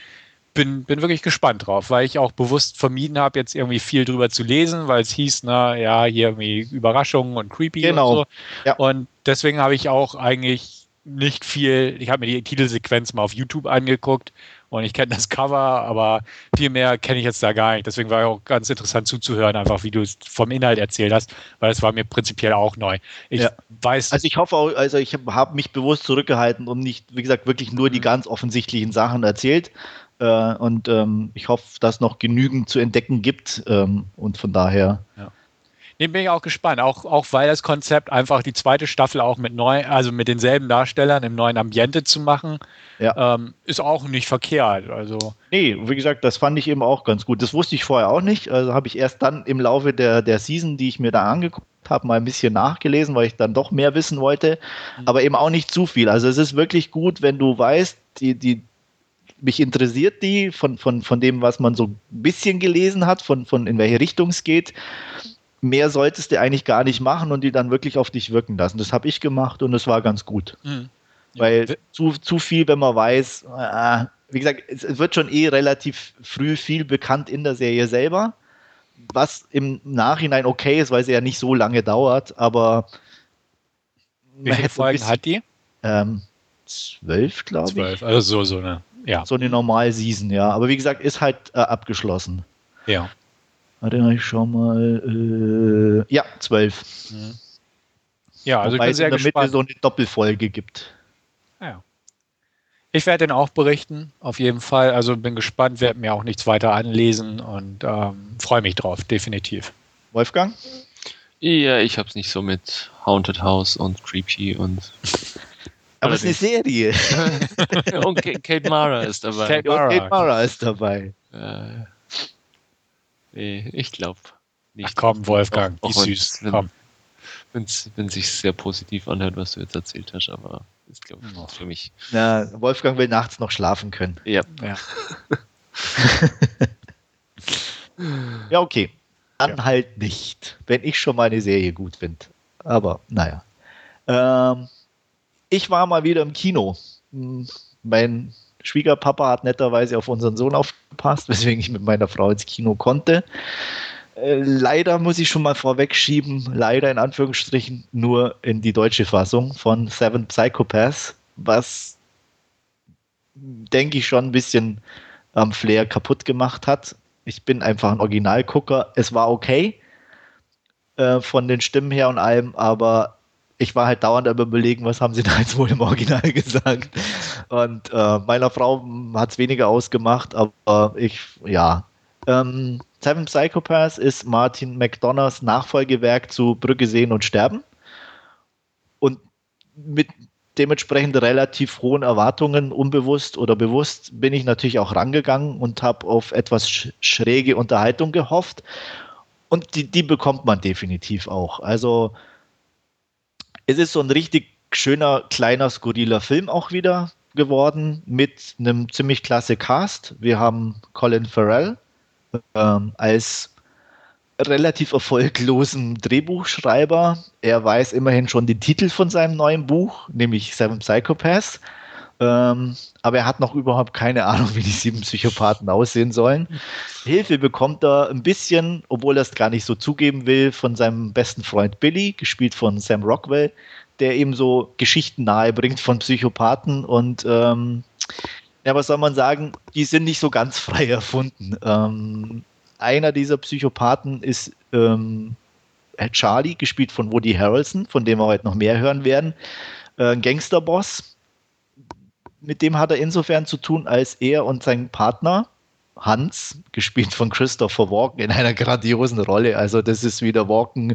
Bin, bin wirklich gespannt drauf, weil ich auch bewusst vermieden habe, jetzt irgendwie viel drüber zu lesen, weil es hieß, na ja, hier irgendwie Überraschungen und creepy genau. und so. Ja. Und deswegen habe ich auch eigentlich nicht viel, ich habe mir die Titelsequenz mal auf YouTube angeguckt und ich kenne das Cover, aber viel mehr kenne ich jetzt da gar nicht. Deswegen war ja auch ganz interessant zuzuhören, einfach wie du es vom Inhalt erzählt hast, weil es war mir prinzipiell auch neu. Ich Ja. weiß, Also ich hoffe auch, also ich habe hab mich bewusst zurückgehalten und nicht, wie gesagt, wirklich nur die ganz offensichtlichen Sachen erzählt. Äh, und ähm, ich hoffe, dass noch genügend zu entdecken gibt. Ähm, und von daher. Nee, bin ich auch gespannt. Auch, auch weil das Konzept einfach die zweite Staffel auch mit neu, also mit denselben Darstellern im neuen Ambiente zu machen, Ja. ähm, ist auch nicht verkehrt. Also Nee, wie gesagt, das fand ich eben auch ganz gut. Das wusste ich vorher auch nicht. Also habe ich erst dann im Laufe der, der Season, die ich mir da angeguckt habe, mal ein bisschen nachgelesen, weil ich dann doch mehr wissen wollte. Aber eben auch nicht zu viel. Also es ist wirklich gut, wenn du weißt, die, die, mich interessiert die von, von, von dem, was man so ein bisschen gelesen hat, von, von in welche Richtung es geht. Mehr solltest du eigentlich gar nicht machen und die dann wirklich auf dich wirken lassen. Das habe ich gemacht und es war ganz gut. hm. Weil zu, zu viel, wenn man weiß, äh, wie gesagt, es, wird schon eh relativ früh viel bekannt in der Serie selber, was im Nachhinein okay ist, weil sie ja nicht so lange dauert, aber wie viele Folgen bisschen- hat die? ähm, zwölf, glaube ich. Zwölf. Also so, so eine, ja. So eine Normal-Season, ja. Aber wie gesagt, ist halt äh, abgeschlossen. ja. Warte, ich schau mal. Äh, ja, zwölf. Mhm. Ja, also ich Wobei bin es sehr in der Mitte gespannt. so eine Doppelfolge gibt. Ja. Ich werde den auch berichten, auf jeden Fall. Also bin gespannt, werde mir auch nichts weiter anlesen und ähm, freue mich drauf, definitiv. Wolfgang? Ja, ich hab's nicht so mit Haunted House und Creepy und. Aber es ist eine Serie. und Ka- Kate Mara ist dabei. Kate- Ja, Kate Mara. Mara ist dabei. Äh, nee, ich glaube nicht. Ach komm, Wolfgang, Auch- wie auch süß. Wenn, Komm. Wenn's, wenn sich sehr positiv anhört, was du jetzt erzählt hast, aber ist, glaube ich, Oh. für mich. Na, Wolfgang will nachts noch schlafen können. Ja, Ja. Ja, okay. Dann halt nicht, wenn ich schon mal eine Serie gut finde. Aber naja. Ähm, ich war mal wieder im Kino. Hm, Mein Schwiegerpapa hat netterweise auf unseren Sohn aufgepasst, weswegen ich mit meiner Frau ins Kino konnte. Äh, leider muss ich schon mal vorwegschieben, leider in Anführungsstrichen nur in die deutsche Fassung von Seven Psychopaths, was denke ich schon ein bisschen am Flair kaputt gemacht hat. Ich bin einfach ein Originalgucker. Es war okay äh, von den Stimmen her und allem, aber ich war halt dauernd am überlegen, was haben sie da jetzt wohl im Original gesagt. Und äh, meiner Frau hat es weniger ausgemacht, aber ich, ja. Ähm, Seven Psychopaths ist Martin McDonoughs Nachfolgewerk zu Brücke sehen und sterben. Und mit dementsprechend relativ hohen Erwartungen, unbewusst oder bewusst, bin ich natürlich auch rangegangen und habe auf etwas sch schräge Unterhaltung gehofft. Und die, die bekommt man definitiv auch. Also es ist so ein richtig schöner, kleiner, skurriler Film auch wieder geworden mit einem ziemlich klasse Cast. Wir haben Colin Farrell ähm, als relativ erfolglosen Drehbuchschreiber. Er weiß immerhin schon den Titel von seinem neuen Buch, nämlich Seven Psychopaths. Ähm, aber er hat noch überhaupt keine Ahnung, wie die sieben Psychopathen aussehen sollen. Hilfe bekommt er ein bisschen, obwohl er es gar nicht so zugeben will, von seinem besten Freund Billy, gespielt von Sam Rockwell, der ihm so Geschichten nahe bringt von Psychopathen und ähm, ja, was soll man sagen, die sind nicht so ganz frei erfunden. Ähm, einer dieser Psychopathen ist ähm, Charlie, gespielt von Woody Harrelson, von dem wir heute noch mehr hören werden. Äh, ein Gangsterboss. Mit dem hat er insofern zu tun, als er und sein Partner Hans, gespielt von Christopher Walken, in einer grandiosen Rolle. Also, das ist wieder Walken.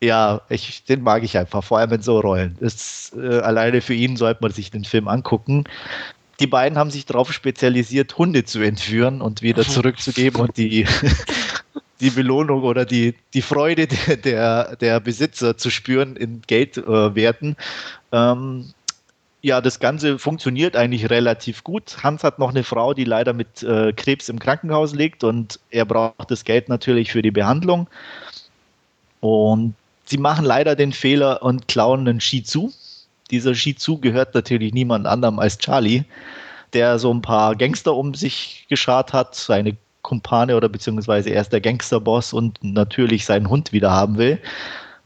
Ja, ich, den mag ich einfach, vor allem in so Rollen. Das, äh, alleine für ihn sollte man sich den Film angucken die beiden haben sich darauf spezialisiert, Hunde zu entführen und wieder zurückzugeben und die, die Belohnung oder die, die Freude der, der, der Besitzer zu spüren in Geldwerten. Äh, ähm, ja, das Ganze funktioniert eigentlich relativ gut. Hans hat noch eine Frau, die leider mit äh, Krebs im Krankenhaus liegt und er braucht das Geld natürlich für die Behandlung. Und sie machen leider den Fehler und klauen einen Shih Tzu. Dieser Shih Tzu gehört natürlich niemand anderem als Charlie, der so ein paar Gangster um sich geschart hat, seine Kumpane oder beziehungsweise er ist der Gangsterboss und natürlich seinen Hund wieder haben will.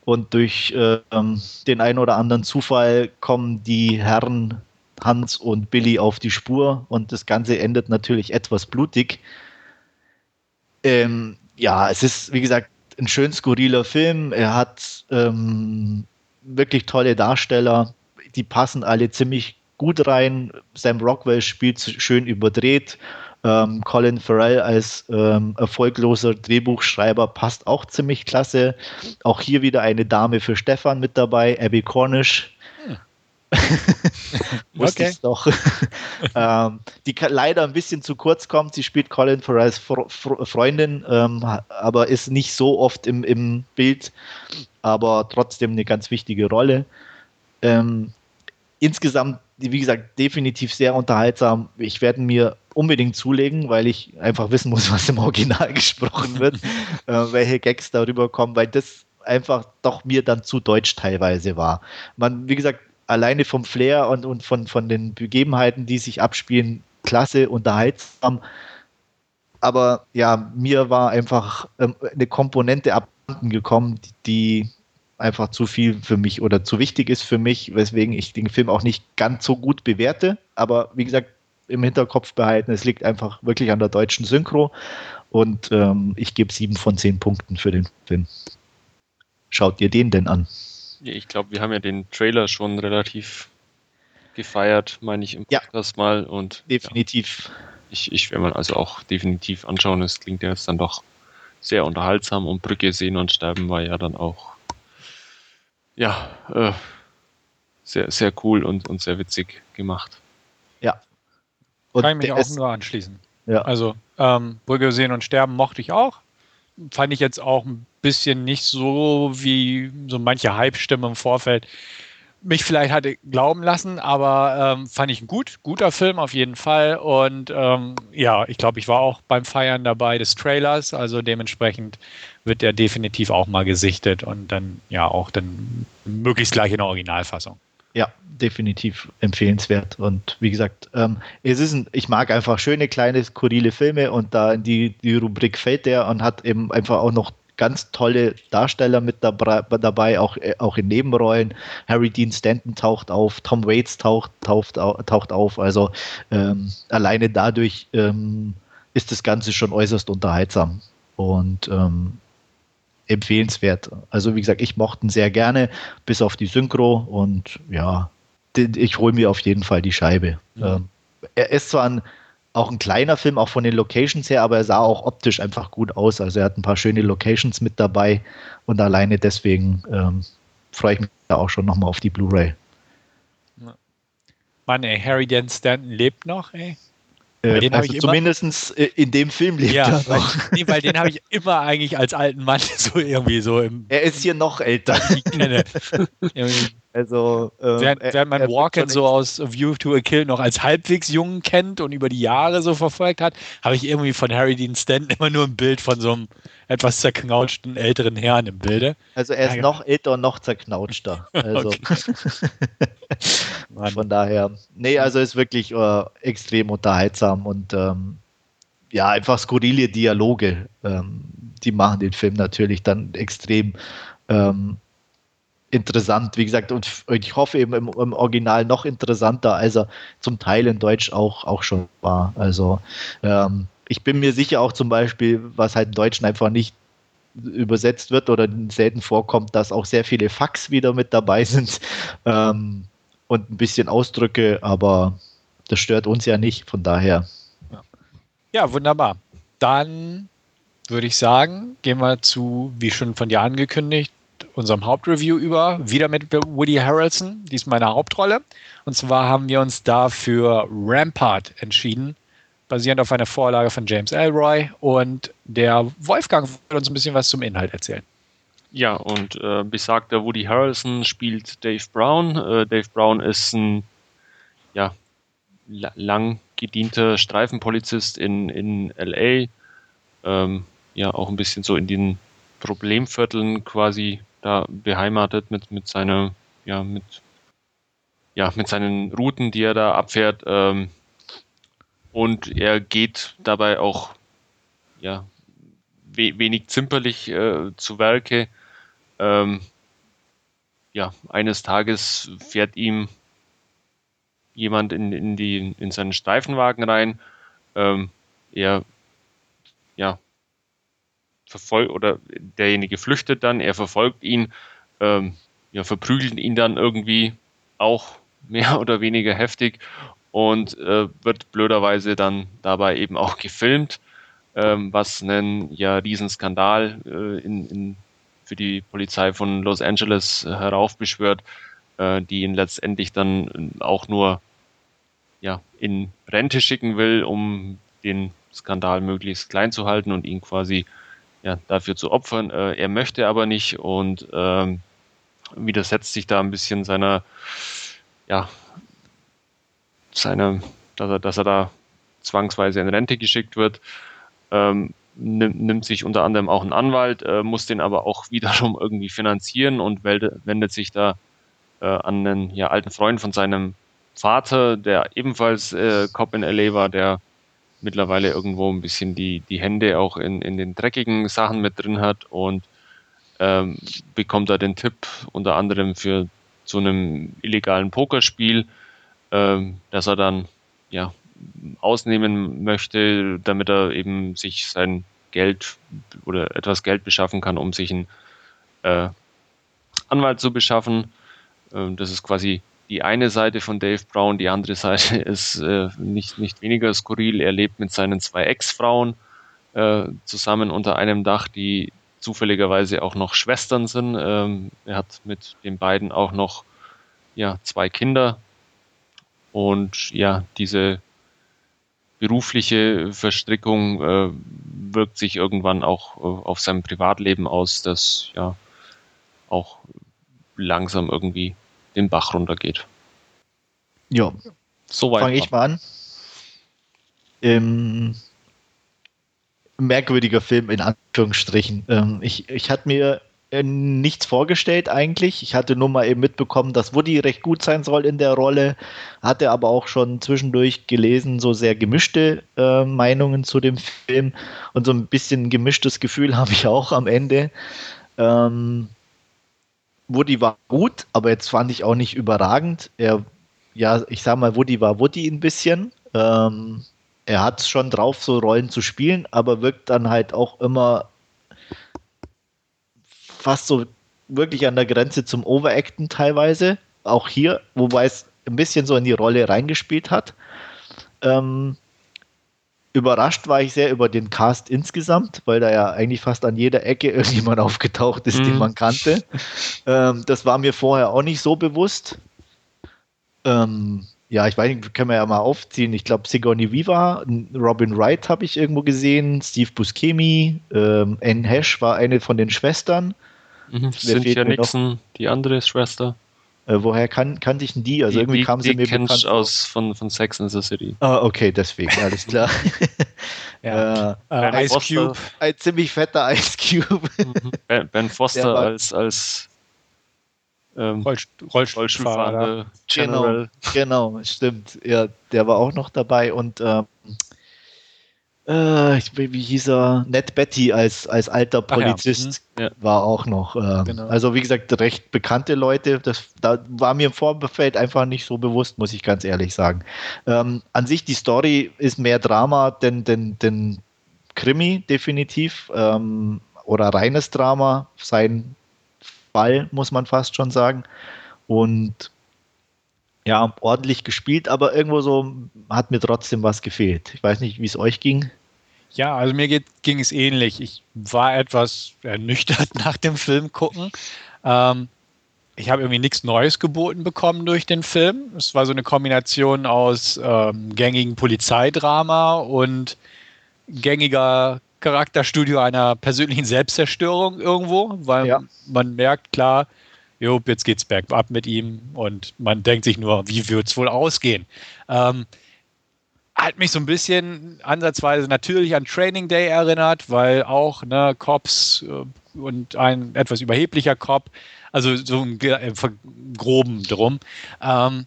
Und durch ähm, den einen oder anderen Zufall kommen die Herren Hans und Billy auf die Spur und das Ganze endet natürlich etwas blutig. Ähm, ja, es ist, wie gesagt, ein schön skurriler Film. Er hat ähm, wirklich tolle Darsteller. Die passen alle ziemlich gut rein. Sam Rockwell spielt schön überdreht. Ähm, Colin Farrell als ähm, erfolgloser Drehbuchschreiber passt auch ziemlich klasse. Auch hier wieder eine Dame für Stefan mit dabei, Abby Cornish. Hm. Wusste okay. ich doch. ähm, die leider ein bisschen zu kurz kommt. Sie spielt Colin Farrells Fre Fre Freundin, ähm, aber ist nicht so oft im, im Bild, aber trotzdem eine ganz wichtige Rolle. Ähm, insgesamt, wie gesagt, definitiv sehr unterhaltsam. Ich werde mir unbedingt zulegen, weil ich einfach wissen muss, was im Original gesprochen wird, äh, welche Gags darüber kommen, weil das einfach doch mir dann zu deutsch teilweise war. Man, wie gesagt, alleine vom Flair und, und von, von den Begebenheiten, die sich abspielen, klasse, unterhaltsam. Aber ja, mir war einfach ähm, eine Komponente abhanden gekommen, die einfach zu viel für mich oder zu wichtig ist für mich, weswegen ich den Film auch nicht ganz so gut bewerte. Aber wie gesagt, im Hinterkopf behalten, es liegt einfach wirklich an der deutschen Synchro. Und ähm, ich gebe sieben von zehn Punkten für den Film. Schaut ihr den denn an? Ich glaube, wir haben ja den Trailer schon relativ gefeiert, meine ich im Podcast ja, mal. Und definitiv. Ja, ich, ich werde mal also auch definitiv anschauen. Es klingt ja jetzt dann doch sehr unterhaltsam und Brücke sehen und sterben war ja dann auch ja äh, sehr, sehr cool und, und sehr witzig gemacht. Ja. Und Kann ich mich auch nur anschließen. Ja. Also ähm, Brücke sehen und sterben mochte ich auch. Fand ich jetzt auch ein bisschen nicht so wie so manche Hype-Stimme im Vorfeld mich vielleicht hatte glauben lassen, aber ähm, fand ich ein gut, guter Film auf jeden Fall. Und ähm, ja, ich glaube, ich war auch beim Feiern dabei des Trailers, also dementsprechend wird der definitiv auch mal gesichtet und dann ja auch dann möglichst gleich in der Originalfassung. Ja, definitiv empfehlenswert. Und wie gesagt, ähm, es ist ein, ich mag einfach schöne, kleine, skurrile Filme und da in die, die Rubrik fällt der und hat eben einfach auch noch ganz tolle Darsteller mit dabei, auch, äh, auch in Nebenrollen. Harry Dean Stanton taucht auf, Tom Waits taucht, taucht, taucht auf. Also ähm, alleine dadurch ähm, ist das Ganze schon äußerst unterhaltsam und ähm, empfehlenswert. Also wie gesagt, ich mochte ihn sehr gerne, bis auf die Synchro und ja, ich hole mir auf jeden Fall die Scheibe. Mhm. er ist zwar ein auch ein kleiner Film, auch von den Locations her, aber er sah auch optisch einfach gut aus. Also er hat ein paar schöne Locations mit dabei und alleine deswegen ähm, freue ich mich da auch schon nochmal auf die Blu-ray. Mann, ey, Harry Dan Stanton lebt noch, ey. Äh, also zumindest in dem Film lebt ja, er noch. Weil, nee, weil den habe ich immer eigentlich als alten Mann so irgendwie so im. Er ist hier noch älter. Also, äh, während, während man Walken so aus View to a Kill noch als halbwegs jung kennt und über die Jahre so verfolgt hat, habe ich irgendwie von Harry Dean Stanton immer nur ein Bild von so einem etwas zerknautschten älteren Herrn im Bilde. Also er ist ja, noch älter und noch zerknautschter. Also von daher, nee, also ist wirklich äh, extrem unterhaltsam und ähm, ja, einfach skurrile Dialoge, ähm, die machen den Film natürlich dann extrem ähm, interessant, wie gesagt, und ich hoffe eben im, im, Original noch interessanter, als er zum Teil in Deutsch auch, auch schon war. Also ähm, ich bin mir sicher auch zum Beispiel, was halt im Deutschen einfach nicht übersetzt wird oder selten vorkommt, dass auch sehr viele Fax wieder mit dabei sind ähm, und ein bisschen Ausdrücke, aber das stört uns ja nicht, von daher. Ja, ja wunderbar. Dann würde ich sagen, gehen wir zu, wie schon von dir angekündigt, unserem Hauptreview über, wieder mit Woody Harrelson, diesmal in der Hauptrolle. Und zwar haben wir uns da für Rampart entschieden, basierend auf einer Vorlage von James Elroy. Und der Wolfgang wird uns ein bisschen was zum Inhalt erzählen. Ja, und äh, besagter Woody Harrelson spielt Dave Brown. Äh, Dave Brown ist ein ja, lang gedienter Streifenpolizist in, in LA, ähm, ja auch ein bisschen so in den Problemvierteln quasi da beheimatet mit, mit seiner, ja, mit, ja, mit seinen Routen, die er da abfährt. Ähm, und er geht dabei auch, ja, we wenig zimperlich äh, zu Werke. Ähm, ja, eines Tages fährt ihm jemand in, in, die, in seinen Streifenwagen rein. Ähm, er ja, verfolgt oder derjenige flüchtet dann, er verfolgt ihn, ähm, ja, verprügelt ihn dann irgendwie auch mehr oder weniger heftig und äh, wird blöderweise dann dabei eben auch gefilmt, ähm, was einen ja Riesenskandal äh, in, in, für die Polizei von Los Angeles heraufbeschwört, äh, die ihn letztendlich dann auch nur ja, in Rente schicken will, um den Skandal möglichst klein zu halten und ihn quasi ja, dafür zu opfern. Äh, er möchte aber nicht und ähm, widersetzt sich da ein bisschen seiner, ja, seiner, dass er, dass er da zwangsweise in Rente geschickt wird. Ähm, nimmt, sich unter anderem auch einen Anwalt, äh, muss den aber auch wiederum irgendwie finanzieren und wendet sich da äh, an einen ja, alten Freund von seinem Vater, der ebenfalls äh, Cop in LA war, der mittlerweile irgendwo ein bisschen die, die Hände auch in, in den dreckigen Sachen mit drin hat und ähm, bekommt da den Tipp unter anderem für zu einem illegalen Pokerspiel, ähm, dass er dann ja ausnehmen möchte, damit er eben sich sein Geld oder etwas Geld beschaffen kann, um sich einen äh, Anwalt zu beschaffen. Ähm, das ist quasi die eine Seite von Dave Brown, die andere Seite ist äh, nicht, nicht weniger skurril. Er lebt mit seinen zwei Ex-Frauen äh, zusammen unter einem Dach, die zufälligerweise auch noch Schwestern sind. Ähm, er hat mit den beiden auch noch ja, zwei Kinder. Und ja, diese berufliche Verstrickung äh, wirkt sich irgendwann auch äh, auf sein Privatleben aus, das ja auch langsam irgendwie den Bach runtergeht. Ja, soweit. Fange ich mal an. Ähm, merkwürdiger Film in Anführungsstrichen. Ähm, ich, ich hatte mir äh, nichts vorgestellt eigentlich. Ich hatte nur mal eben mitbekommen, dass Woody recht gut sein soll in der Rolle. Hatte aber auch schon zwischendurch gelesen, so sehr gemischte äh, Meinungen zu dem Film. Und so ein bisschen gemischtes Gefühl habe ich auch am Ende. Ähm, Woody war gut, aber jetzt fand ich auch nicht überragend. Er, ja, ich sag mal, Woody war Woody ein bisschen. Ähm, er hat es schon drauf, so Rollen zu spielen, aber wirkt dann halt auch immer fast so wirklich an der Grenze zum Overacten teilweise. Auch hier, wobei es ein bisschen so in die Rolle reingespielt hat. Ähm, Überrascht war ich sehr über den Cast insgesamt, weil da ja eigentlich fast an jeder Ecke irgendjemand aufgetaucht ist, mhm. den man kannte. Ähm, das war mir vorher auch nicht so bewusst. Ähm, ja, ich weiß nicht, können wir ja mal aufziehen. Ich glaube, Sigourney Viva, Robin Wright habe ich irgendwo gesehen, Steve Buscemi, ähm, Anne Hash war eine von den Schwestern. Mhm. Cynthia Nixon, die andere Schwester. Äh, woher kann, kannte ich denn die? Also die, irgendwie kam sie mir bekannt aus von, von Sex in the City. Ah, okay, deswegen, alles klar. ja. äh, Ice Foster. Cube. Ein ziemlich fetter Ice Cube. Mhm. ben, ben, Foster als, als ähm, Rollstuhlfahrer. Genau, genau, stimmt. Ja, der war auch noch dabei und ähm, äh, wie hieß er? Ned Betty als, als alter Polizist ja. Mhm. war auch noch. Äh, genau. Also wie gesagt, recht bekannte Leute. Das da war mir im Vorfeld einfach nicht so bewusst, muss ich ganz ehrlich sagen. Ähm, an sich die Story ist mehr Drama, denn, denn, denn Krimi definitiv ähm, oder reines Drama. Sein Fall muss man fast schon sagen. Und ja, ordentlich gespielt, aber irgendwo so hat mir trotzdem was gefehlt. Ich weiß nicht, wie es euch ging. Ja, also mir geht, ging es ähnlich. Ich war etwas ernüchtert nach dem Film gucken. Ähm, ich habe irgendwie nichts Neues geboten bekommen durch den Film. Es war so eine Kombination aus ähm, gängigen Polizeidrama und gängiger Charakterstudio einer persönlichen Selbstzerstörung irgendwo, weil ja. man merkt, klar, jo, jetzt geht's bergab mit ihm und man denkt sich nur, wie wird es wohl ausgehen? Ähm, hat mich so ein bisschen ansatzweise natürlich an Training Day erinnert, weil auch ne, Cops äh, und ein etwas überheblicher Cop, also so ein äh, groben drum. Ähm,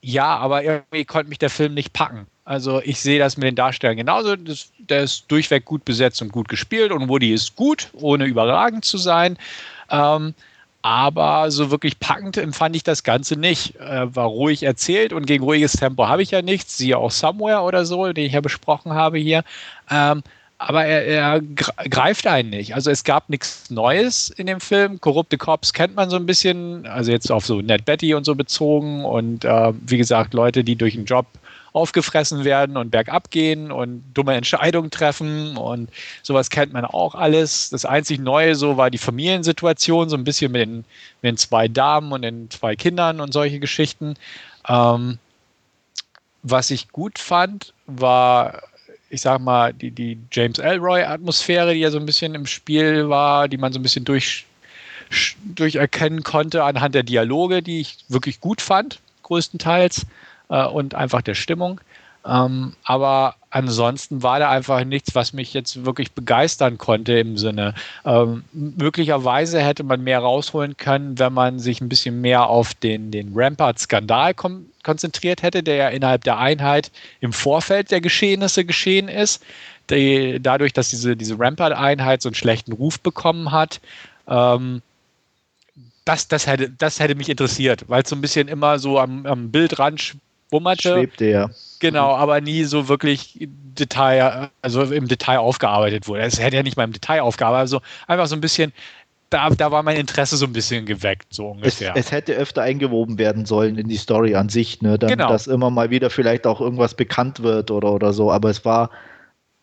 ja, aber irgendwie konnte mich der Film nicht packen. Also ich sehe das mit den Darstellern genauso. Das, der ist durchweg gut besetzt und gut gespielt und Woody ist gut, ohne überragend zu sein. Ähm, aber so wirklich packend empfand ich das Ganze nicht. Äh, war ruhig erzählt und gegen ruhiges Tempo habe ich ja nichts. Siehe auch Somewhere oder so, den ich ja besprochen habe hier. Ähm, aber er, er, greift einen nicht. Also es gab nichts Neues in dem Film. Korrupte Cops kennt man so ein bisschen, also jetzt auf so Ned Betty und so bezogen und äh, wie gesagt Leute, die durch einen Job aufgefressen werden und bergab gehen und dumme Entscheidungen treffen und sowas kennt man auch alles. Das einzig Neue so war die Familiensituation, so ein bisschen mit den, mit den zwei Damen und den zwei Kindern und solche Geschichten. Ähm, was ich gut fand, war, ich sag mal, die, die James Elroy-Atmosphäre, die ja so ein bisschen im Spiel war, die man so ein bisschen durch, durcherkennen konnte anhand der Dialoge, die ich wirklich gut fand, größtenteils äh, und einfach der Stimmung. Ähm, aber ansonsten war da einfach nichts, was mich jetzt wirklich begeistern konnte im Sinne. Ähm, möglicherweise hätte man mehr rausholen können, wenn man sich ein bisschen mehr auf den, den Rampart-Skandal konzentriert hätte, der ja innerhalb der Einheit im Vorfeld der Geschehnisse geschehen ist. Die, dadurch, dass diese, diese Rampart-Einheit so einen schlechten Ruf bekommen hat, ähm, das, das, hätte, das hätte mich interessiert, weil es so ein bisschen immer so am, am Bildrand wummerte. Schwebte, ja. Genau, aber nie so wirklich Detail, also im Detail aufgearbeitet wurde. Es hätte ja nicht mal im Detail aufgearbeitet, also einfach so ein bisschen, da, da war mein Interesse so ein bisschen geweckt, so ungefähr. Es, es hätte öfter eingewoben werden sollen in die Story an sich, ne? Dann, genau. dass immer mal wieder vielleicht auch irgendwas bekannt wird oder, oder so. Aber es war,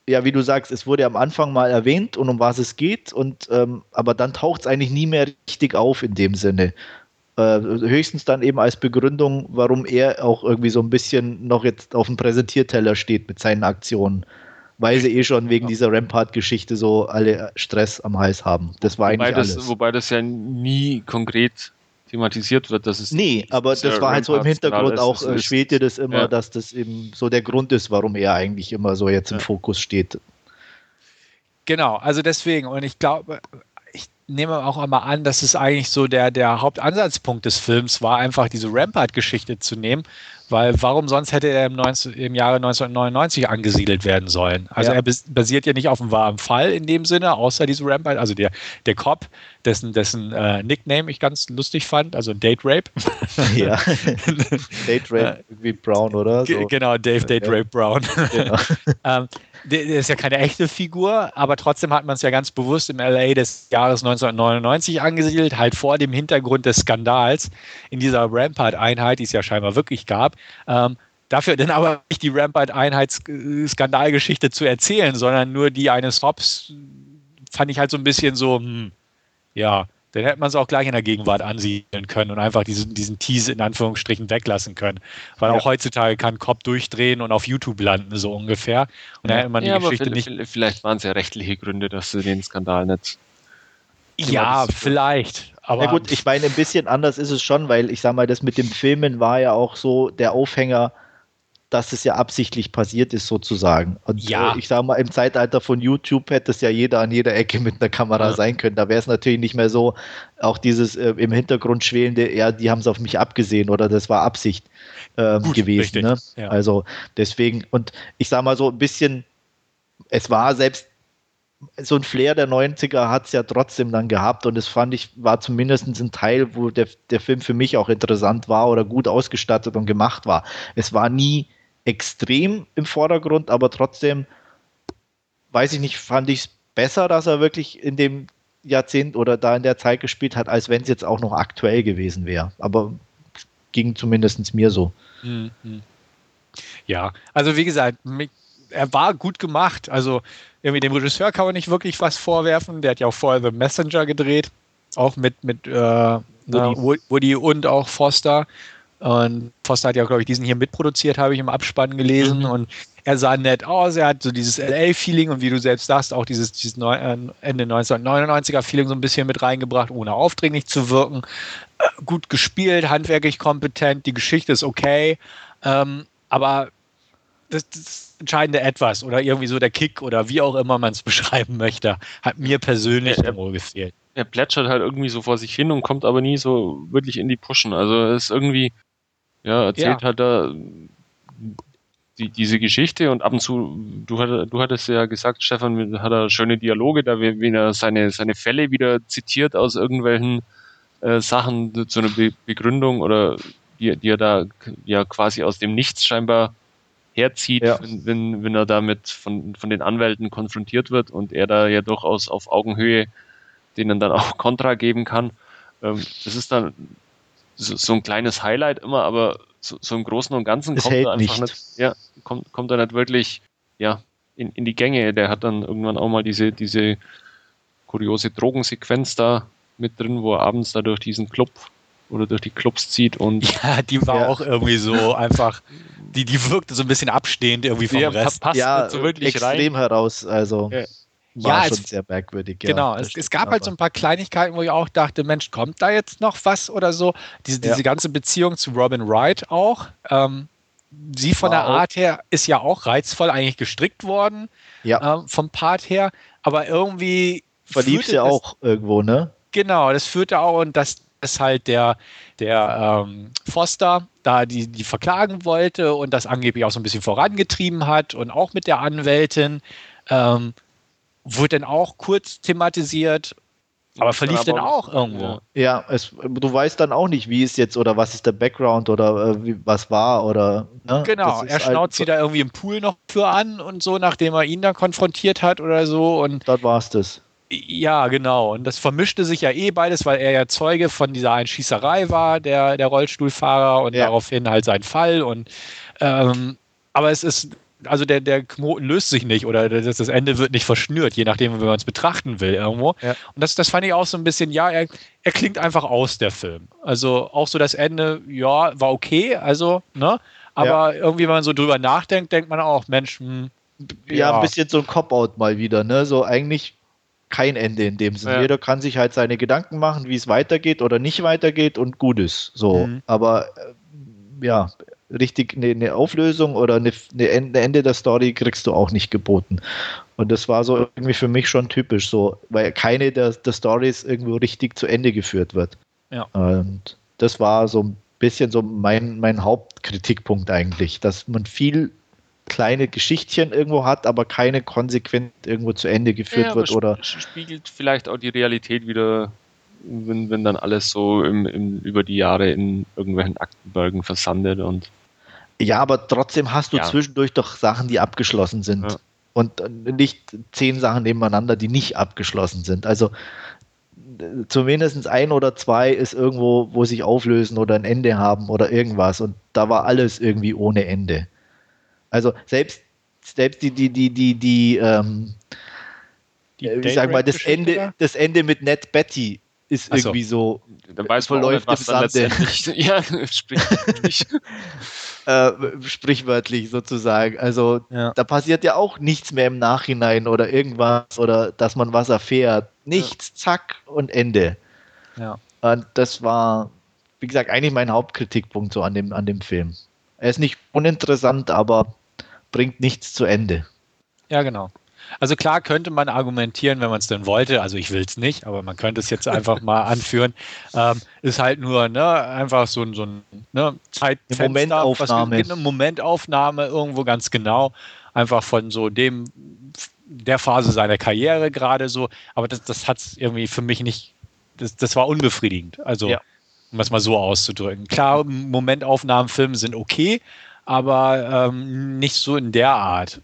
ja, wie du sagst, es wurde am Anfang mal erwähnt und um was es geht, und ähm, aber dann taucht es eigentlich nie mehr richtig auf in dem Sinne. Äh, höchstens dann eben als Begründung, warum er auch irgendwie so ein bisschen noch jetzt auf dem Präsentierteller steht mit seinen Aktionen. Weil sie eh schon wegen dieser Rampart-Geschichte so alle Stress am Hals haben. Das war wobei eigentlich das, alles. Wobei das ja nie konkret thematisiert wird, dass es. Nee, aber das war halt so im Hintergrund auch, äh, schwelte das immer, ja. dass das eben so der Grund ist, warum er eigentlich immer so jetzt im ja. Fokus steht. Genau, also deswegen, und ich glaube, nehme auch einmal an, dass es eigentlich so der, der Hauptansatzpunkt des Films war, einfach diese Rampart-Geschichte zu nehmen, weil warum sonst hätte er im, 19, im Jahre 1999 angesiedelt werden sollen? Also ja. er basiert ja nicht auf einem wahren Fall in dem Sinne, außer diese Rampart, also der, der Cop, dessen, dessen äh, Nickname ich ganz lustig fand, also Date Rape. Ja, Date Rape wie Brown, oder? So. Genau, Dave Date ja. Rape Brown. Genau. ähm, der ist ja keine echte Figur, aber trotzdem hat man es ja ganz bewusst im LA des Jahres 1999 angesiedelt, halt vor dem Hintergrund des Skandals in dieser Rampart-Einheit, die es ja scheinbar wirklich gab. Ähm, dafür dann aber nicht die Rampart-Einheits-Skandalgeschichte zu erzählen, sondern nur die eines Hobbs, fand ich halt so ein bisschen so, hm, ja, dann hätte man es auch gleich in der Gegenwart ansiedeln können und einfach diesen, diesen Tease in Anführungsstrichen weglassen können. Weil ja. auch heutzutage kann Cop durchdrehen und auf YouTube landen, so ungefähr. Und dann hätte man die ja, Geschichte nicht. Vielleicht waren es ja rechtliche Gründe, dass sie den Skandal nicht. Ja, vielleicht. Aber ja gut, ich meine, ein bisschen anders ist es schon, weil ich sage mal, das mit dem Filmen war ja auch so der Aufhänger, dass es ja absichtlich passiert ist, sozusagen. Und ja. äh, ich sage mal, im Zeitalter von YouTube hätte es ja jeder an jeder Ecke mit einer Kamera ja. sein können. Da wäre es natürlich nicht mehr so, auch dieses äh, im Hintergrund schwelende, ja, die haben es auf mich abgesehen oder das war Absicht ähm, Gut, gewesen. Ne? Ja. Also deswegen, und ich sage mal so ein bisschen, es war selbst so ein Flair der 90er hat es ja trotzdem dann gehabt und das fand ich, war zumindest ein Teil, wo der, der Film für mich auch interessant war oder gut ausgestattet und gemacht war. Es war nie extrem im Vordergrund, aber trotzdem, weiß ich nicht, fand ich es besser, dass er wirklich in dem Jahrzehnt oder da in der Zeit gespielt hat, als wenn es jetzt auch noch aktuell gewesen wäre. Aber ging zumindest mir so. Mhm. Ja, also wie gesagt, er war gut gemacht. Also irgendwie dem Regisseur kann man nicht wirklich was vorwerfen. Der hat ja auch vorher The Messenger gedreht, auch mit, mit äh, Woody, Woody und auch Foster. Und Foster hat ja, glaube ich, diesen hier mitproduziert, habe ich im Abspann gelesen. Mhm. Und er sah nett aus, er hat so dieses LA-Feeling und wie du selbst sagst, auch dieses, dieses Neu äh, Ende 1999er-Feeling so ein bisschen mit reingebracht, ohne aufdringlich zu wirken. Äh, gut gespielt, handwerklich kompetent, die Geschichte ist okay. Ähm, aber das, das entscheidende Etwas oder irgendwie so der Kick oder wie auch immer man es beschreiben möchte, hat mir persönlich ja, wohl gefehlt. Er plätschert halt irgendwie so vor sich hin und kommt aber nie so wirklich in die Pushen. Also ist irgendwie, ja, erzählt ja. halt da die, diese Geschichte und ab und zu, du, hat, du hattest ja gesagt, Stefan, hat er schöne Dialoge, da wie er seine, seine Fälle wieder zitiert aus irgendwelchen äh, Sachen zu einer Be Begründung oder die, die er da ja quasi aus dem Nichts scheinbar herzieht, ja. wenn, wenn, wenn er damit von, von den Anwälten konfrontiert wird und er da ja durchaus auf Augenhöhe denen dann auch Kontra geben kann. Ähm, das ist dann so, so, ein kleines Highlight immer, aber so, so im Großen und Ganzen kommt er einfach nicht. nicht, ja, kommt, kommt er nicht wirklich ja, in, in die Gänge. Der hat dann irgendwann auch mal diese, diese kuriose Drogensequenz da mit drin, wo er abends da durch diesen Club oder durch die Clubs zieht und. Ja, die war ja. auch irgendwie so einfach, die, die wirkte so ein bisschen abstehend irgendwie vom ja, Rest. Passt ja, so wirklich extrem rein. heraus, also. Ja. War ja, schon es, sehr merkwürdig. Ja, genau, es, es, gab halt so ein paar Kleinigkeiten, wo ich auch dachte, Mensch, kommt da jetzt noch was oder so? Diese, diese ganze Beziehung zu Robin Wright auch. Ähm, sie von War der Art her ist ja auch reizvoll eigentlich gestrickt worden. Ja. Ähm, vom Part her. Aber irgendwie. Verliebt sie auch irgendwo, ne? Genau, das führte auch und das ist halt der, der ähm, Foster da die, die verklagen wollte und das angeblich auch so ein bisschen vorangetrieben hat und auch mit der Anwältin. Ähm, wurde dann auch kurz thematisiert, aber verlief dann auch irgendwo. Ja, es, du weißt dann auch nicht, wie es jetzt oder was ist der Background oder äh, wie, was war oder. Ne? Genau, er schnauzt sie da irgendwie im Pool noch für an und so, nachdem er ihn da konfrontiert hat oder so. Und das war's das. Ja, genau. Und das vermischte sich ja eh beides, weil er ja Zeuge von dieser einen Schießerei war, der, der Rollstuhlfahrer und ja. daraufhin halt sein Fall. Und ähm, aber es ist also der, der Knoten löst sich nicht oder das, das Ende wird nicht verschnürt, je nachdem, wie man es betrachten will irgendwo. Ja. Und das, das fand ich auch so ein bisschen, ja, er, er klingt einfach aus, der Film. Also auch so das Ende, ja, war okay, also, ne? Aber ja. irgendwie, wenn man so drüber nachdenkt, denkt man auch, Mensch, hm, ja. ja, ein bisschen so ein Cop-Out mal wieder, ne? So eigentlich kein Ende in dem Sinne. Ja. Jeder kann sich halt seine Gedanken machen, wie es weitergeht oder nicht weitergeht und gut ist. So. Mhm. Aber äh, ja, richtig eine, eine Auflösung oder eine, eine Ende der Story kriegst du auch nicht geboten. Und das war so irgendwie für mich schon typisch, so, weil keine der, der Stories irgendwo richtig zu Ende geführt wird. Ja. Und das war so ein bisschen so mein, mein Hauptkritikpunkt eigentlich, dass man viel kleine Geschichtchen irgendwo hat, aber keine konsequent irgendwo zu Ende geführt ja, wird oder spiegelt vielleicht auch die Realität wieder wenn, wenn dann alles so im, im, über die Jahre in irgendwelchen Aktenbergen versandet und. Ja, aber trotzdem hast du ja. zwischendurch doch Sachen, die abgeschlossen sind. Ja. Und nicht zehn Sachen nebeneinander, die nicht abgeschlossen sind. Also zumindest ein oder zwei ist irgendwo, wo sich auflösen oder ein Ende haben oder irgendwas. Und da war alles irgendwie ohne Ende. Also selbst, selbst die, die, die, die, die, ähm, die ich sag mal, das Ende, das Ende mit Ned Betty ist so. irgendwie so. Dann weiß man verläuft nicht, was im Sande. ja, sprichwörtlich. äh, sprichwörtlich sozusagen. Also ja. da passiert ja auch nichts mehr im Nachhinein oder irgendwas oder dass man was erfährt. Nichts, ja. zack und Ende. Ja. Und das war, wie gesagt, eigentlich mein Hauptkritikpunkt so an dem, an dem Film. Er ist nicht uninteressant, aber bringt nichts zu Ende. Ja, genau. Also klar könnte man argumentieren, wenn man es denn wollte, also ich will es nicht, aber man könnte es jetzt einfach mal anführen, ähm, ist halt nur ne, einfach so, so ein ne, Zeitfenster, eine Momentaufnahme. eine Momentaufnahme irgendwo ganz genau, einfach von so dem der Phase seiner Karriere gerade so, aber das, das hat es irgendwie für mich nicht, das, das war unbefriedigend, also ja. um es mal so auszudrücken. Klar, Momentaufnahmenfilme sind okay, aber ähm, nicht so in der Art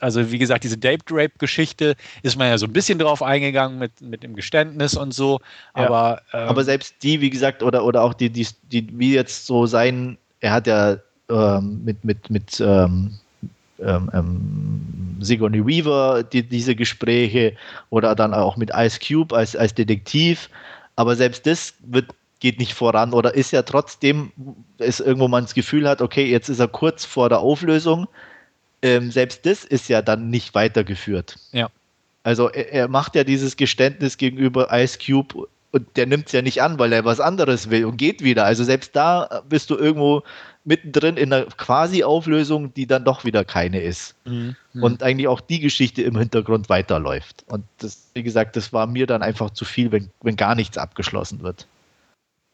also wie gesagt, diese Date Rape-Geschichte ist man ja so ein bisschen drauf eingegangen mit, mit dem Geständnis und so. Aber, ja. ähm, aber selbst die, wie gesagt, oder, oder auch die, die, die, wie jetzt so sein, er hat ja ähm, mit, mit, mit ähm, ähm, ähm, Sigourney Weaver die, diese Gespräche oder dann auch mit Ice Cube als, als Detektiv. Aber selbst das wird geht nicht voran oder ist ja trotzdem, ist irgendwo man das Gefühl hat, okay, jetzt ist er kurz vor der Auflösung. Ähm, selbst das ist ja dann nicht weitergeführt. Ja. Also er, er macht ja dieses Geständnis gegenüber Ice Cube und der nimmt es ja nicht an, weil er was anderes will und geht wieder. Also selbst da bist du irgendwo mittendrin in einer Quasi-Auflösung, die dann doch wieder keine ist. Mhm. Und eigentlich auch die Geschichte im Hintergrund weiterläuft. Und das, wie gesagt, das war mir dann einfach zu viel, wenn, wenn gar nichts abgeschlossen wird.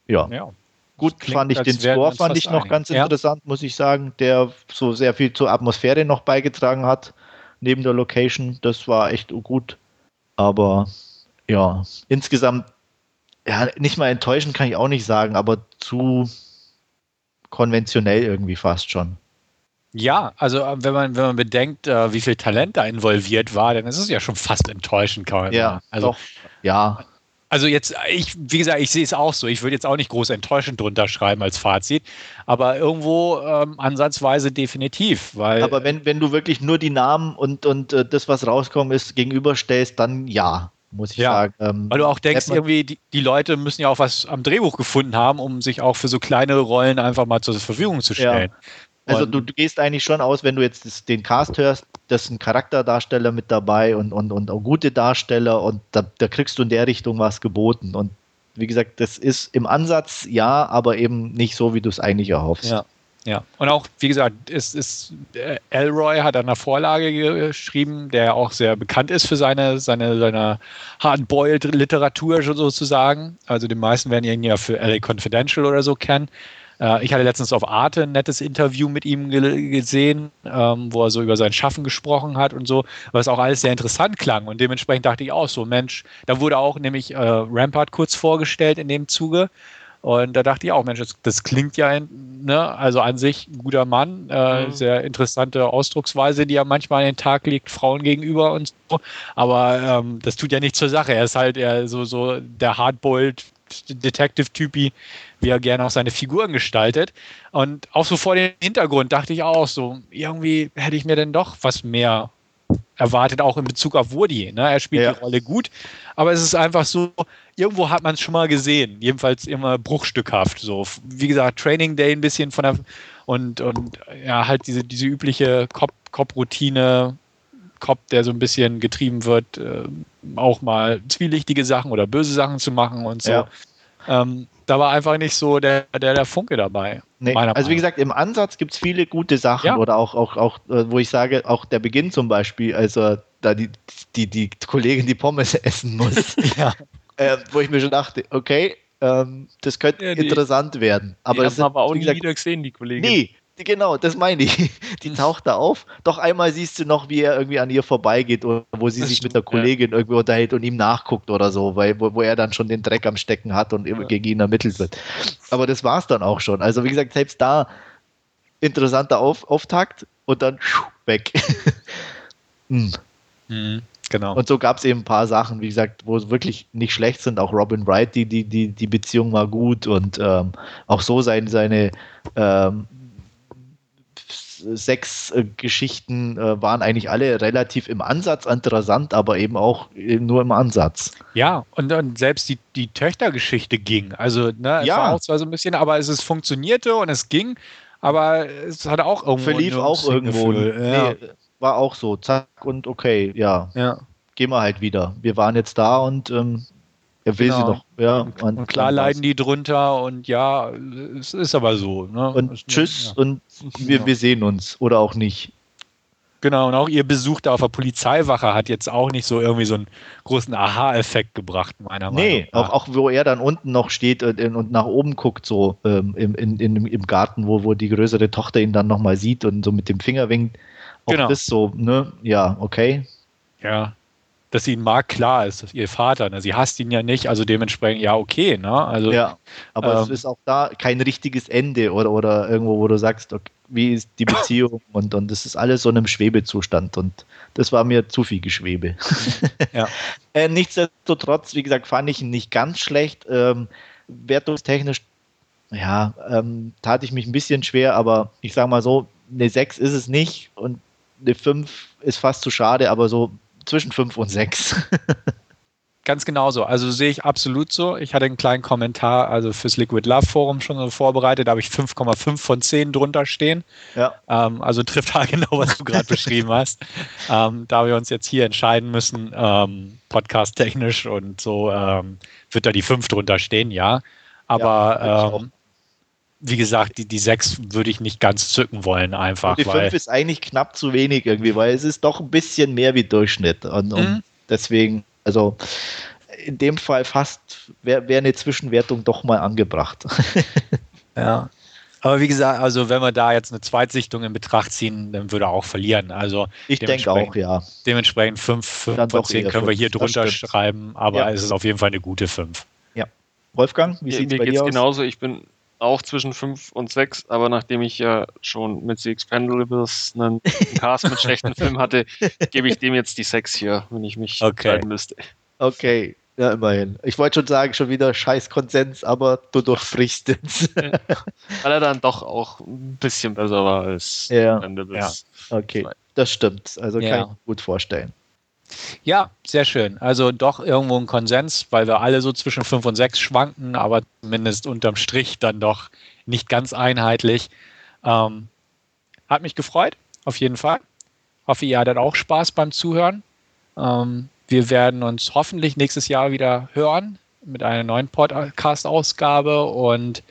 Ja. ja. Gut, klingt, fand ich den Score fand ich noch einig. ganz interessant, ja. muss ich sagen, der so sehr viel zur Atmosphäre noch beigetragen hat, neben der Location. Das war echt gut. Aber ja, insgesamt, ja, nicht mal enttäuschend kann ich auch nicht sagen, aber zu konventionell irgendwie fast schon. Ja, also äh, wenn man, wenn man bedenkt, äh, wie viel Talent da involviert war, dann ist es ja schon fast enttäuschend, kann man Ja, also, doch, ja. Also jetzt, ich, wie gesagt, ich sehe es auch so. Ich würde jetzt auch nicht groß enttäuschend drunter schreiben als Fazit, aber irgendwo ähm, ansatzweise definitiv. Weil, aber wenn, wenn du wirklich nur die Namen und, und äh, das, was rauskommt, ist, gegenüberstellst, dann ja muss ich ja, sagen. Ähm, weil du auch denkst, irgendwie, die, die, Leute müssen ja auch was am Drehbuch gefunden haben, um sich auch für so kleinere Rollen einfach mal zur Verfügung zu stellen. Ja. Also du, du, gehst eigentlich schon aus, wenn du jetzt das, den Cast hörst, das sind Charakterdarsteller mit dabei und, und, und auch gute Darsteller und da, da kriegst du in der Richtung was geboten. Und wie gesagt, das ist im Ansatz ja, aber eben nicht so, wie du es eigentlich erhoffst. Ja. Ja, und auch, wie gesagt, ist, ist, äh, Elroy hat an der Vorlage geschrieben, der auch sehr bekannt ist für seine, seine, seine Hardboiled-Literatur sozusagen. Also die meisten werden ihn ja für LA Confidential oder so kennen. Äh, ich hatte letztens auf Arte ein nettes Interview mit ihm gesehen, ähm, wo er so über sein Schaffen gesprochen hat und so, was auch alles sehr interessant klang. Und dementsprechend dachte ich auch so, Mensch, da wurde auch nämlich äh, Rampart kurz vorgestellt in dem Zuge. Und da dachte ich auch, Mensch, das, das klingt ja, ne, also an sich ein guter Mann, äh, mhm. sehr interessante Ausdrucksweise, die er manchmal an den Tag legt, Frauen gegenüber und so. Aber ähm, das tut ja nichts zur Sache. Er ist halt eher so, so der Hardboiled Detective-Typi, wie er gerne auch seine Figuren gestaltet. Und auch so vor dem Hintergrund dachte ich auch so, irgendwie hätte ich mir denn doch was mehr erwartet, auch in Bezug auf Woody. Ne? Er spielt ja. die Rolle gut, aber es ist einfach so, irgendwo hat man es schon mal gesehen, jedenfalls immer bruchstückhaft. So, wie gesagt, Training Day ein bisschen von der und, und ja, halt diese, diese übliche Cop-Routine, Cop, der so ein bisschen getrieben wird, äh, auch mal zwielichtige Sachen oder böse Sachen zu machen und so. Ja. Ähm, da war einfach nicht so der, der, der Funke dabei. Nee, also wie gesagt, im Ansatz gibt es viele gute Sachen ja. oder auch, auch, auch, äh, wo ich sage, auch der Beginn zum Beispiel, also da die, die, die Kollegin die Pommes essen muss. ja. Äh, wo ich mir schon dachte, okay, ähm, das könnte ja, die, interessant werden. Aber die haben aber auch nie gesagt, wieder gesehen, die Kollegin. Nee, genau, das meine ich. Die taucht da auf. Doch einmal siehst du noch, wie er irgendwie an ihr vorbeigeht oder wo sie das sich stimmt, mit der Kollegin ja. irgendwie unterhält und ihm nachguckt oder so, weil, wo, wo er dann schon den Dreck am Stecken hat und ja. gegen ihn ermittelt wird. Aber das war es dann auch schon. Also wie gesagt, selbst da interessanter auf, Auftakt und dann weg. hm. Mhm. Genau. Und so gab es eben ein paar Sachen, wie gesagt, wo es wirklich nicht schlecht sind. Auch Robin Wright, die, die, die, die Beziehung war gut und ähm, auch so sein, seine ähm, sechs äh, Geschichten äh, waren eigentlich alle relativ im Ansatz interessant, aber eben auch äh, nur im Ansatz. Ja, und, und selbst die, die Töchtergeschichte ging. Also, ne, es ja. war auch zwar so ein bisschen, aber es, es funktionierte und es ging, aber es hatte auch irgendwo. Verlief auch irgendwo. Ja. Nee, war auch so, zack und okay, ja. Ja. Gehen wir halt wieder. Wir waren jetzt da und ähm, er will genau. sie doch, ja. Und, und klar leiden die drunter und ja, es ist aber so. Ne? Und es, tschüss ja. und wir, wir sehen uns oder auch nicht. Genau, und auch ihr Besuch da auf der Polizeiwache hat jetzt auch nicht so irgendwie so einen großen Aha-Effekt gebracht, meiner nee, Meinung nach. Nee, auch, auch wo er dann unten noch steht und, und nach oben guckt, so ähm, im, in, in, im Garten, wo, wo die größere Tochter ihn dann nochmal sieht und so mit dem Finger winkt. Auch genau. das so, ne, ja, okay. Ja, dass sie ihn mag, klar ist, ihr Vater. Ne? Sie hasst ihn ja nicht, also dementsprechend, ja, okay. Ne? Also, ja, aber ähm, es ist auch da kein richtiges Ende oder, oder irgendwo, wo du sagst, okay, wie ist die Beziehung und, und das ist alles so in einem Schwebezustand und das war mir zu viel Geschwebe. Ja. äh, nichtsdestotrotz, wie gesagt, fand ich ihn nicht ganz schlecht. Ähm, wertungstechnisch, ja, ähm, tat ich mich ein bisschen schwer, aber ich sage mal so, eine 6 ist es nicht und eine 5 ist fast zu schade, aber so zwischen 5 und 6. ganz genauso. Also sehe ich absolut so. Ich hatte einen kleinen Kommentar, also fürs Liquid Love Forum schon so vorbereitet, da habe ich 5,5 von 10 drunter stehen. Ja. Ähm, also trifft da genau, was du gerade beschrieben hast. Ähm, da wir uns jetzt hier entscheiden müssen, ähm, podcast-technisch und so, ähm, wird da die 5 drunter stehen, ja. Aber ja, wie gesagt, die, die 6 würde ich nicht ganz zücken wollen, einfach. Und die 5 ist eigentlich knapp zu wenig irgendwie, weil es ist doch ein bisschen mehr wie Durchschnitt. Und, und mhm. deswegen, also in dem Fall fast wäre wär eine Zwischenwertung doch mal angebracht. ja. Aber wie gesagt, also wenn wir da jetzt eine Zweitsichtung in Betracht ziehen, dann würde er auch verlieren. Also ich denke auch, ja. Dementsprechend 5 von 10 können wir hier drunter schreiben, aber ja. es ist auf jeden Fall eine gute 5. Ja. Wolfgang, wie sieht es bei dir aus? genauso. Ich bin auch zwischen 5 und 6, aber nachdem ich ja schon mit The Expendables einen Cast mit schlechten Film hatte, gebe ich dem jetzt die 6 hier, wenn ich mich okay. entscheiden müsste. Okay, ja, immerhin. Ich wollte schon sagen, schon wieder scheiß Konsens, aber du durchbrichst es. Weil er dann doch auch ein bisschen besser war als ja. Ja. Okay, das stimmt. Also ja. kann ich mir gut vorstellen. Ja, sehr schön. Also doch irgendwo ein Konsens, weil wir alle so zwischen 5 und 6 schwanken, aber zumindest unterm Strich dann doch nicht ganz einheitlich. Ähm, hat mich gefreut, auf jeden Fall. Hoffe, ihr hattet auch Spaß beim Zuhören. Ähm, wir werden uns hoffentlich nächstes Jahr wieder hören mit einer neuen Podcast-Ausgabe und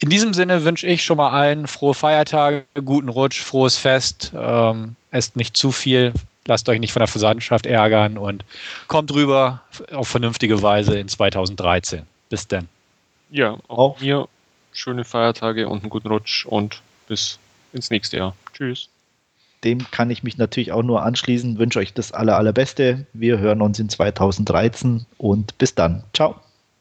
in diesem Sinne wünsche ich schon mal allen frohe Feiertage, guten Rutsch, frohes Fest. Ähm, esst nicht zu viel, lasst euch nicht von der Versandschaft ärgern und kommt rüber auf vernünftige Weise in 2013. Bis dann. Ja, auch, auch mir schöne Feiertage und einen guten Rutsch und bis ins nächste Jahr. Tschüss. Dem kann ich mich natürlich auch nur anschließen. Wünsche euch das aller, allerbeste. Wir hören uns in 2013 und bis dann. Ciao.